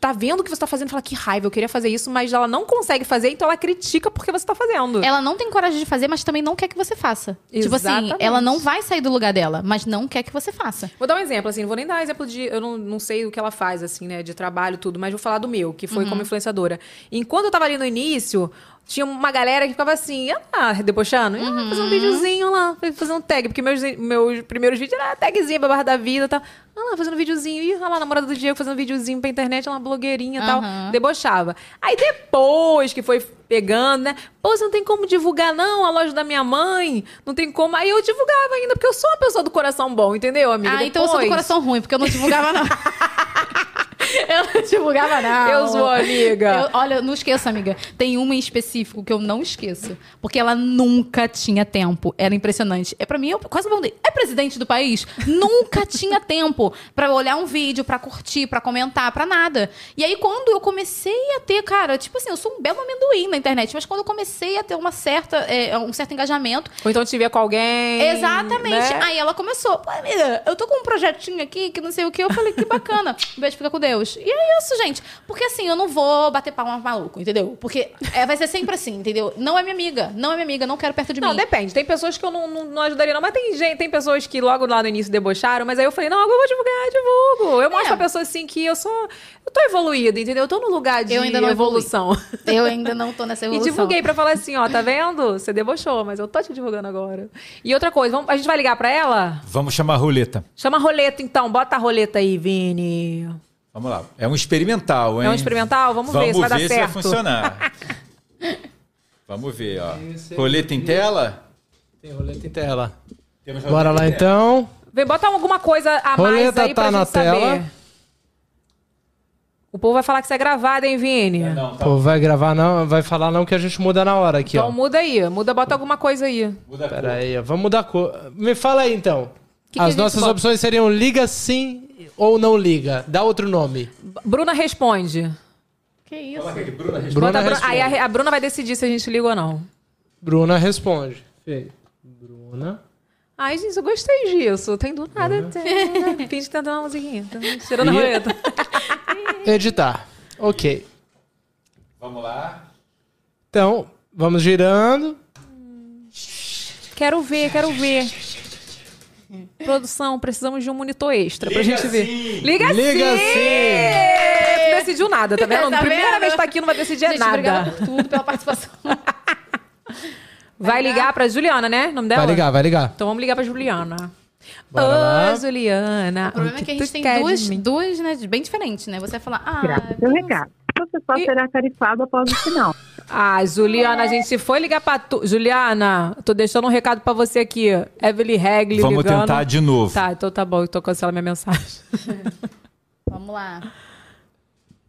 tá vendo o que você tá fazendo e fala, que raiva, eu queria fazer isso, mas ela não consegue fazer, então ela critica porque você tá fazendo. Ela não tem coragem de fazer, mas também não quer que você faça. Tipo assim, Exatamente. ela não vai sair do lugar dela, mas não quer que você faça. Vou dar um exemplo, assim, não vou nem dar exemplo de. Eu não, não sei o que ela faz, assim, né, de trabalho, tudo, mas vou falar do meu, que foi como influenciadora. Enquanto eu tava ali no início, tinha uma galera que ficava assim, ah, debochando, ah, fazer um videozinho lá, fazer um tag, porque meus, meus primeiros vídeos era tagzinho, barra da vida e tal. Ah lá, fazendo videozinho, ih, olha lá, namorada do Diego fazendo videozinho pra internet, ela blogueirinha e tal, Aham. debochava. Aí depois que foi pegando, né, pô, você não tem como divulgar não, a loja da minha mãe, não tem como. Aí eu divulgava ainda, porque eu sou uma pessoa do coração bom, entendeu, amiga? Ah, então eu sou do Depois- coração ruim, porque eu não divulgava, não. eu não divulgava, não. Eu sou amiga. Eu- olha, não esqueço, amiga. Tem uma em específico que eu não esqueço. Porque ela nunca tinha tempo. Era impressionante. É pra mim, eu quase perguntei. É presidente do país? Nunca tinha tempo pra olhar um vídeo, pra curtir, pra comentar, pra nada. E aí, quando eu comecei a ter, cara, tipo assim, eu sou um belo amendoim na internet, mas quando eu comecei a ter uma certa, é, um certo engajamento, Ou então te via com alguém. Exatamente. né? Aí ela começou, pô, amiga, eu tô com um projetinho aqui que não sei o que. Eu falei, que bacana. Um beijo, fica com Deus. Deus. E é isso, gente. Porque assim, eu não vou bater palma maluco, entendeu? Porque é, vai ser sempre assim, entendeu? Não é minha amiga, não é minha amiga, não quero perto de Não, mim. depende. Tem pessoas que eu não, não, não ajudaria, não. Mas tem gente, tem pessoas que logo lá no início debocharam, mas aí eu falei, não, agora eu vou divulgar, divulgo. Eu mostro É. pra pessoa assim que eu sou. Eu tô evoluída, entendeu? Eu tô no lugar de Eu ainda não evolui. evolução. Eu ainda não tô nessa E evolução. divulguei pra falar assim, ó, tá vendo? Você debochou, mas eu tô te divulgando agora. E outra coisa, vamos- a gente vai ligar pra ela? Vamos chamar a roleta. Chama a roleta então, bota a roleta aí, Vini. Vamos lá. É um experimental, hein? É um experimental? Vamos ver se vai dar ver certo. vai funcionar. Vamos ver, ó. Roleta em tela? Tem roleta em tela. Temos Bora lá então. Vem, bota alguma coisa a mais Roleta aí pra tá gente na saber. tela. O povo vai falar que isso é gravado, hein, Vini? Não, tá. Pô, vai gravar não, vai falar não que a gente muda na hora aqui, Então ó. muda aí, muda, bota alguma coisa aí. Muda a cor. Pera aí, ó. vamos mudar a cor. Me fala aí então. Que As nossas bota? opções seriam liga sim ou não liga. Dá outro nome. Bruna responde. Que isso? Coloca aqui, Bruna, responde. Bruna responde. aí a, a Bruna vai decidir se a gente liga ou não. Bruna responde. Feio. Bruna. Ai, gente, eu gostei disso. Tem do nada. Finge que tá dando uma musiquinha. Tá Tirando a roleta. Editar. Ok. Vamos lá. Então, vamos girando. Quero ver, quero ver. Produção, precisamos de um monitor extra pra Liga gente ver. sim. Liga, Liga sim! sim! Tu decidiu nada, tá vendo? Tá Primeira vendo? vez que tá aqui, não vai decidir Gente, obrigada nada. por tudo, pela participação. Vai ligar pra Juliana, né? O nome dela? Vai ligar, vai ligar. Então vamos ligar pra Juliana. Bora Ô. Juliana. O problema é que a gente tem duas, duas, né, bem diferentes, né? Você vai falar, ah, Graças a legado. O pessoal E- será tarifado após o final. Ah, Juliana, a gente foi ligar pra tu. Juliana, tô deixando um recado pra você aqui. Evelyn Regli Vamos ligando. tentar de novo. Tá, então tá bom, então cancela minha mensagem. vamos lá.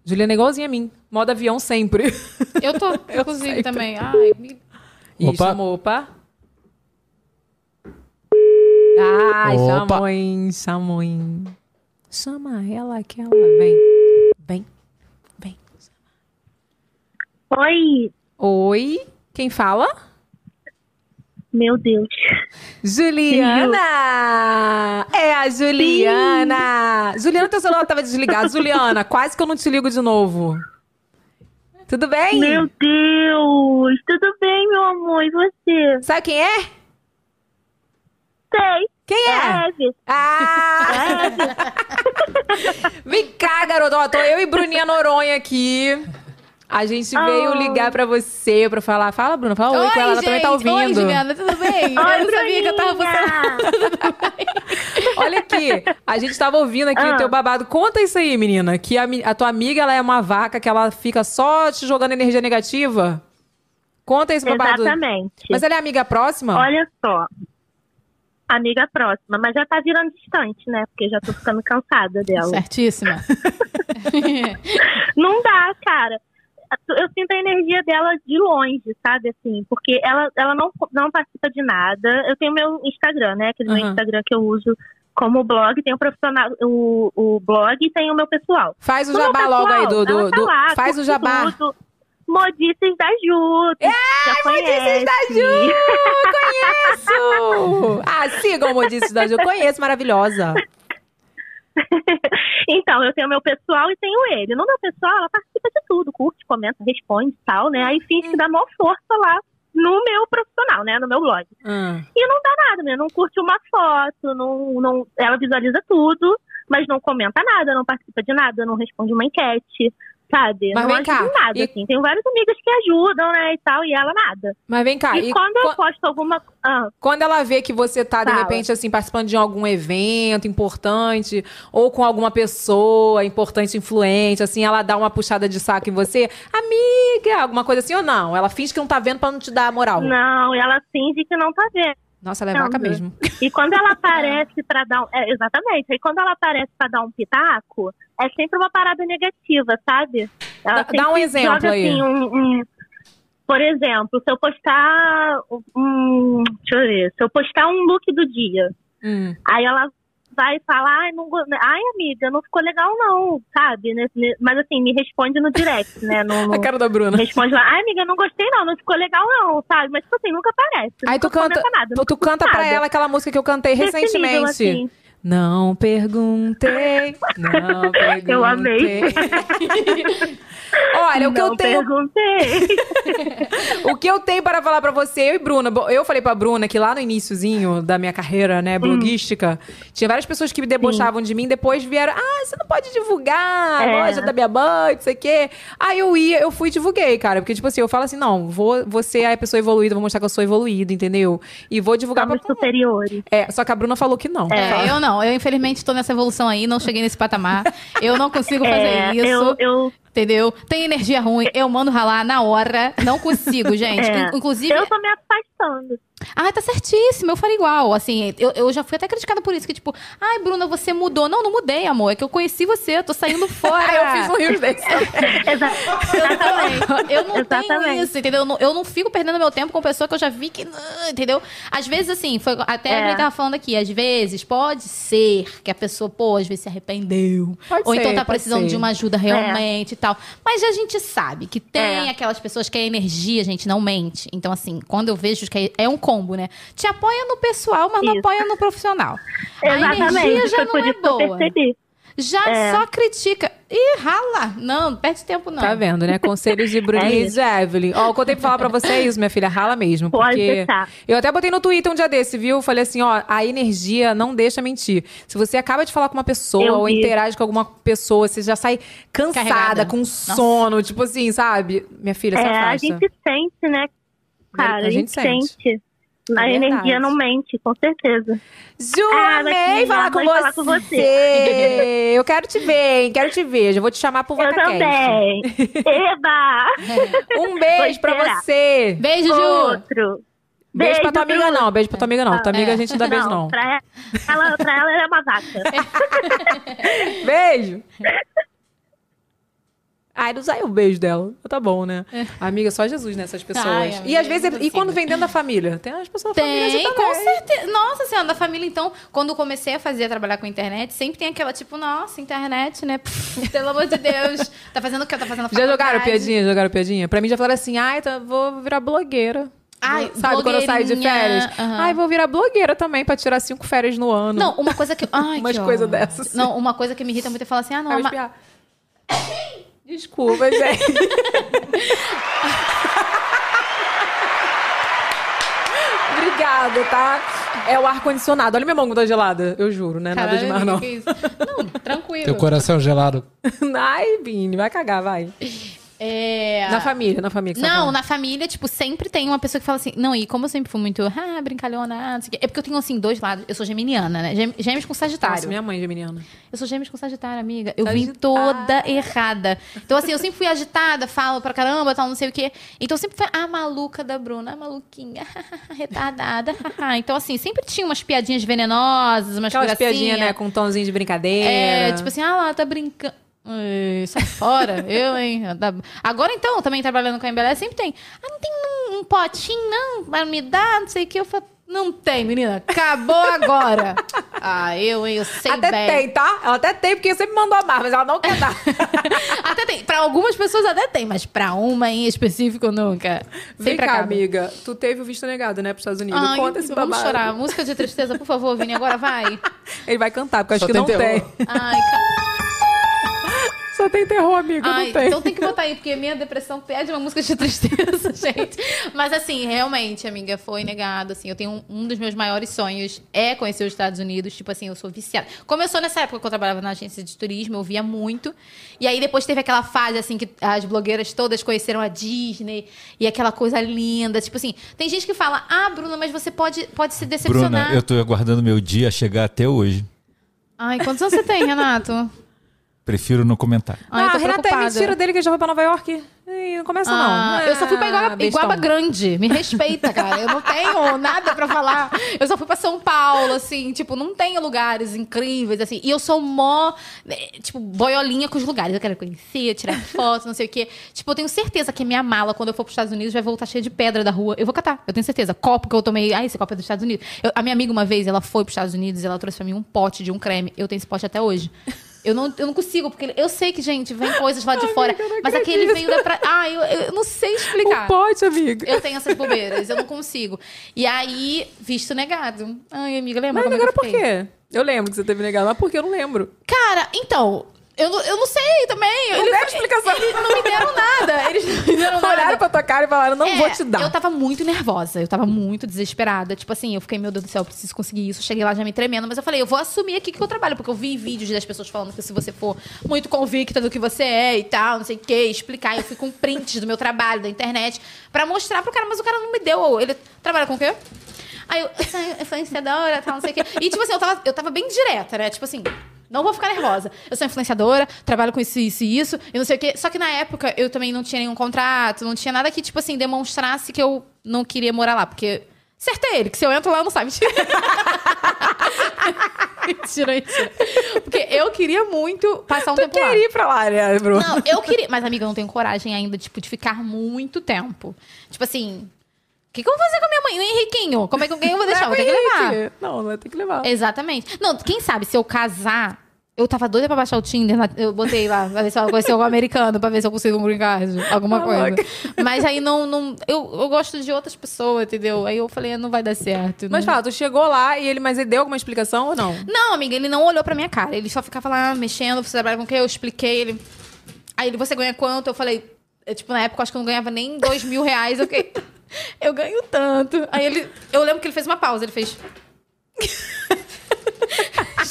Juliana é igualzinha a mim. Modo avião sempre. Eu tô, Eu inclusive, sei. também. Ai, me- Ih, Opa. chamou, opa. Ai, Opa. chamou, hein, chamou, hein. Chama ela, aquela. Vem, vem, vem. Oi, Oi, quem fala? meu Deus. Juliana! É a Juliana! Juliana, teu celular tava desligado. Juliana, quase que eu não te ligo de novo. Tudo bem? Meu Deus, tudo bem, meu amor, e você? Sabe quem é? Sei, Quem é é? a Eve. Ah! Vem cá, garoto. Tô eu e Bruninha Noronha aqui. A gente veio Oh. ligar pra você pra falar. Fala, Bruna, fala oi, com ela. Ela também tá ouvindo. Oi, Juliana, tudo bem? eu não sabia que eu tava funcionando. Olha aqui, a gente tava ouvindo aqui o Ah. teu babado. Conta isso aí, menina. Que a, a tua amiga, ela é uma vaca que ela fica só te jogando energia negativa. Conta esse babado. Exatamente. Mas ela é amiga próxima? Olha só. Amiga próxima, mas já tá virando distante, né? Porque já tô ficando cansada dela. Certíssima. Não dá, cara. Eu sinto a energia dela de longe, sabe? Assim, porque ela, ela não, não participa de nada. Eu tenho meu Instagram, né? Aquele meu Aham. Instagram que eu uso como blog. Tem o profissional, o, o blog e tem o meu pessoal. Faz o meu jabá logo aí do. do- tá do- lá, faz o jabá. tudo. Modices da Ju. É, Modices da conhece. Conheço! Ah, sigam o Modices da Ju. Conheço, maravilhosa. então, eu tenho meu pessoal e tenho ele. No meu pessoal, ela participa de tudo, curte, comenta, responde e tal, né? Aí finge que dá maior força lá no meu profissional, né? No meu blog. Hum. E não dá nada, né? Não curte uma foto, não, não, ela visualiza tudo, mas não comenta nada, não participa de nada, não responde uma enquete, sabe? Mas não vem cá, nada, e- assim. Tem várias amigas que ajudam, né, e tal, e ela nada. Mas vem cá. e, e quando eu posto alguma... Ah, Quando ela vê que você tá, de Fala. repente, assim, participando de algum evento importante, ou com alguma pessoa importante, influente, assim, ela dá uma puxada de saco em você, amiga, alguma coisa assim, ou não? Ela finge que não tá vendo pra não te dar moral. não, ela finge que não tá vendo. Nossa, ela é Não, vaca mesmo. E quando ela aparece pra dar um. É, exatamente. Aí quando ela aparece pra dar um pitaco, é sempre uma parada negativa, sabe? Ela Dá- dá um exemplo joga, aí. Assim, um, um- Por exemplo, se eu postar. Um... Deixa eu ver. Se eu postar um look do dia, Hum. aí ela vai falar, ai, não, ai amiga, não ficou legal, não, sabe? Nesse- ne- Mas assim, me responde no direct, né? No, no- A cara da Bruna. Responde lá, ai amiga, não gostei não, não ficou legal não, sabe? Mas tipo assim, nunca aparece. Aí tu canta, nada, tu, tu canta pra ela aquela música que eu cantei Desse nível, recentemente. assim. Não perguntei, não perguntei. Eu amei. Olha, o que eu Não tenho perguntei. O que eu tenho para falar pra você, eu e Bruna, eu falei pra Bruna que lá no iníciozinho da minha carreira, né, bloguística, tinha várias pessoas que me debochavam de mim, depois vieram, ah, você não pode divulgar a É. loja da minha mãe, não sei o quê. Aí eu ia, eu fui e divulguei, cara, porque tipo assim, eu falo assim, não, vou, vou ser a pessoa evoluída, vou mostrar que eu sou evoluída, entendeu? E vou divulgar Somos pra... superiores. É, só que a Bruna falou que não. É, eu não. Eu, infelizmente, tô nessa evolução aí, não cheguei nesse patamar. Eu não consigo fazer É, isso. eu, eu, Entendeu? Tem energia ruim, eu mando ralar na hora. Não consigo, gente. é, In- Inclusive. eu tô me afastando. Ah, tá certíssimo, eu faria igual. Assim, eu, eu já fui até criticada por isso, que tipo, ai, Bruna, você mudou. Não, não mudei, amor. É que eu conheci você, eu tô saindo fora. Ah, eu fiz um rio desse. Exatamente. Eu não tenho Exatamente. isso, entendeu? Eu não, eu não fico perdendo meu tempo com pessoa que eu já vi que. não, Entendeu? Às vezes, assim, foi até a É. gente tava falando aqui, às vezes pode ser que a pessoa, pô, às vezes se arrependeu. Pode ou ser, então tá precisando ser. de uma ajuda realmente e tal. Mas a gente sabe que tem É. aquelas pessoas que a energia, gente, não mente. Então, assim, quando eu vejo que é um combo, né? Te apoia no pessoal, mas não Isso. apoia no profissional. A energia Exatamente. já Foi não é boa. Já É. só critica. Ih, rala. Não, não perde tempo, não. Tá vendo, né? Conselhos de Bruninha É e Evelyn. Ó, o que eu tenho pra falar pra você é isso, minha filha. Rala mesmo. Pode porque deixar. Eu até botei no Twitter um dia desse, viu? Falei assim, ó, a energia não deixa mentir. Se você acaba de falar com uma pessoa Eu ou vi. interage com alguma pessoa, você já sai cansada, Carregada. com sono, tipo assim, sabe? Minha filha, se É, a gente sente, né, cara? A A gente gente sente. A É energia verdade. não mente, com certeza. Ju, Ah, amei daqui, falar com, amei você. falar com você. Eu quero te ver, hein? Quero te ver. Já vou te chamar pro Eu VacaCast. também. Eba! Um beijo pra você. Beijo, Ju. Outro. Beijo, pra tua amiga, não. Beijo pra tua amiga, não. Tua amiga É. a gente não dá beijo, não. Pra ela, pra ela é uma vaca. Beijo! Ai, não saiu o beijo dela. Tá bom, né? Amiga, só Jesus nessas pessoas. Ai, e amiga, às vezes, e quando vem dentro da família? Tem as pessoas da família Tem, com certeza. Nossa senhora, da família, então, quando eu comecei a fazer, a trabalhar com internet, sempre tem aquela, tipo, nossa, internet, né? Pff, pelo amor de Deus. Tá fazendo o que? Tá fazendo Já jogaram faculdade. piadinha? Jogaram piadinha? Pra mim já falaram assim, ai, tá, vou virar blogueira. Ai, Sabe quando eu saio de férias? aham. Ai, vou virar blogueira também pra tirar cinco férias no ano. Não, uma coisa que... Ai, Umas coisas dessas. Não, uma coisa que me irrita muito é falar assim, ah, não, Vai espiar. Desculpa, gente. Obrigada, tá? É o ar-condicionado. Olha minha mão tá gelada. Eu juro, né? Nada Caralho, demais, não. que isso? Não, tranquilo. Teu coração gelado. Ai, Vini, vai cagar, vai. É... Na família, na família. que tá Não, na família, tipo, sempre tem uma pessoa que fala assim. Não, e como eu sempre fui muito, ah, brincalhona, ah, não sei o quê. É porque eu tenho, assim, dois lados. Eu sou geminiana, né? Gêmeos com Sagitário. Nossa, minha mãe é geminiana. Eu sou gêmeos com Sagitário, amiga. Eu vim Sagitário. toda errada. Então, assim, eu sempre fui agitada, falo pra caramba, tal, não sei o quê. Então, eu sempre fui a maluca da Bruna, a maluquinha, retardada. então, assim, sempre tinha umas piadinhas venenosas, umas Aquelas gracinhas. piadinhas, né? Com um tomzinho de brincadeira. É, tipo assim, ah lá, tá brincando. Ai, Sai fora, eu, hein? Agora então, também trabalhando com a Embelé, sempre tem. Ah, não tem um, um potinho, não? Pra me dar, não sei o que. Eu falo, não tem, menina. Acabou agora. ah, eu, hein? Eu sei Até bem. tem, tá? Ela até tem, porque sempre mandou amar, mas ela não quer dar. Até tem. Pra algumas pessoas até tem, mas pra uma em específico, nunca. Vem cá, acaba. amiga. Tu teve o visto negado, né, pros Estados Unidos. Ai, Conta esse vamos babado. chorar. Música de tristeza, por favor, Vini. Agora vai. Ele vai cantar, porque eu acho que não tem. Ai, cara. Só tem terror, amiga, Ai, não tem. então tem que botar aí, porque minha depressão pede uma música de tristeza, gente. Mas assim, realmente, amiga, foi negado. Assim, eu tenho um, um dos meus maiores sonhos é conhecer os Estados Unidos. Tipo assim, eu sou viciada. Começou nessa época que eu trabalhava na agência de turismo, eu via muito. E aí depois teve aquela fase, assim, que as blogueiras todas conheceram a Disney e aquela coisa linda. Tipo assim, tem gente que fala, ah, Bruna, mas você pode, pode se decepcionar. Bruna, eu tô aguardando meu dia chegar até hoje. Ai, quantos anos você tem, Renato? Prefiro não comentar. Ah, tô Renata, é mentira dele que ele já foi pra Nova York. Ih, não começa, Ah, não. eu só fui pra Iguaba, Ah. Iguaba Grande. Me respeita, cara. Eu não tenho nada pra falar. Eu só fui pra São Paulo, assim. Tipo, não tenho lugares incríveis, assim. E eu sou mó, né, tipo, boiolinha com os lugares. Eu quero conhecer, tirar foto, não sei o quê. Tipo, eu tenho certeza que a minha mala, quando eu for pros Estados Unidos, vai voltar cheia de pedra da rua. Eu vou catar. Eu tenho certeza. Copo que eu tomei. Ah, esse copo é dos Estados Unidos. Eu- a minha amiga, uma vez, ela foi pros Estados Unidos e ela trouxe pra mim um pote de um creme. Eu tenho esse pote até hoje. Eu não, eu não consigo, porque eu sei que, gente, vem coisas lá de fora. Mas aquele veio da pra... Ah, eu, eu não sei explicar. O pote, amiga. Eu tenho essas bobeiras, eu não consigo. E aí, visto negado. Ai, amiga, lembra Mas como agora eu por quê? Eu lembro que você teve negado, mas por que eu não lembro? Cara, então, eu, não- eu não sei também. Não deram explicação. Eles não me deram nada. Eles não me deram nada. Olharam pra tua cara e falaram, não É, vou te dar. Eu tava muito nervosa, eu tava muito desesperada. Tipo assim, eu fiquei, meu Deus do céu, eu preciso conseguir isso. Cheguei lá já me tremendo, mas eu falei, eu vou assumir aqui que eu trabalho, porque eu vi vídeos das pessoas falando que se você for muito convicta do que você é e tal, não sei o quê, explicar. Eu fui com prints do meu trabalho, da internet, pra mostrar pro cara, mas o cara não me deu. Ele trabalha com o quê? Aí eu, eu sou influenciadora, tal, não sei o quê. E, tipo assim, eu tava, eu tava bem direta, né? Tipo assim, não vou ficar nervosa. Eu sou influenciadora, trabalho com isso, isso e isso, e não sei o quê. Só que na época eu também não tinha nenhum contrato, não tinha nada que, tipo assim, demonstrasse que eu não queria morar lá. Porque. Certo é ele, que se eu entro lá, eu não sabe. Mentira. mentira. Porque eu queria muito passar um tempo lá. queria ir pra lá, né, Bruno? Não, eu queria. Mas, amiga, eu não tenho coragem ainda, tipo, de ficar muito tempo. Tipo assim. O que, que eu vou fazer com a minha mãe? O Henriquinho? Como é que quem eu vou deixar? Vou ter que levar. Não, não tem que levar. Exatamente. Não, quem sabe, se eu casar. Eu tava doida pra baixar o Tinder, na- eu botei lá, pra ver se eu conheci algum americano, pra ver se eu consigo um green card, alguma coisa. Mas aí não. não eu, eu gosto de outras pessoas, entendeu? Aí eu falei, não vai dar certo. Mas não... fala, tu chegou lá e ele, mas ele deu alguma explicação ou não? Não, amiga, ele não olhou pra minha cara. Ele só ficava lá mexendo, você trabalha com o quê? Eu expliquei ele. Aí ele, você ganha quanto? Eu falei, é, tipo, na época eu acho que eu não ganhava nem dois mil reais. Eu fiquei, eu ganho tanto. Aí ele, eu lembro que ele fez uma pausa, ele fez.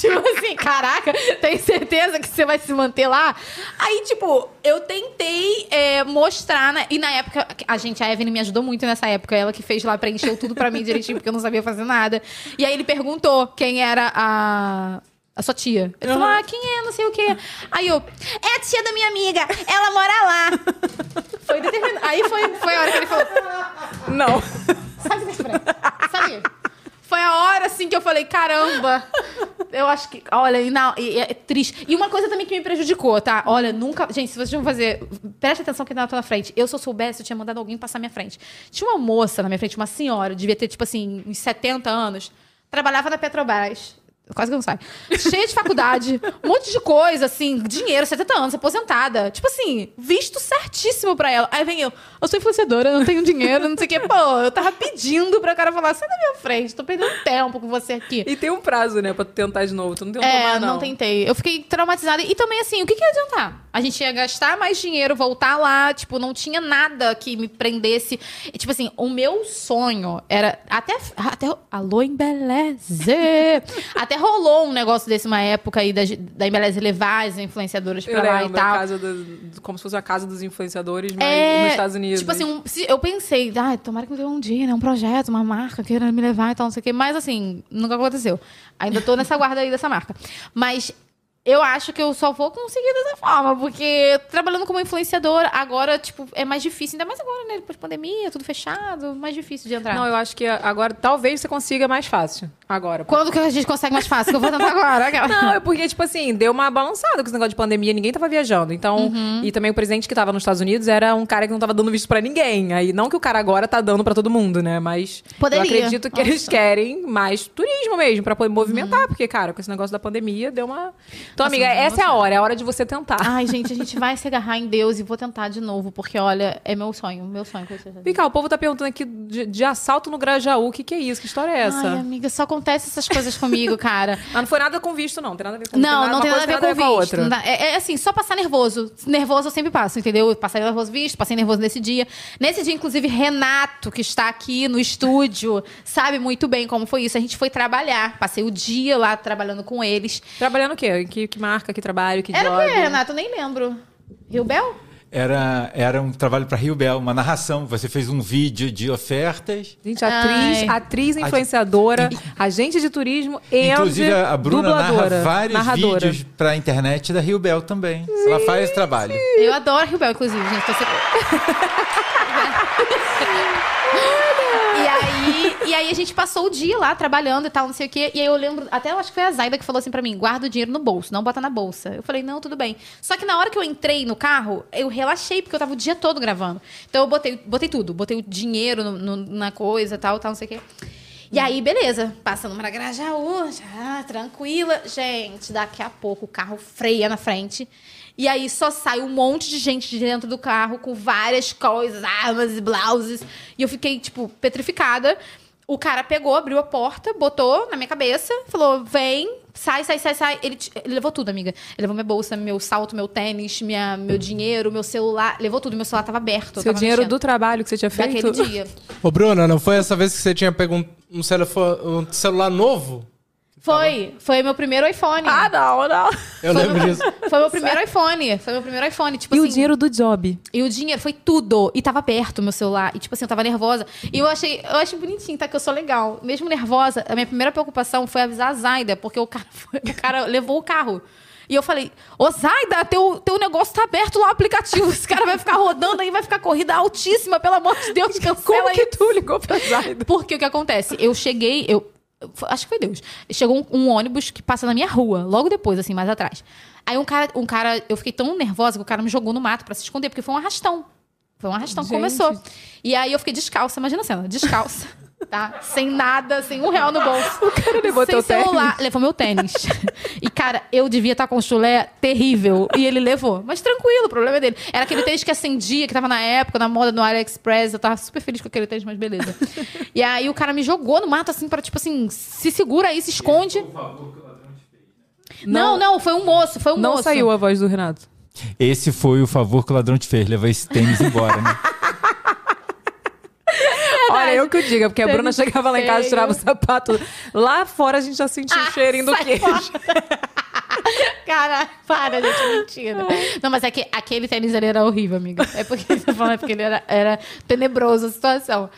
Tipo assim, caraca, tem certeza que você vai se manter lá? Aí, tipo, eu tentei é, mostrar, né? E na época, a gente, a Evelyn me ajudou muito nessa época. Ela que fez lá, preencheu tudo pra mim direitinho, porque eu não sabia fazer nada. E aí ele perguntou quem era a. A sua tia. Ele falou, ah, quem é? Não sei o quê. Aí eu, é a tia da minha amiga, ela mora lá. Foi determinado. Aí foi, foi a hora que ele falou, Não. Sabe essa frase? Foi a hora, assim, que eu falei, caramba. Eu acho que. Olha, não, e é triste. E uma coisa também que me prejudicou, tá? Olha, nunca. Gente, se vocês vão fazer. Preste atenção que tá na tua frente. Eu, se eu soubesse, eu tinha mandado alguém passar minha frente. Tinha uma moça na minha frente, uma senhora, devia ter, tipo assim, uns 70 anos, trabalhava na Petrobras. Quase que não sai. Cheia de faculdade, um monte de coisa, assim, dinheiro, 70 anos, aposentada. Tipo assim, visto certíssimo pra ela. Aí vem eu, eu sou influenciadora, não tenho dinheiro, não sei o quê. Pô, eu tava pedindo pra cara falar, sai da minha frente, tô perdendo tempo com você aqui. E tem um prazo, né, pra tentar de novo. Tu não tem um É, mais, não. tentei. Eu fiquei traumatizada. E também, assim, o que, que ia adiantar? A gente ia gastar mais dinheiro, voltar lá, tipo, não tinha nada que me prendesse. E, tipo assim, o meu sonho era. Até. até alô, Embeleze! até rolou um negócio desse uma época aí da, da Embeleze levar as influenciadoras pra Eu lá lembro, e tal. casa do- como se fosse a casa dos influenciadores, mas É, nos Estados Unidos. Tipo assim, um- se- eu pensei, ah, tomara que me dê um dia, né? Um projeto, uma marca queira me levar e tal, não sei o quê. Mas assim, nunca aconteceu. Ainda tô nessa guarda aí dessa marca. Mas eu acho que eu só vou conseguir dessa forma, porque trabalhando como influenciadora, agora, tipo, é mais difícil. Ainda mais agora, né? Depois de pandemia, tudo fechado, mais difícil de entrar. Não, eu acho que agora talvez você consiga mais fácil. Agora. Quando que a gente consegue mais fácil? Que eu vou tentar agora. Não, é porque, tipo assim, deu uma balançada com esse negócio de pandemia, ninguém tava viajando. Então, Uhum. e também o presidente que tava nos Estados Unidos era um cara que não tava dando visto pra ninguém. Aí, não que o cara agora tá dando pra todo mundo, né? Mas Poderia. eu acredito que eles Nossa. querem mais turismo mesmo, pra poder Uhum. movimentar. Porque, cara, com esse negócio da pandemia, deu uma. Então, amiga, essa é a hora, é a hora de você tentar. Ai, gente, a gente vai se agarrar em Deus e vou tentar de novo, porque olha, é meu sonho, meu sonho. cá, o povo tá perguntando aqui de, de assalto no Grajaú. O que, que é isso? Que história é essa? Ai, amiga, só acontece essas coisas comigo, cara. Ah, não foi nada com visto, não. Tem nada a ver com Não, não uma tem nada a ver com visto. outra. Não É, é assim, só passar nervoso. Nervoso eu sempre passo, entendeu? Eu passei nervoso visto, passei nervoso nesse dia. Nesse dia, inclusive, Renato, que está aqui no estúdio, sabe muito bem como foi isso. A gente foi trabalhar. Passei o dia lá trabalhando com eles. Trabalhando o quê? Em Que, que marca, que trabalho, que Era o job? quê, Renato? Eu nem lembro. Rio Bel? Era, era um trabalho para Rio Bel, uma narração. Você fez um vídeo de ofertas. Gente, atriz, Ai. atriz influenciadora, agente de turismo e Inclusive, a Bruna dubladora, narra vários narradora. vídeos para a internet da Rio Bel também. Ela faz esse trabalho. Eu adoro Rio Bel, inclusive, gente. Tô sempre... E aí, e aí a gente passou o dia lá trabalhando e tal, não sei o quê. E aí eu lembro, até eu acho que foi a Zaida que falou assim pra mim: guarda o dinheiro no bolso, não bota na bolsa. Eu falei, não, tudo bem. Só que na hora que eu entrei no carro, eu relaxei, porque eu tava o dia todo gravando. Então eu botei, botei tudo, botei o dinheiro no- no- na coisa tal, tal, não sei o quê. E aí, beleza, passando pra Grajaú, já, tranquila. Gente, daqui a pouco o carro freia na frente. E aí só sai um monte de gente de dentro do carro com várias coisas, armas e blouses. E eu fiquei, tipo, petrificada. O cara pegou, abriu a porta, botou na minha cabeça, falou: vem, sai, sai, sai, sai. Ele, ele levou tudo, amiga. Ele levou minha bolsa, meu salto, meu tênis, minha, meu dinheiro, meu celular. Levou tudo. Meu celular tava aberto. eu Seu tava dinheiro mexendo. do trabalho que você tinha feito. Daquele dia. Ô, Bruna, não foi essa vez que você tinha pego um, um, celefone- um celular novo? Foi. Foi meu primeiro iPhone. Ah, não, não. Eu Foi lembro meu- disso. Foi meu primeiro iPhone. Foi meu primeiro iPhone. Tipo E assim, o dinheiro do job? E o dinheiro foi tudo. E tava perto o meu celular. E, tipo assim, eu tava nervosa. E eu achei, eu achei bonitinho, tá? Que eu sou legal. Mesmo nervosa, a minha primeira preocupação foi avisar a Zaida, porque o cara, foi- o cara levou o carro. E eu falei, ô Zaida, teu, teu negócio tá aberto lá, o aplicativo. Esse cara vai ficar rodando aí, vai ficar corrida altíssima, pelo amor de Deus, cancela Como que isso. tu ligou pra Zaida? Porque o que acontece? Eu cheguei, eu. Acho que foi Deus. Chegou um, um ônibus que passa na minha rua, logo depois, assim, mais atrás. Aí um cara, um cara, eu fiquei tão nervosa que o cara me jogou no mato pra se esconder, porque foi um arrastão. Foi um arrastão que Gente. começou. E aí eu fiquei descalça, imagina a cena, descalça. Tá? Sem nada, sem um real no bolso. O cara levou sem teu celular. Levou meu tênis. E, cara, eu devia estar com um chulé terrível. E ele levou. Mas tranquilo, o problema é dele. Era aquele tênis que acendia, que tava na época, na moda no AliExpress. Eu tava super feliz com aquele tênis, mas beleza. E aí o cara me jogou no mato, assim, pra tipo assim, se segura aí, se esconde. Não, não, foi um moço, foi um Não moço. saiu a voz do Renato. Esse foi o favor que o ladrão te fez, levar esse tênis embora, né? Olha, eu que o diga, porque a Bruna chegava lá em casa, tirava o sapato. Lá fora a gente já sentia o Ah, cheirinho do queijo. Cara, para, gente, mentira. Não, mas é que aquele tênis ali era horrível, amiga. É porque você falando, é porque ele era, era tenebroso a situação.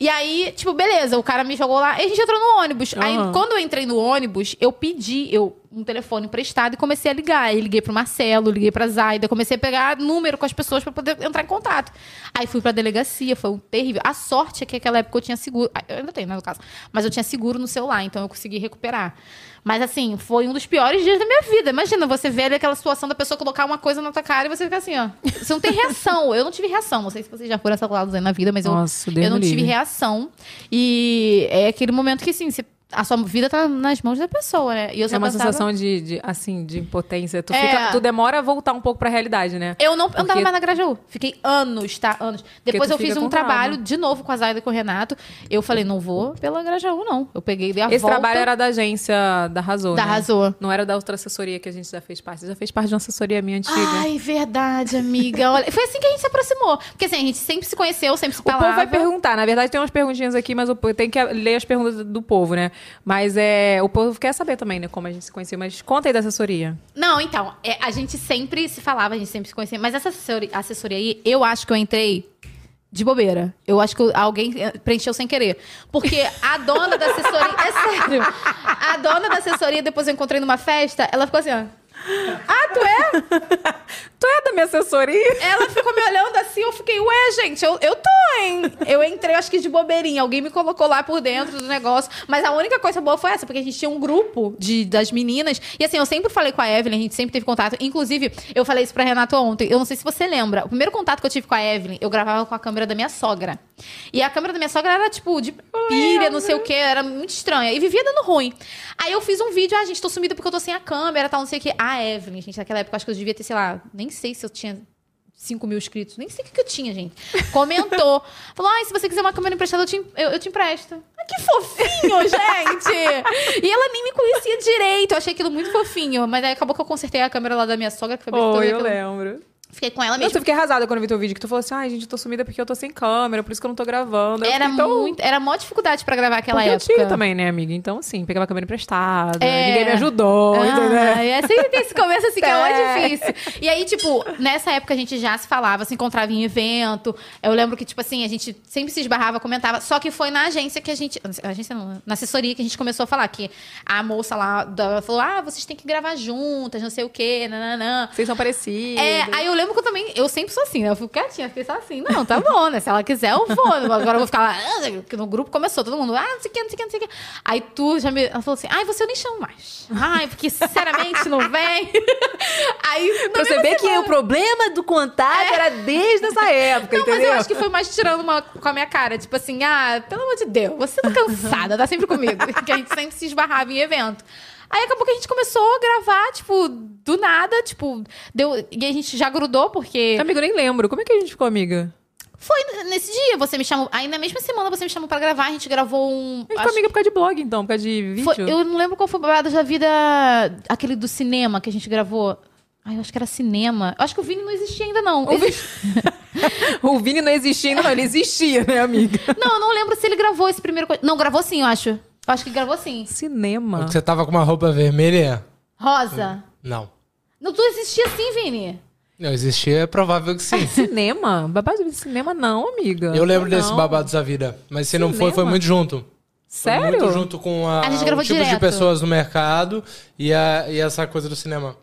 E aí, tipo, beleza, o cara me jogou lá e a gente entrou no ônibus. Aí, Aham. quando eu entrei no ônibus, eu pedi eu, um telefone emprestado e comecei a ligar. Aí liguei pro Marcelo, liguei pra Zaida, comecei a pegar número com as pessoas pra poder entrar em contato. Aí fui pra delegacia, foi um terrível. A sorte é que naquela época eu tinha seguro. Eu ainda tenho, né, no caso. Mas eu tinha seguro no celular, então eu consegui recuperar. Mas assim, foi um dos piores dias da minha vida. Imagina você ver ali aquela situação da pessoa colocar uma coisa na tua cara e você fica assim, ó. Você não tem reação. Eu não tive reação. Não sei se vocês já foram assaltados aí na vida, mas eu, Nossa, Deus eu não tive reação. E é aquele momento que, assim, você- a sua vida tá nas mãos da pessoa, né? E eu só É uma pensava- sensação de, de, assim, de impotência. Tu, É. fica, tu demora a voltar um pouco pra realidade, né? Eu não andava Porque- mais na Grajaú. Fiquei anos, tá? Anos. Depois eu fiz um trabalho de novo com a Zaida e com o Renato. Eu falei, não vou pela Grajaú, não. Eu peguei, dei a Esse volta. trabalho era da agência da Arrasou, Da né? Arrasou. Não era da outra assessoria que a gente já fez parte. Já fez parte de uma assessoria minha antiga. Ai, verdade, amiga. Olha, foi assim que a gente se aproximou. Porque assim, a gente sempre se conheceu, sempre se O povo falava. vai perguntar. Na verdade, tem umas perguntinhas aqui, mas o povo- tem que ler as perguntas do povo, né? Mas é, o povo quer saber também, né? Como a gente se conheceu. Mas conta aí da assessoria. Não, então, é, a gente sempre se falava, a gente sempre se conhecia. Mas essa assessoria, assessoria aí, eu acho que eu entrei de bobeira. Eu acho que alguém eh, preencheu sem querer. Porque a dona da assessoria. É sério. A dona da assessoria, depois eu encontrei numa festa, ela ficou assim, ó. Ah, tu é? Tu é da minha assessoria? Ela ficou me olhando assim, eu fiquei, ué, gente, eu, eu tô, hein? Eu entrei, acho que de bobeirinha. Alguém me colocou lá por dentro do negócio. Mas a única coisa boa foi essa, porque a gente tinha um grupo de, das meninas. E assim, eu sempre falei com a Evelyn, a gente sempre teve contato. Inclusive, eu falei isso pra Renato ontem. Eu não sei se você lembra. O primeiro contato que eu tive com a Evelyn, eu gravava com a câmera da minha sogra. E a câmera da minha sogra era, tipo, de pilha, não sei o quê. Era muito estranha. E vivia dando ruim. Aí eu fiz um vídeo, ah, gente, tô sumida porque eu tô sem a câmera, tal, não sei o quê. A Evelyn, gente, naquela época, acho que eu devia ter, sei lá, nem sei se eu tinha 5 mil inscritos, nem sei o que, que eu tinha, gente. Comentou. Falou: ai, se você quiser uma câmera emprestada, eu te, eu, eu te empresto. Ah, que fofinho, gente! E ela nem me conhecia direito. Eu achei aquilo muito fofinho. Mas aí acabou que eu consertei a câmera lá da minha sogra, que foi bem eu aquilo. lembro. Fiquei com ela Eu mesmo. fiquei arrasada quando eu vi teu vídeo, que tu falou assim, ai, gente, eu tô sumida porque eu tô sem câmera, por isso que eu não tô gravando. Eu Era fiquei tão- muito. Era mó dificuldade pra gravar aquela Porque época. eu tinha também, né, amiga? Então, assim, pegava a câmera emprestada, É. ninguém me ajudou, entendeu? Ah, é sempre tem esse começo assim que é, É. difícil. E aí, tipo, nessa época a gente já se falava, se encontrava em evento. Eu lembro que, tipo assim, a gente sempre se esbarrava, comentava. Só que foi na agência que a gente. Agência não, na assessoria que a gente começou a falar que a moça lá da- falou: ah, vocês têm que gravar juntas, não sei o quê, nananã. Vocês são parecidos. É, aí eu lembro que eu também, eu sempre sou assim, né? Eu fico quietinha, fiquei só assim, não, tá bom, né? Se ela quiser, eu vou. Agora eu vou ficar lá, ah, que no grupo começou, todo mundo, ah, não sei o que, não sei o que, não sei o que. Aí tu já me ela falou assim, ai, você eu nem chamo mais. Ai, porque sinceramente não vem. Aí Pra você ver que o problema do contato era desde essa época, É. Não, mas entendeu? eu acho que foi mais tirando uma com a minha cara. Tipo assim, ah, pelo amor de Deus, você tá cansada, tá sempre comigo. que a gente sempre se esbarrava em evento. Aí acabou que a gente começou a gravar, tipo, do nada, tipo, deu. E a gente já grudou, porque. Amiga, eu nem lembro. Como é que a gente ficou amiga? Foi nesse dia, você me chamou. Aí na mesma semana você me chamou pra gravar, a gente gravou um. A gente acho- ficou amiga por causa de blog, então, por causa de vídeo. foi- eu não lembro qual foi o babado da vida. Aquele do cinema que a gente gravou. Ai, eu acho que era cinema. Eu acho que o Vini não existia ainda, não. Exi- O Vini não existia ainda, não. Ele existia, né, amiga? Não, eu não lembro se ele gravou esse primeiro. Não, gravou sim, eu acho. Eu acho que gravou sim. Cinema. Você tava com uma roupa vermelha? Rosa. Não. Não, tu existia sim, Vini. Não existia, é provável que sim. Cinema? Babado de cinema não, amiga. Eu lembro Não. desse babados da vida. Mas se não foi, foi Cinema? muito junto. Foi Sério? muito junto com a, A gente o gravou tipo de direto. pessoas no mercado e, a, e essa coisa do cinema.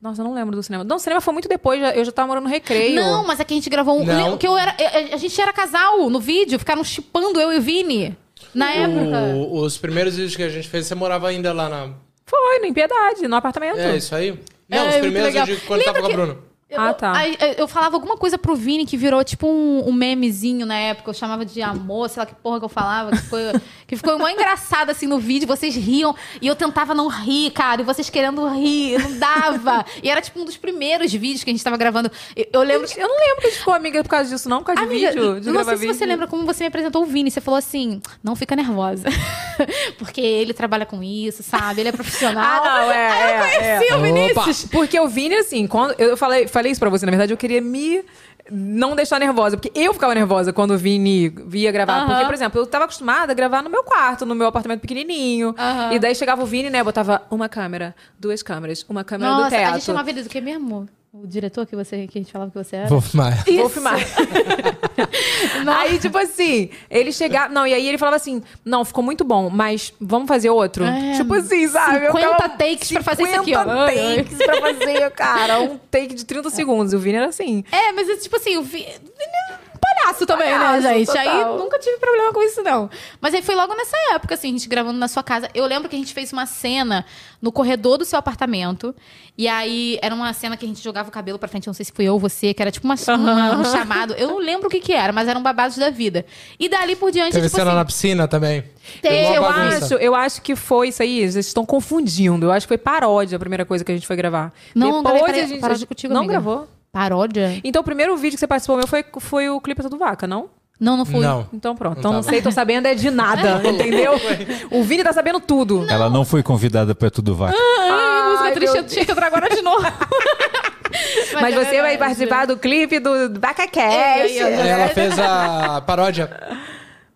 Nossa, eu não lembro do cinema. Não, o cinema foi muito depois, já- eu já tava morando no recreio. Não, mas é que a gente gravou um. Não. lembra Que eu era, a, a gente era casal no vídeo, ficaram chipando eu e o Vini. Na época. O- os primeiros vídeos que a gente fez, você morava ainda lá na. Foi, na Piedade, no apartamento. É isso aí? Não, É, os primeiros de quando Lembra tava com a que- Bruna. Eu, Ah, tá. aí, eu- eu falava alguma coisa pro Vini que virou tipo um, um memezinho na época. Eu chamava de amor, sei lá que porra que eu falava. Que, foi, que ficou mó engraçado assim no vídeo. Vocês riam e eu tentava não rir, cara. E vocês querendo rir, não dava. e era tipo um dos primeiros vídeos que a gente tava gravando. Eu, eu lembro. Eu não lembro que a gente ficou amiga por causa disso, não, por causa Amiga, de vídeo, de não sei se vídeo. você lembra como você me apresentou o Vini. Você falou assim: não fica nervosa. Porque ele trabalha com isso, sabe? Ele é profissional. Ah, não, é. Aí eu é, conheci é. o Vinícius. Opa, Porque o Vini, assim, quando eu falei, falei isso pra você, na verdade, eu queria me não deixar nervosa, porque eu ficava nervosa quando o Vini via gravar. Porque, por exemplo, eu tava acostumada a gravar no meu quarto, no meu apartamento pequenininho. E daí chegava o Vini, né, botava uma câmera, duas câmeras, uma câmera do Nossa, teto. a gente chamava ele do que mesmo? O diretor que, você, que a gente falava que você era? Vou filmar. Vou filmar. aí, tipo assim, ele chegava. Não, e aí ele falava assim: não, ficou muito bom, mas vamos fazer outro? É, tipo assim, sabe? Eu 50 ficava- takes pra fazer isso aqui, ó. 50 Ai, ai. takes pra fazer, cara. Um take de 30 segundos. E o Vini era assim. É, mas é tipo assim, o Vi... Vini é palhaço também, Palhaço, né, gente? total. Aí nunca tive problema com isso, não. Mas aí foi logo nessa época, assim, a gente gravando na sua casa. Eu lembro que a gente fez uma cena no corredor do seu apartamento. E aí era uma cena que a gente jogava o cabelo pra frente, não sei se foi eu ou você, que era tipo uma, uma- um chamado. Eu não lembro o que que era, mas eram babados da vida. E dali por diante, Teve tipo cena assim... na piscina também. Teve, Eu acho, eu acho que foi isso aí. Vocês estão confundindo. Eu acho que foi paródia a primeira coisa que a gente foi gravar. Não, Depois gravei a gente. paródia contigo, não amiga. gravou? Paródia? Então o primeiro vídeo que você participou meu foi, foi o clipe do Vaca, não? Não, não fui. Não. Então pronto. Não então não sei, tô sabendo é de nada, entendeu? O Vini tá sabendo tudo. Ela não foi convidada pra Tudo Vaca. Ai, música Ai, triste, eu tinha que entrar agora de novo. Mas, é você vai participar do clipe do Vaca Cash. É, é, é. Ela fez a paródia.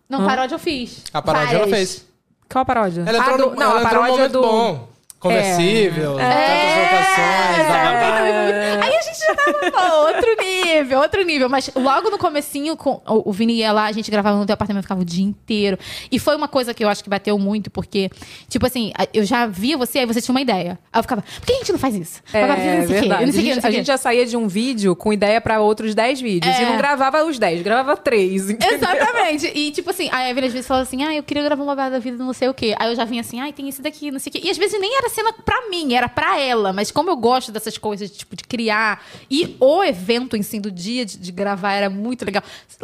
Não, paródia eu fiz. A paródia ela Várias. fez. Qual a paródia? Ela Ah, entrou, do- no, não, ela a entrou num paródia momento do. bom. Conversível, tantas locações. blá. Aí a gente já tava pô, outro nível, outro nível. Mas logo no comecinho, com, o, o Vini ia lá, a gente gravava no teu apartamento, ficava o dia inteiro. E foi uma coisa que eu acho que bateu muito, porque, tipo assim, eu já via você, aí você tinha uma ideia. Aí eu ficava, por que a gente não faz isso? É, Agora, não sei o quê, verdade. não sei quê, a, gente, sei a quê. gente já saía de um vídeo com ideia pra outros 10 vídeos. É. E não gravava os 10, gravava 3. Exatamente. E, tipo assim, aí a Evelyn às vezes falava assim, ah, eu queria gravar uma babada da vida, não sei o quê. Aí eu já vinha assim, ai, tem esse daqui, não sei o quê. E às vezes nem era cena pra mim, era pra ela. Mas como eu gosto dessas coisas, tipo, de criar. E o evento em si do dia de, de gravar era muito legal.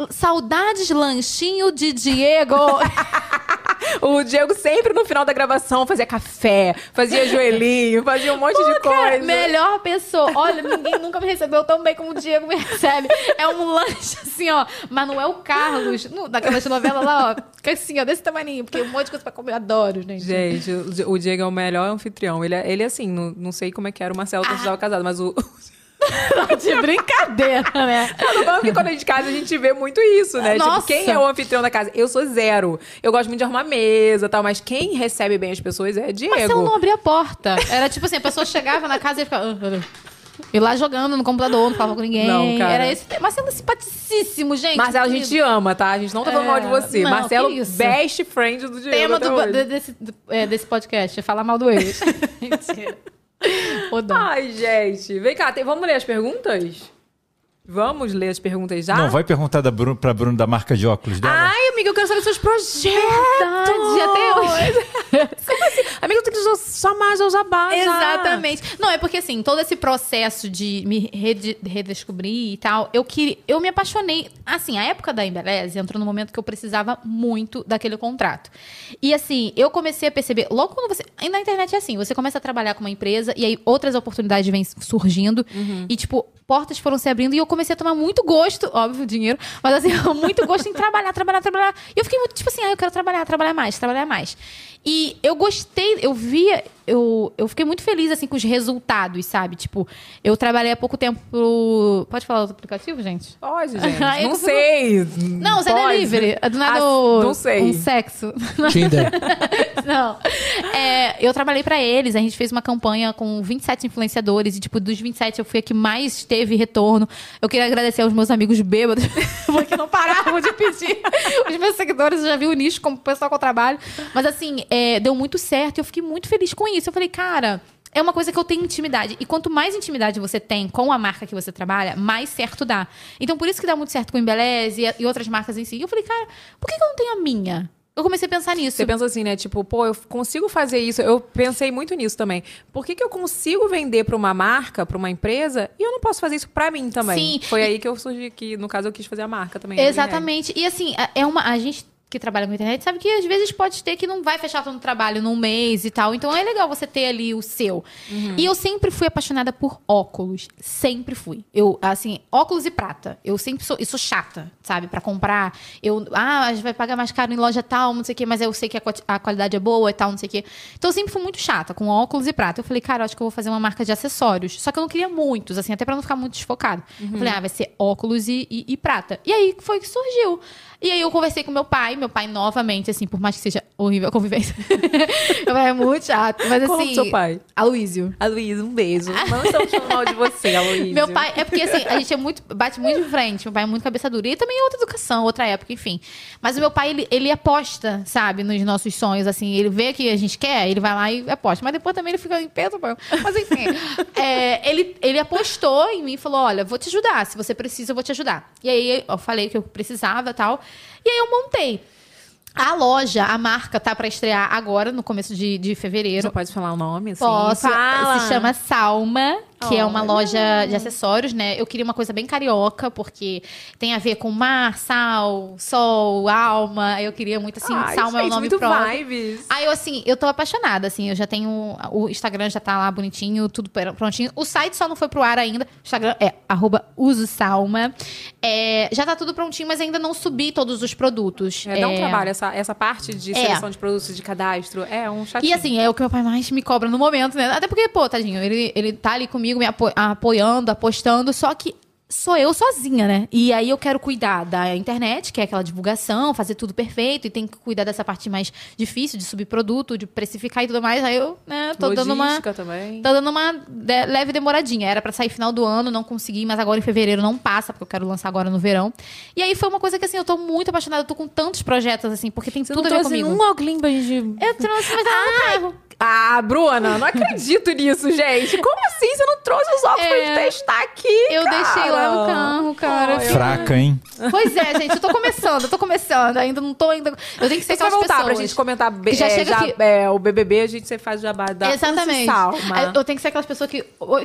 Saudades lanchinho de Diego. O Diego sempre no final da gravação fazia café, fazia joelhinho, fazia um monte de Cara, coisa. melhor pessoa. Olha, ninguém nunca me recebeu tão bem como o Diego me recebe. É um lanche assim, ó. Manuel Carlos, no, daquelas novelas lá, ó. Que assim, ó, desse tamanho. Porque um monte de coisa pra comer. Eu adoro, gente. Gente, o Diego é o melhor anfitrião. Ele, é- ele é assim, não, não sei como é que era o Marcelo quando estava casado, mas o. de brincadeira, né? Eu não falo que quando a gente casa, a gente vê muito isso, né? Nossa. Tipo, quem é o anfitrião da casa? Eu sou zero. Eu gosto muito de arrumar mesa e tal, mas quem recebe bem as pessoas é Diego. Marcelo não abria a porta. Era tipo assim, a pessoa chegava na casa e ficava... "Ah, ah, ah." E lá jogando no computador, não falava com ninguém. Não, cara. Era esse. Marcelo é simpaticíssimo, gente. Marcelo, a gente te ama, tá? A gente não tá falando É, mal de você. não, Marcelo, best friend do Diego. Tema do, desse, é, desse podcast, é falar mal do ex. Mentira. Ai, gente. Vem cá, tem- vamos ler as perguntas? Vamos ler as perguntas já? Não, vai perguntar da Bruno, pra Bruno da marca de óculos dela. Ai, amiga, eu quero saber seus projetos. Verdade, até hoje. Como assim? Amiga, eu tenho que só mais usar base. Exatamente. Não, é porque assim, todo esse processo de me rede- redescobrir e tal, eu que eu me apaixonei. Assim, a época da Embeleze entrou no momento que eu precisava muito daquele contrato. E assim, eu comecei a perceber, logo quando você. E na internet é assim, você começa a trabalhar com uma empresa e aí outras oportunidades vêm surgindo. E, tipo, portas foram se abrindo e eu comecei a tomar muito gosto, óbvio, dinheiro, mas assim, muito gosto em trabalhar, trabalhar, trabalhar. E eu fiquei muito, tipo assim, ah, eu quero trabalhar, trabalhar mais, trabalhar mais. E eu gostei, eu via, eu, eu fiquei muito feliz, assim, com os resultados, sabe? Tipo, eu trabalhei há pouco tempo pro... Pode falar do aplicativo, gente? Pode, gente. Não sei. Não, você é Pode. delivery. É do nada Ah, o- Não sei. um sexo. Tinder. Não. É, eu trabalhei pra eles, a gente fez uma campanha com 27 influenciadores e, tipo, dos 27 eu fui a que mais teve retorno. Eu queria agradecer aos meus amigos bêbados, porque não paravam de pedir. Os meus seguidores, eu já vi o nicho como pessoal que eu trabalho. Mas, assim, é, deu muito certo e eu fiquei muito feliz com isso. Eu falei, cara. É uma coisa que eu tenho intimidade. E quanto mais intimidade você tem com a marca que você trabalha, mais certo dá. Então, por isso que dá muito certo com o Embeleze e, e outras marcas em si. Eu falei, cara, por que, que eu não tenho a minha? Eu comecei a pensar nisso. Você pensa assim, né? Tipo, pô, eu consigo fazer isso. Eu pensei muito nisso também. Por que, que eu consigo vender pra uma marca, pra uma empresa, e eu não posso fazer isso pra mim também? Sim. Foi aí que eu surgi, que no caso eu quis fazer a marca também. né? Exatamente. E assim, é uma. A gente que trabalha com internet sabe que às vezes pode ter que não vai fechar todo o trabalho num mês e tal. Então é legal você ter ali o seu. E eu sempre fui apaixonada por óculos. Sempre fui. Eu, assim, óculos e prata. Eu sempre sou. Sou chata, sabe? Pra comprar. Eu. Ah, vai pagar mais caro em loja tal, não sei o quê, mas eu sei que a, a qualidade é boa e tal, não sei o quê. Então eu sempre fui muito chata com óculos e prata. Eu falei, cara, eu acho que eu vou fazer uma marca de acessórios. Só que eu não queria muitos, assim, até pra não ficar muito desfocado. Eu falei, ah, vai ser óculos e, e- e prata. E aí foi que surgiu. E aí eu conversei com meu pai, meu pai novamente, assim, por mais que seja horrível a convivência. meu pai é muito chato, mas Qual o assim. seu pai? Aloysio. Aloysio, um beijo. Não estamos falando mal de você, Aloysio. Meu pai, é porque assim, a gente é muito, bate muito de frente. Meu pai é muito cabeça dura. E também é outra educação, outra época, enfim. Mas o meu pai, ele, ele aposta, sabe, nos nossos sonhos, assim. Ele vê que a gente quer, ele vai lá e aposta. Mas depois também ele fica em peso, pô. Mas enfim, é, ele, ele apostou em mim e falou: olha, vou te ajudar. Se você precisa, eu vou te ajudar. E aí eu falei que eu precisava e tal. E aí eu montei. A loja, a marca, tá pra estrear agora, no começo de, de fevereiro. Você pode falar o nome, assim? Posso. Fala. Se chama Salma, que é uma loja de acessórios, né? Eu queria uma coisa bem carioca, porque tem a ver com mar, sal, sol, alma. Eu queria muito, assim, Ai, Salma é o gente, nome muito próprio. vibes. Aí eu, assim, eu tô apaixonada, assim, eu já tenho. O Instagram já tá lá bonitinho, tudo prontinho. O site só não foi pro ar ainda. O Instagram é arroba usosalma. É, já tá tudo prontinho, mas ainda não subi todos os produtos. É, dá um trabalho, essa, essa parte de É. seleção de produtos, de cadastro, é um chatinho. E assim, é o que meu pai mais me cobra no momento, né? Até porque, pô, tadinho, ele, ele tá ali comigo, me apo- apoiando, apostando, só que sou eu sozinha, né? E aí eu quero cuidar da internet, que é aquela divulgação, fazer tudo perfeito, e tem que cuidar dessa parte mais difícil, de subir produto, de precificar e tudo mais. Aí eu, né, tô dando uma. Logística também. Tô dando uma de- leve demoradinha. Era pra sair final do ano, não consegui, mas agora em fevereiro não passa, porque eu quero lançar agora no verão. E aí foi uma coisa que, assim, eu tô muito apaixonada. Eu tô com tantos projetos, assim, porque tem Você tudo não a ver comigo. um pra gente... Eu trouxe, mas no carro. Ah, Bruna, não acredito nisso, gente. Como assim você não trouxe os óculos pra É. gente testar aqui, Eu cara? deixei lá no carro, cara. Ai, Fraca, hein? Pois é, gente, eu tô começando, eu tô começando, ainda não tô ainda. Eu tenho que ser Você vai aquelas voltar pessoas. pra gente comentar be- que já é, chega já- aqui- é, o BBB, a gente você faz o jabá da Exatamente. Eu tenho que ser aquelas pessoas que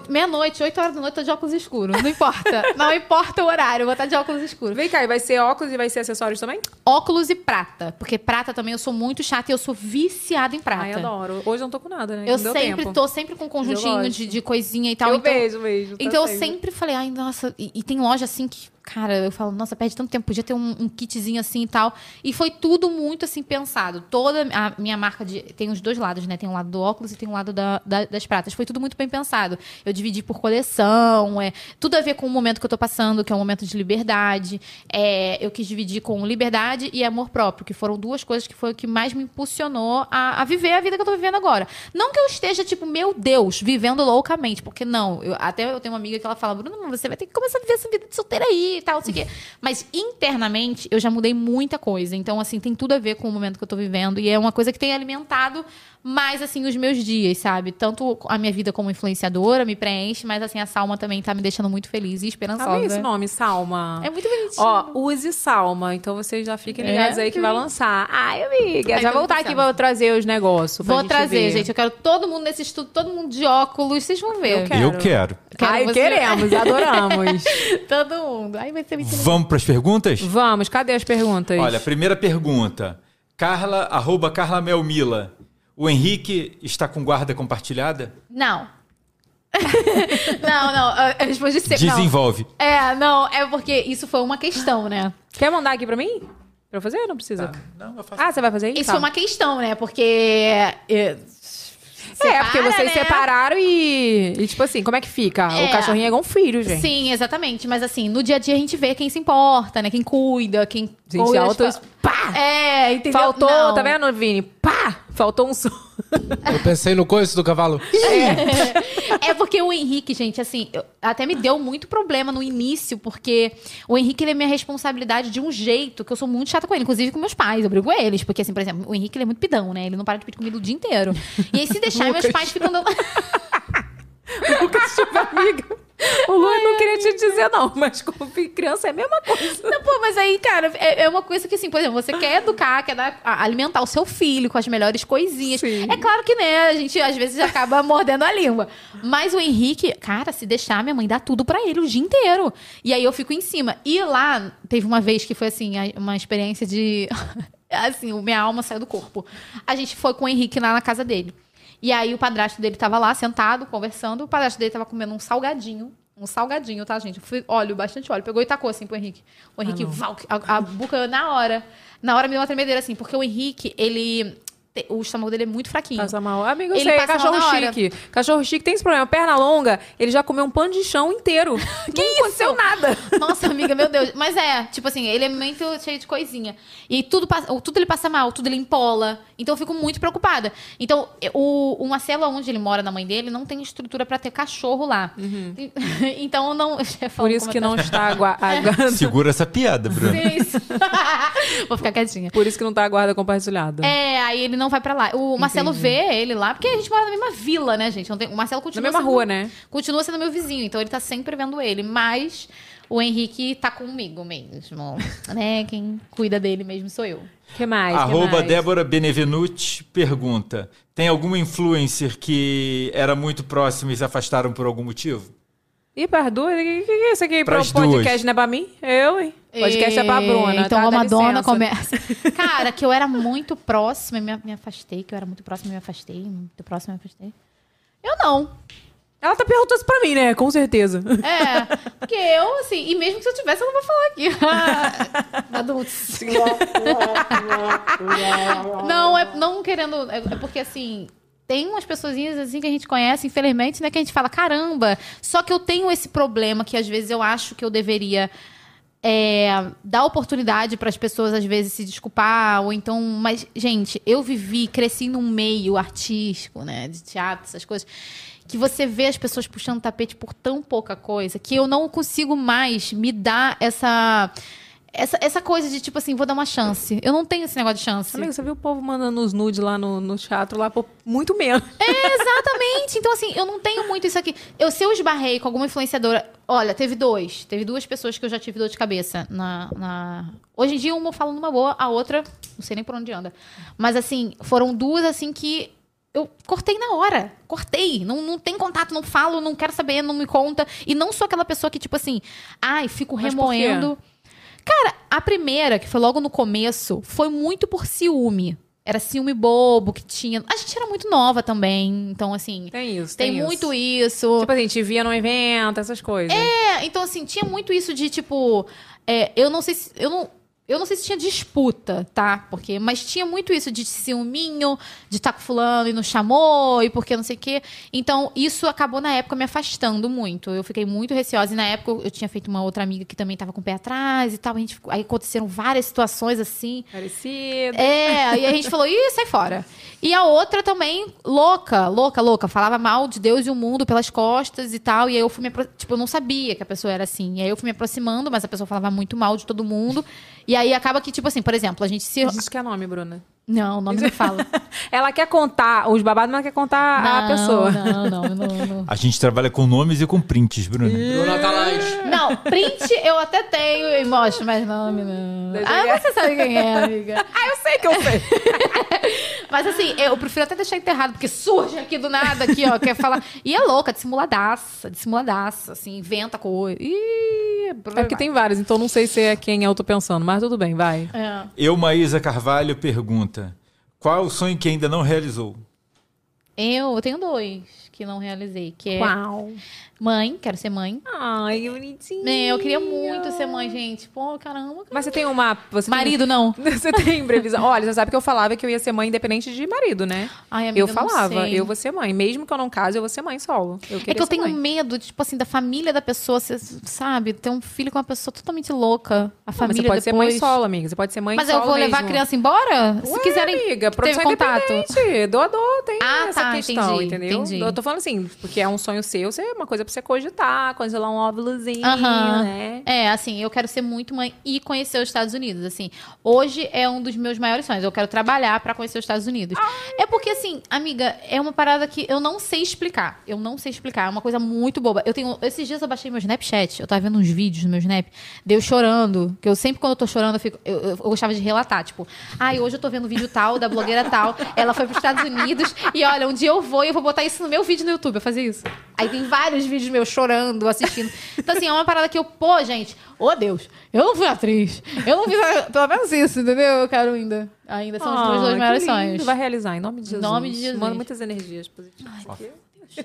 meia-noite, 8 horas da noite, eu tô de óculos escuros. Não importa. não importa o horário, eu vou estar de óculos escuros. Vem cá, e vai ser óculos e vai ser acessórios também? Óculos e prata. Porque prata também eu sou muito chata e eu sou viciada em prata. Ai, adoro. Hoje eu não tô com nada, né? Eu sempre tempo. tô sempre com um conjuntinho de, de coisinha e tal. Eu então, vejo, vejo. tá Então eu sempre. sempre falei, ai, nossa, e, e tem loja assim que, cara, eu falo, nossa, perde tanto tempo, podia ter um, um kitzinho assim e tal. E foi tudo muito assim pensado. Toda a minha marca de. Tem os dois lados, né? Tem o lado do óculos e tem o lado da- da- das pratas. Foi tudo muito bem pensado. Eu dividi por coleção, é, tudo a ver com o momento que eu tô passando, que é um momento de liberdade. É, eu quis dividir com liberdade e amor próprio, que foram duas coisas que foi o que mais me impulsionou a, a viver a vida que eu tô vivendo agora. Não que eu esteja, tipo, meu Deus, vivendo loucamente, porque não. Eu- até eu tenho uma amiga que ela fala, Bruno, você vai ter que começar a viver essa vida de solteira aí tal, sei o quê. Mas internamente eu já mudei muita coisa. Então, assim, tem tudo a ver com o momento que eu tô vivendo. E é uma coisa que tem alimentado mais, assim, os meus dias, sabe? Tanto a minha vida como influenciadora me preenche, mas, assim, a Salma também tá me deixando muito feliz e esperançosa. Sabe esse nome, Salma? É muito bonitinho. Ó, use Salma. Então vocês já fiquem ligados É. aí que vai lançar. Ai, amiga. Ai, já voltar aqui pra trazer os negócios. Vou gente trazer, ver. gente. Eu quero todo mundo nesse estudo, todo mundo de óculos. Vocês vão ver. Eu quero. Eu quero. Quero Ai, você- queremos, adoramos. todo mundo. Aí vai ser muito Vamos para as perguntas? Vamos, cadê as perguntas? Olha, primeira pergunta. Carla, arroba Carla Melmila. O Henrique está com guarda compartilhada? Não. não, não. Eu respondi sempre. não. Desenvolve. É, não, é porque isso foi uma questão, né? Quer mandar aqui pra mim? Pra eu fazer? Não precisa. Não, eu faço. Ah, você vai fazer isso? Isso foi uma questão, né? Porque. É, É, porque separa, vocês né? separaram e, e, tipo assim, como é que fica? É. O cachorrinho é igual um filho, gente. Sim, exatamente. Mas assim, no dia a dia a gente vê quem se importa, né? Quem cuida, quem. Gente, cuida auto- das- É, entendeu? Faltou, Não. tá vendo, Vini? Pá! Faltou um som. Eu pensei no coice do cavalo. É porque o Henrique, gente, assim, eu- até me deu muito problema no início, porque o Henrique ele é minha responsabilidade de um jeito que eu sou muito chata com ele, inclusive com meus pais, eu brigo com eles, porque assim, por exemplo, o Henrique ele é muito pidão, né? Ele não para de pedir comida o dia inteiro. E aí se deixar, meus pais ficam dando Lucas amiga. O Lu não queria te dizer, não, mas com criança é a mesma coisa. Não, pô, mas aí, cara, é, é uma coisa que, assim, por exemplo, você quer educar, quer dar- alimentar o seu filho com as melhores coisinhas. É claro que, né, a gente às vezes acaba mordendo a língua. Mas o Henrique, cara, se deixar, minha mãe dá tudo pra ele o dia inteiro. E aí eu fico em cima. E lá, teve uma vez que foi, assim, uma experiência de. assim, minha alma saiu do corpo. A gente foi com o Henrique lá na casa dele. E aí o padrasto dele tava lá, sentado, conversando. O padrasto dele tava comendo um salgadinho. Um salgadinho, tá, gente? Fui óleo, bastante óleo. Pegou e tacou assim pro Henrique. O Henrique, val, a, a boca na hora. Na hora me deu uma tremedeira, assim, porque o Henrique, ele. O estômago dele é muito fraquinho. Passa mal. Amigo, eu Ele sei, é cachorro chique. Cachorro chique tem esse problema. Perna longa, ele já comeu um pano de chão inteiro. que não aconteceu nada. Nossa, amiga, meu Deus. Mas é, tipo assim, ele é muito cheio de coisinha. E tudo, tudo ele passa mal, tudo ele empola. Então eu fico muito preocupada. Então, o, o Marcelo, onde ele mora na mãe dele, não tem estrutura pra ter cachorro lá. Então não. Por isso que não está agua- aguardando. Segura essa piada, Bruno. Isso. Vou ficar quietinha. Por isso que não tá a guarda compartilhada. É, aí ele não vai pra lá. O Marcelo Entendi. vê ele lá, porque a gente mora na mesma vila, né, gente? Tem- o Marcelo continua mesma sendo- rua, né? Continua sendo meu vizinho, então ele tá sempre vendo ele. Mas o Henrique tá comigo mesmo, né? Quem cuida dele mesmo sou eu. que mais? Arroba mais? Débora Benevenuti pergunta: Tem alguma influencer que era muito próxima e se afastaram por algum motivo? E para duas? O que, que, que é isso aqui? Pro Pras podcast duas. não é pra mim? Eu, hein? Podcast é pra Bruna. Então tá? a Madonna começa. Cara, que eu era muito próxima, me, me afastei, que eu era muito próxima, me afastei, muito próxima, me afastei. Eu não. Ela tá perguntando isso pra mim, né? Com certeza. É, porque eu, assim, e mesmo que eu tivesse, eu não vou falar aqui. Adultos. não, é não querendo. É, é porque, assim. Tem umas pessoinhas assim que a gente conhece, infelizmente, né? Que a gente fala, caramba. Só que eu tenho esse problema que às vezes eu acho que eu deveria é, dar oportunidade para as pessoas, às vezes, se desculpar, ou então. Mas, gente, eu vivi, cresci num meio artístico, né? De teatro, essas coisas. Que você vê as pessoas puxando tapete por tão pouca coisa que eu não consigo mais me dar essa. Essa, essa coisa de tipo assim, vou dar uma chance. Eu não tenho esse negócio de chance. Amigo, você viu o povo mandando os nudes lá no, no teatro, lá por muito menos. É, exatamente. Então, assim, eu não tenho muito isso aqui. Eu, se eu esbarrei com alguma influenciadora. Olha, teve dois. Teve duas pessoas que eu já tive dor de cabeça. Na, na... Hoje em dia, uma eu falo numa boa, a outra, não sei nem por onde anda. Mas, assim, foram duas, assim, que eu cortei na hora. Cortei. Não, não tem contato, não falo, não quero saber, não me conta. E não sou aquela pessoa que, tipo assim, ai, fico Mas por quê? Cara, a primeira, que foi logo no começo, foi muito por ciúme. Era ciúme bobo que tinha. A gente era muito nova também, então assim. Tem isso, Tem, tem muito isso. Tipo assim, te via num evento, essas coisas. É, então assim, tinha muito isso de tipo. é, eu não sei se. Eu não, eu não sei se tinha disputa, tá? Porque, mas tinha muito isso de ciúminho, de estar com fulano e não chamou, e porque não sei o quê. Então, isso acabou na época me afastando muito. Eu fiquei muito receosa. E na época eu tinha feito uma outra amiga que também tava com o pé atrás e tal. A gente, ficou- aí aconteceram várias situações assim. Parecido. É, e a gente falou, ih, sai fora. E a outra também, louca, louca, louca. Falava mal de Deus e o mundo pelas costas e tal. E aí eu fui me apro- Tipo, eu não sabia que a pessoa era assim. E aí eu fui me aproximando, mas a pessoa falava muito mal de todo mundo. E aí acaba que, tipo assim, por exemplo, a gente se. Diz que é nome, Bruna. Não, o nome não fala. Ela quer contar os babados, mas ela quer contar a Não, pessoa. Não, não, não, não. A gente trabalha com nomes e com prints, Bruna. Bruna Calais. Não, print eu até tenho e mostro, mas nome não. Deixa Ah, eu você sabe quem é, amiga. Ah, eu sei que eu sei. Mas assim, eu prefiro até deixar enterrado, porque surge aqui do nada, aqui, ó, quer falar. E é louca, dissimuladaça, dissimuladaça, assim, inventa coisa. Ih, É porque tem vários, então não sei se é quem eu tô pensando, mas tudo bem, vai. É. Eu, Maísa Carvalho, pergunta: Qual é o sonho que ainda não realizou? Eu, eu tenho dois que não realizei, que é Uau. Mãe, quero ser mãe. Ai, que bonitinho. É, eu queria muito ser mãe, gente. Pô, caramba. Mas você tem uma. Você tem- Marido, não. Você tem previsão. Olha, você sabe que eu falava que eu ia ser mãe independente de marido, né? Ai, amiga, eu falava, eu vou ser mãe. Mesmo que eu não case, eu vou ser mãe solo. Eu É que eu tenho mãe. medo, tipo assim, da família da pessoa, você sabe? Ter um filho com uma pessoa totalmente louca. A Não, mas família você pode ser mãe depois- solo, amiga. Você pode ser mãe Mas solo eu vou levar a criança embora? Se Ué, quiserem amiga, produção contato. independente, doador, tem Ah, essa tá, questão, entendi, entendeu? entendi. Eu tô falando assim, porque é um sonho seu, você é uma coisa pra você cogitar, congelar um óvulozinho, Aham. né? É, assim, eu quero ser muito mãe e conhecer os Estados Unidos. Assim, hoje é um dos meus maiores sonhos. Eu quero trabalhar pra conhecer os Estados Unidos. É porque, assim, amiga, é uma parada que eu não sei explicar. Eu não sei explicar. É uma coisa muito boba. Eu tenho. Esses dias eu baixei meu Snapchat. Eu tava vendo uns vídeos no meu Snap. Deu eu chorando. Que eu sempre, quando eu tô chorando, eu, fico, eu, eu- eu gostava de relatar. Tipo, ai, hoje eu tô vendo vídeo tal, da blogueira tal. Ela foi pros Estados Unidos. E olha, um dia eu vou e eu vou botar isso no meu vídeo no YouTube. Eu fazer isso. Aí tem vários vídeos meus chorando, assistindo. Então, assim, é uma parada que eu, pô, gente, ô Deus, eu não fui atriz. Eu não fiz pelo menos isso, entendeu? Eu quero ainda. Ainda são os meus Ah, dois maiores sonhos. Vai realizar, em nome de Jesus. nome de Jesus. Manda muitas energias positivas.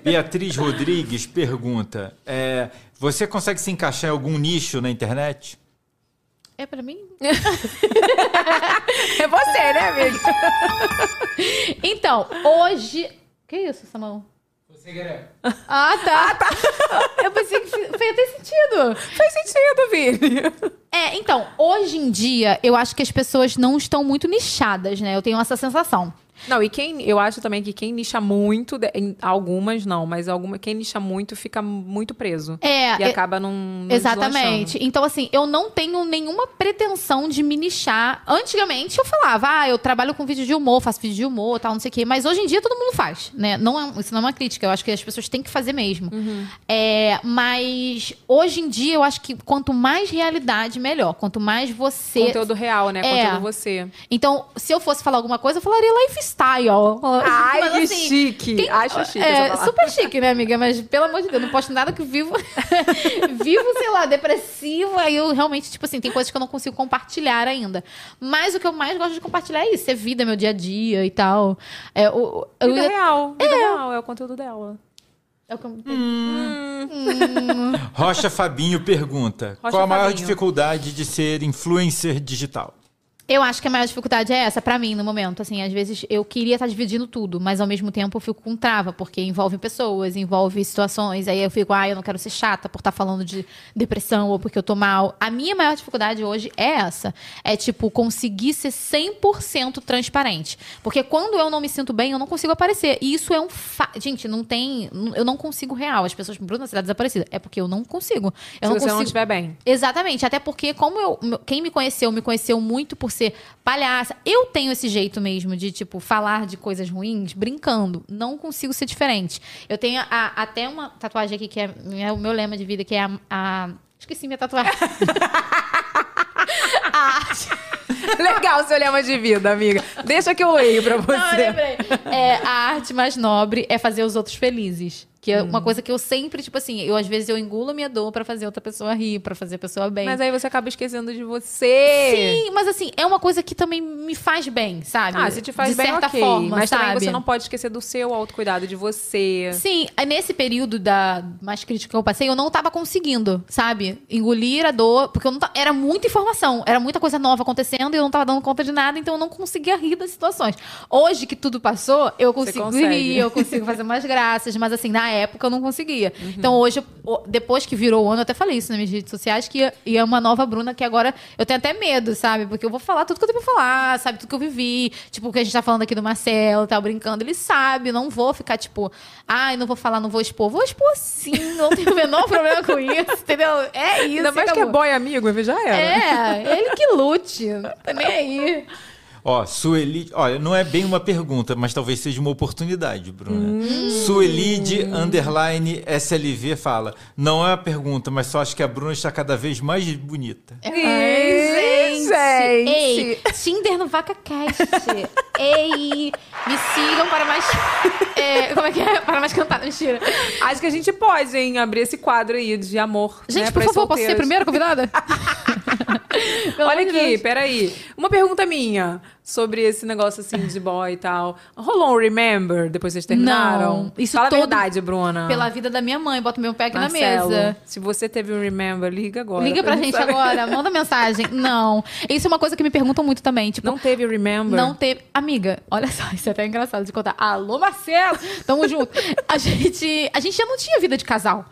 Beatriz Rodrigues pergunta: é, Você consegue se encaixar em algum nicho na internet? É pra mim? É você, né, amiga? Então, hoje. Que isso, Samão? Você quer? Ah, tá. Eu pensei que fe- fez até sentido. Faz sentido, filho. É, então, hoje em dia, eu acho que as pessoas não estão muito nichadas, né? Eu tenho essa sensação. Não, e quem. Eu acho também que quem nicha muito, algumas não, mas alguma, quem nicha muito fica muito preso. É, E é- acaba num. Exatamente. Então, assim, eu não tenho nenhuma pretensão de me nichar. Antigamente eu falava, ah, eu trabalho com vídeo de humor, faço vídeo de humor, tal, não sei o quê. Mas hoje em dia todo mundo faz, né? Não é, isso não é uma crítica, eu acho que as pessoas têm que fazer mesmo. É, mas hoje em dia eu acho que quanto mais realidade, melhor. Quanto mais você. Conteúdo real, né? É. Conteúdo você. Então, se eu fosse falar alguma coisa, eu falaria lifestyle. Ai, Mas, que assim, chique. quem- Acho chique É, super chique, né, amiga? Mas, pelo amor de Deus, não posto nada que vivo. vivo, sei lá, depressiva. Aí eu realmente, tipo assim, tem coisas que eu não consigo compartilhar ainda. Mas o que eu mais gosto de compartilhar é isso: é vida, meu dia a dia e tal. É, o, eu Vida real. Vida real é o conteúdo dela. é o que eu- Rocha Fabinho pergunta: Rocha Qual a maior Fabinho. dificuldade de ser influencer digital? Eu acho que a maior dificuldade é essa, pra mim, no momento. Assim, às vezes eu queria estar dividindo tudo, mas ao mesmo tempo eu fico com trava, porque envolve pessoas, envolve situações. Aí eu fico, ah, eu não quero ser chata por estar falando de depressão ou porque eu tô mal. A minha maior dificuldade hoje é essa. É, tipo, conseguir ser 100% transparente. Porque quando eu não me sinto bem, eu não consigo aparecer. E isso é um. Fa... Gente, não tem. Eu não consigo real. As pessoas me Bruna, você tá desaparecida. É porque eu não consigo. Eu Se não você consigo. não estiver bem. Exatamente, até porque como eu, quem me conheceu, me conheceu muito por ser palhaça. Eu tenho esse jeito mesmo de, tipo, falar de coisas ruins brincando. Não consigo ser diferente. Eu tenho a- até uma tatuagem aqui que é, é o meu lema de vida, que é a... a- Esqueci minha tatuagem. a arte. Legal seu lema de vida, amiga. Deixa que eu leio pra você. Não, lembrei. É, a arte mais nobre é fazer os outros felizes. Que é Hum. uma coisa que eu sempre, tipo assim, eu às vezes eu engulo a minha dor pra fazer outra pessoa rir, pra fazer a pessoa bem. Mas aí você acaba esquecendo de você. Sim, mas assim, é uma coisa que também me faz bem, sabe? Ah, se te faz de bem, certa ok. forma, mas sabe? também você não pode esquecer do seu autocuidado, de você. Sim, aí nesse período da mais crítica que eu passei, eu não tava conseguindo, sabe? Engolir a dor, porque eu não era muita informação, era muita coisa nova acontecendo e eu não tava dando conta de nada, então eu não conseguia rir das situações. Hoje que tudo passou, eu consigo rir, eu consigo fazer umas graças, mas assim, na época eu não conseguia. Então hoje, depois que virou o ano, eu até falei isso nas minhas redes sociais, que ia, ia uma nova Bruna que agora eu tenho até medo, sabe? Porque eu vou falar tudo que eu tenho pra falar, sabe? Tudo que eu vivi. Tipo, o que a gente tá falando aqui do Marcelo, tá brincando. Ele sabe, não vou ficar tipo, ai, não vou falar, não vou expor. Vou expor sim, não tenho o menor problema com isso, entendeu? É isso. Ainda mais que é acabou. boy amigo, já era. É, ele que lute. Não tá nem aí. Ó, Sueli. Olha, não é bem uma pergunta, mas talvez seja uma oportunidade, Bruna. Hum. Suelide underline SLV fala. Não é uma pergunta, mas só acho que a Bruna está cada vez mais bonita. Ai, gente. Ei, Tinder no VacaCast. Ei, me sigam para mais... é, como é que é? Para mais cantar. Mentira. Acho que a gente pode, hein, abrir esse quadro aí de amor. Gente, né, por favor, posso ser a primeira convidada? Olha aqui, Deus. peraí. Uma pergunta minha sobre esse negócio assim de boy e tal. Rolou um remember depois vocês terminaram? Não, isso Fala todo- a verdade, Bruna. Pela vida da minha mãe, bota meu pé aqui Marcelo, na mesa. Se você teve um remember, liga agora. Liga pra gente gente saber. agora, manda mensagem. Não. Isso é uma coisa que me perguntam muito também. Tipo, Não teve remember? Não teve. Amiga, olha só, isso é até engraçado de contar. Alô, Marcelo! Tamo junto. A gente, a gente já não tinha vida de casal.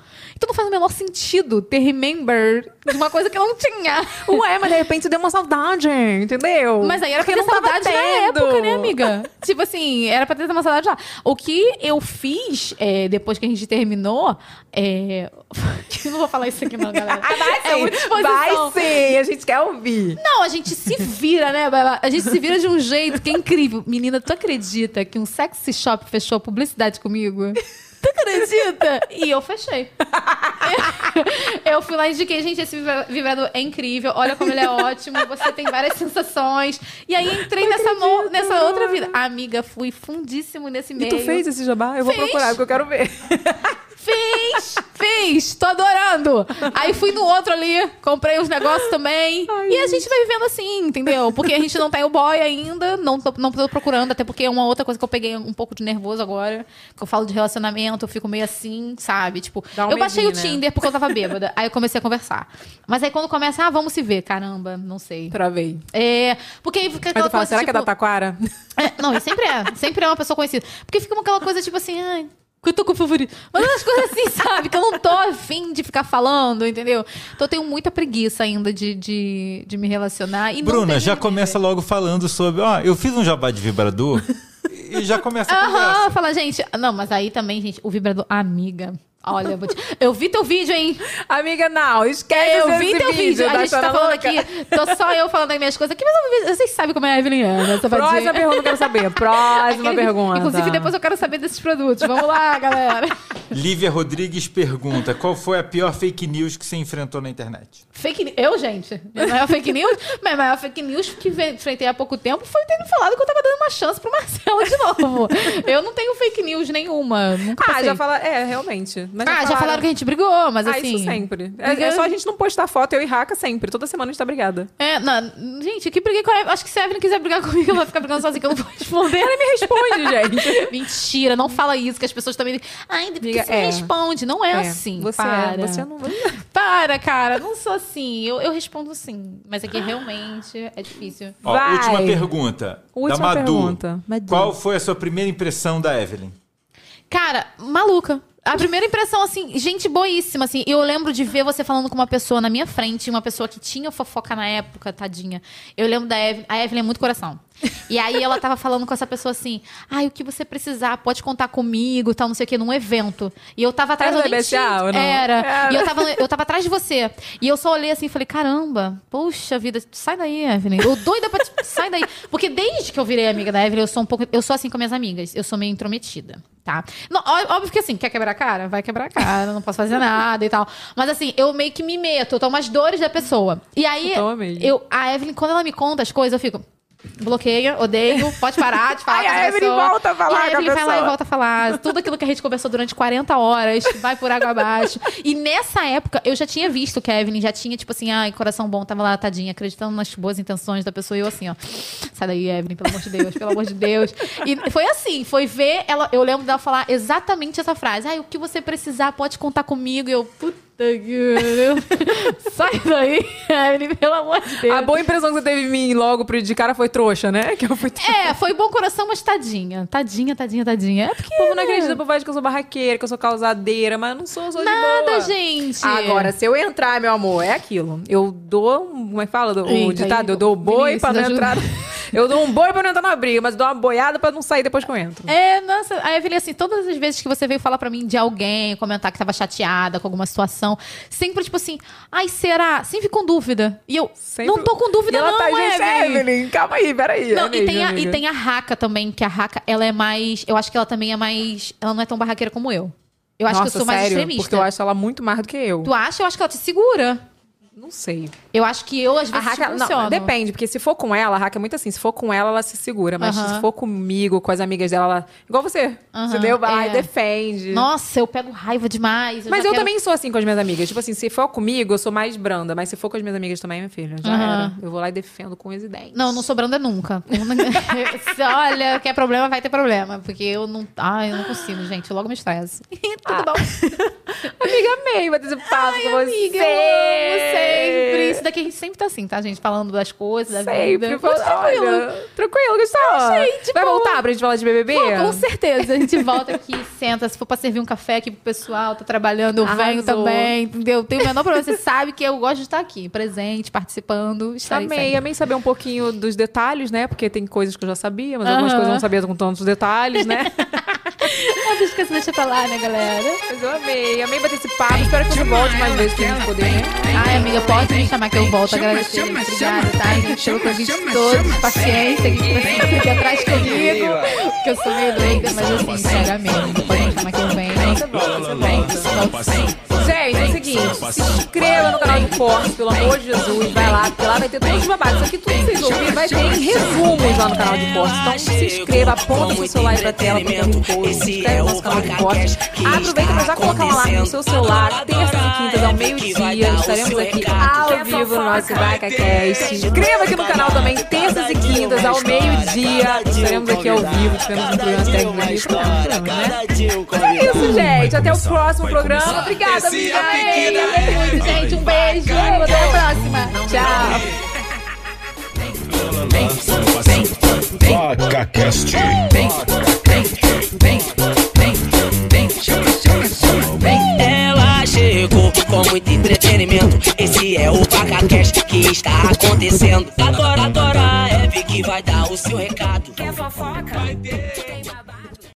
Então não faz o menor sentido ter remember de uma coisa que não tinha. Ué, mas de repente deu uma saudade, entendeu? Mas aí era pra ter saudade na época, né, amiga? tipo assim, era pra ter uma saudade lá. O que eu fiz é, depois que a gente terminou. É... eu não vou falar isso aqui, não, galera. Ah, vai É muita sim, exposição. vai sim, a gente quer ouvir. Não, a gente se vira, né, Bela? A gente se vira de um jeito que é incrível. Menina, tu acredita que um sexy shop fechou a publicidade comigo? Tu acredita? E eu fechei. Eu fui lá e indiquei, gente, esse vibra- vibrador é incrível. Olha como ele é ótimo. Você tem várias sensações. E aí entrei nessa, no- nessa outra vida. Amiga, fui fundíssimo nesse E meio. tu fez esse jabá? Eu vou procurar, porque eu quero ver. Fiz! Fiz! Tô adorando! Aí fui no outro ali, comprei os negócios também. e a gente vai vivendo assim, entendeu? Porque a gente não tem o boy ainda, não tô, não tô procurando, até porque é uma outra coisa que eu peguei um pouco de nervoso agora. Que eu falo de relacionamento, eu fico meio assim, sabe? Tipo, um eu baixei medinho, o né? Tinder porque eu tava bêbada. aí eu comecei a conversar. Mas aí quando começa, ah, vamos se ver, caramba, não sei. Travei. É. Porque aí fica aquela tu fala, coisa. será que é da tipo, Taquara? é, não, e sempre é. Sempre é uma pessoa conhecida. Porque fica aquela coisa tipo assim, ai. Que Eu tô com o favorito. Mas umas coisas assim, sabe? Que eu não tô afim de ficar falando, entendeu? Então eu tenho muita preguiça ainda de, de, de me relacionar. E Bruna, já começa logo falando sobre. Ó, eu fiz um jabá de vibrador e já começa a conversa. Aham, fala, gente. Não, mas aí também, gente, o vibrador. Amiga. Olha, eu, vou te- eu vi teu vídeo, hein? Amiga, não, esquece Eu esse vi teu vídeo. A da gente tá falando Louca. aqui. Tô só eu falando das minhas coisas aqui, mas eu- vocês sabem como é a Evelyn Ana, safadinha. Próxima pergunta eu quero saber. Próxima Aquele- pergunta. Inclusive, depois eu quero saber desses produtos. Vamos lá, galera. Lívia Rodrigues pergunta: qual foi a pior fake news que você enfrentou na internet? Fake news. Eu, gente? Minha maior fake news? Minha maior fake news que enfrentei há pouco tempo foi ter me falado que eu tava dando uma chance pro Marcelo de novo. eu não tenho fake news nenhuma. Nunca Ah, passei. já falaram. É, realmente. Mas Ah, já falaram que a gente brigou, mas ah, assim. isso sempre. É, briga- é só a gente não postar foto, eu e Raca sempre. Toda semana a gente tá brigada. É, não, gente, que briguei com a Evelyn. Acho que se a Evelyn quiser brigar comigo, ela vai ficar brigando sozinha, que eu não vou responder. Ela me responde, gente. Mentira, não fala isso, que as pessoas também. Ai, porque Diga, você é. responde. Não é, É, assim. você para. é, você não- Para, cara, não sou assim. Eu, eu respondo sim. Mas aqui realmente é difícil. Ó, última pergunta. Última da Madu. pergunta. Madu. Qual foi a sua primeira impressão da Evelyn? Cara, maluca. A primeira impressão, assim, gente boíssima, assim. Eu lembro de ver você falando com uma pessoa na minha frente, uma pessoa que tinha fofoca na época, tadinha. Eu lembro da Evelyn. A Evelyn é muito coração. E aí ela tava falando com essa pessoa assim: ai, o que você precisar, pode contar comigo, tal, não sei o quê, num evento. E eu tava atrás Era eu tinha- ou não? Era. Era. E eu tava, eu tava atrás de você. E eu só olhei assim e falei: caramba, poxa vida, sai daí, Evelyn. Eu doida pra. te- sai daí. Porque desde que eu virei amiga da Evelyn, eu sou um pouco. Eu sou assim com minhas amigas. Eu sou meio intrometida, tá? Não, óbvio que assim, quer quebrar a cara? Vai quebrar a cara, não posso fazer nada e tal. Mas assim, eu meio que me meto, eu tomo as dores da pessoa. E aí, mesmo. eu, a Evelyn, quando ela me conta as coisas, eu fico. Bloqueia, odeio, pode parar de falar com a Evelyn pessoa. volta a falar e a Evelyn vai lá e volta a falar. Tudo aquilo que a gente conversou durante 40 horas vai por água abaixo. E nessa época, eu já tinha visto que a Evelyn já tinha, tipo assim, ai, coração bom, tava lá, tadinha, acreditando nas boas intenções da pessoa. E eu assim, ó, sai daí, Evelyn, pelo amor de Deus, pelo amor de Deus. E foi assim, foi ver ela. Eu lembro dela falar exatamente essa frase. Ai, o que você precisar, pode contar comigo. E eu, puta que pariu. Sai daí, Evelyn, pelo amor de Deus. A boa impressão que você teve em mim logo pro de cara foi trouxa, né? Que eu fui É, foi bom coração, mas tadinha. Tadinha, tadinha, tadinha. É porque. O povo não acredita por que eu sou barraqueira, que eu sou causadeira, mas eu não sou, eu sou de Nada, boa. gente. Agora, se eu entrar, meu amor, é aquilo. Eu dou, como é que fala? O Eita, ditado? aí, Eu dou boi Vinícius, pra não ajuda. entrar. Eu dou um boi pra não entrar na briga, mas dou uma boiada pra não sair depois que eu entro. É, nossa, a Evelyn, assim, todas as vezes que você veio falar pra mim de alguém, comentar que tava chateada com alguma situação, sempre, tipo assim, ai, será? Sempre com dúvida. E eu, não tô com dúvida, E ela não, tá, gente, Evelyn. Evelyn, calma aí, peraí. Não, é e, mesmo, tem a, e tem a Raca também, que a Raca, ela é mais. Eu acho que ela também é mais. Ela não é tão barraqueira como eu. Eu acho que Nossa, eu sou mais sério? extremista. Porque eu acho ela muito mais do que eu. Tu acha? Eu acho que ela te segura. Não sei. Eu acho que eu, às A vezes, te não, depende, porque se for com ela, a Raca é muito assim, se for com ela, ela se segura, mas se for comigo, com as amigas dela, ela, igual você, Aham, entendeu? Vai é. defende. Nossa, eu pego raiva demais. Mas já eu quero- também sou assim com as minhas amigas. Tipo assim, se for comigo, eu sou mais branda. Mas se for com as minhas amigas também, minha filha, já era. Eu vou lá e defendo com os dentes. Não, não sou branda nunca. Olha, quer problema, vai ter problema. Porque eu não. Ai, eu não consigo, gente. Eu logo me estresso. Tudo bom? Amiga, amei bater esse papo com você. Amiga, eu amo sempre. Daqui a gente sempre tá assim, tá, gente? Falando das coisas, da vida. Sempre. Tranquilo. Olha, tranquilo, Gustavo. Gente, Vai boa. voltar pra gente falar de BBB? Pô, com certeza. A gente volta aqui, senta. Se for pra servir um café aqui pro pessoal, tá trabalhando, eu venho Arrasou. também, entendeu? Tenho o menor problema. Você sabe que eu gosto de estar aqui, presente, participando. Amei, sempre. amei saber um pouquinho dos detalhes, né? Porque tem coisas que eu já sabia, mas algumas coisas eu não sabia com tantos detalhes, né? Ah, deixa que você deixa pra lá, né, galera? mas eu amei, amei bater esse papo. Espero que você volte mais vezes pra gente poder, né? Ai, amiga, pode me chamar que eu volto. Agradecer. Obrigada, tá, gente? Pelo convite todos. Paciência que você aqui atrás comigo. Porque eu sou meio doida, mas assim, sério, amiga. Pode me chamar que eu venho. Você volta, você volta. Gente, é o seguinte, se inscreva no canal do Corte, pelo amor de Jesus, vai lá, porque lá vai ter todos os babados. Isso aqui tudo que vocês ouvirem vai ter em resumos lá no canal de Corte. Então se inscreva, aponta o seu celular pra tela, pra ter um post, se inscreve no nosso canal de Corte. Aproveita pra já colocar um alarme no seu celular, terças e quintas ao meio-dia, estaremos aqui ao vivo no nosso VacaCast. Se inscreva aqui no canal também, terças e quintas ao meio-dia, estaremos aqui ao vivo, tivemos um programa técnico né? Então é isso, gente. Até o próximo programa. Obrigada, amiga. Ei, amei muito, gente. Um beijo. Até a próxima. Tchau. VacaCast. Ela chegou com muito entretenimento. Esse é o PacaCast que está acontecendo. Agora, agora, é Eve que vai dar o seu recado. Quer fofoca? Vai ter.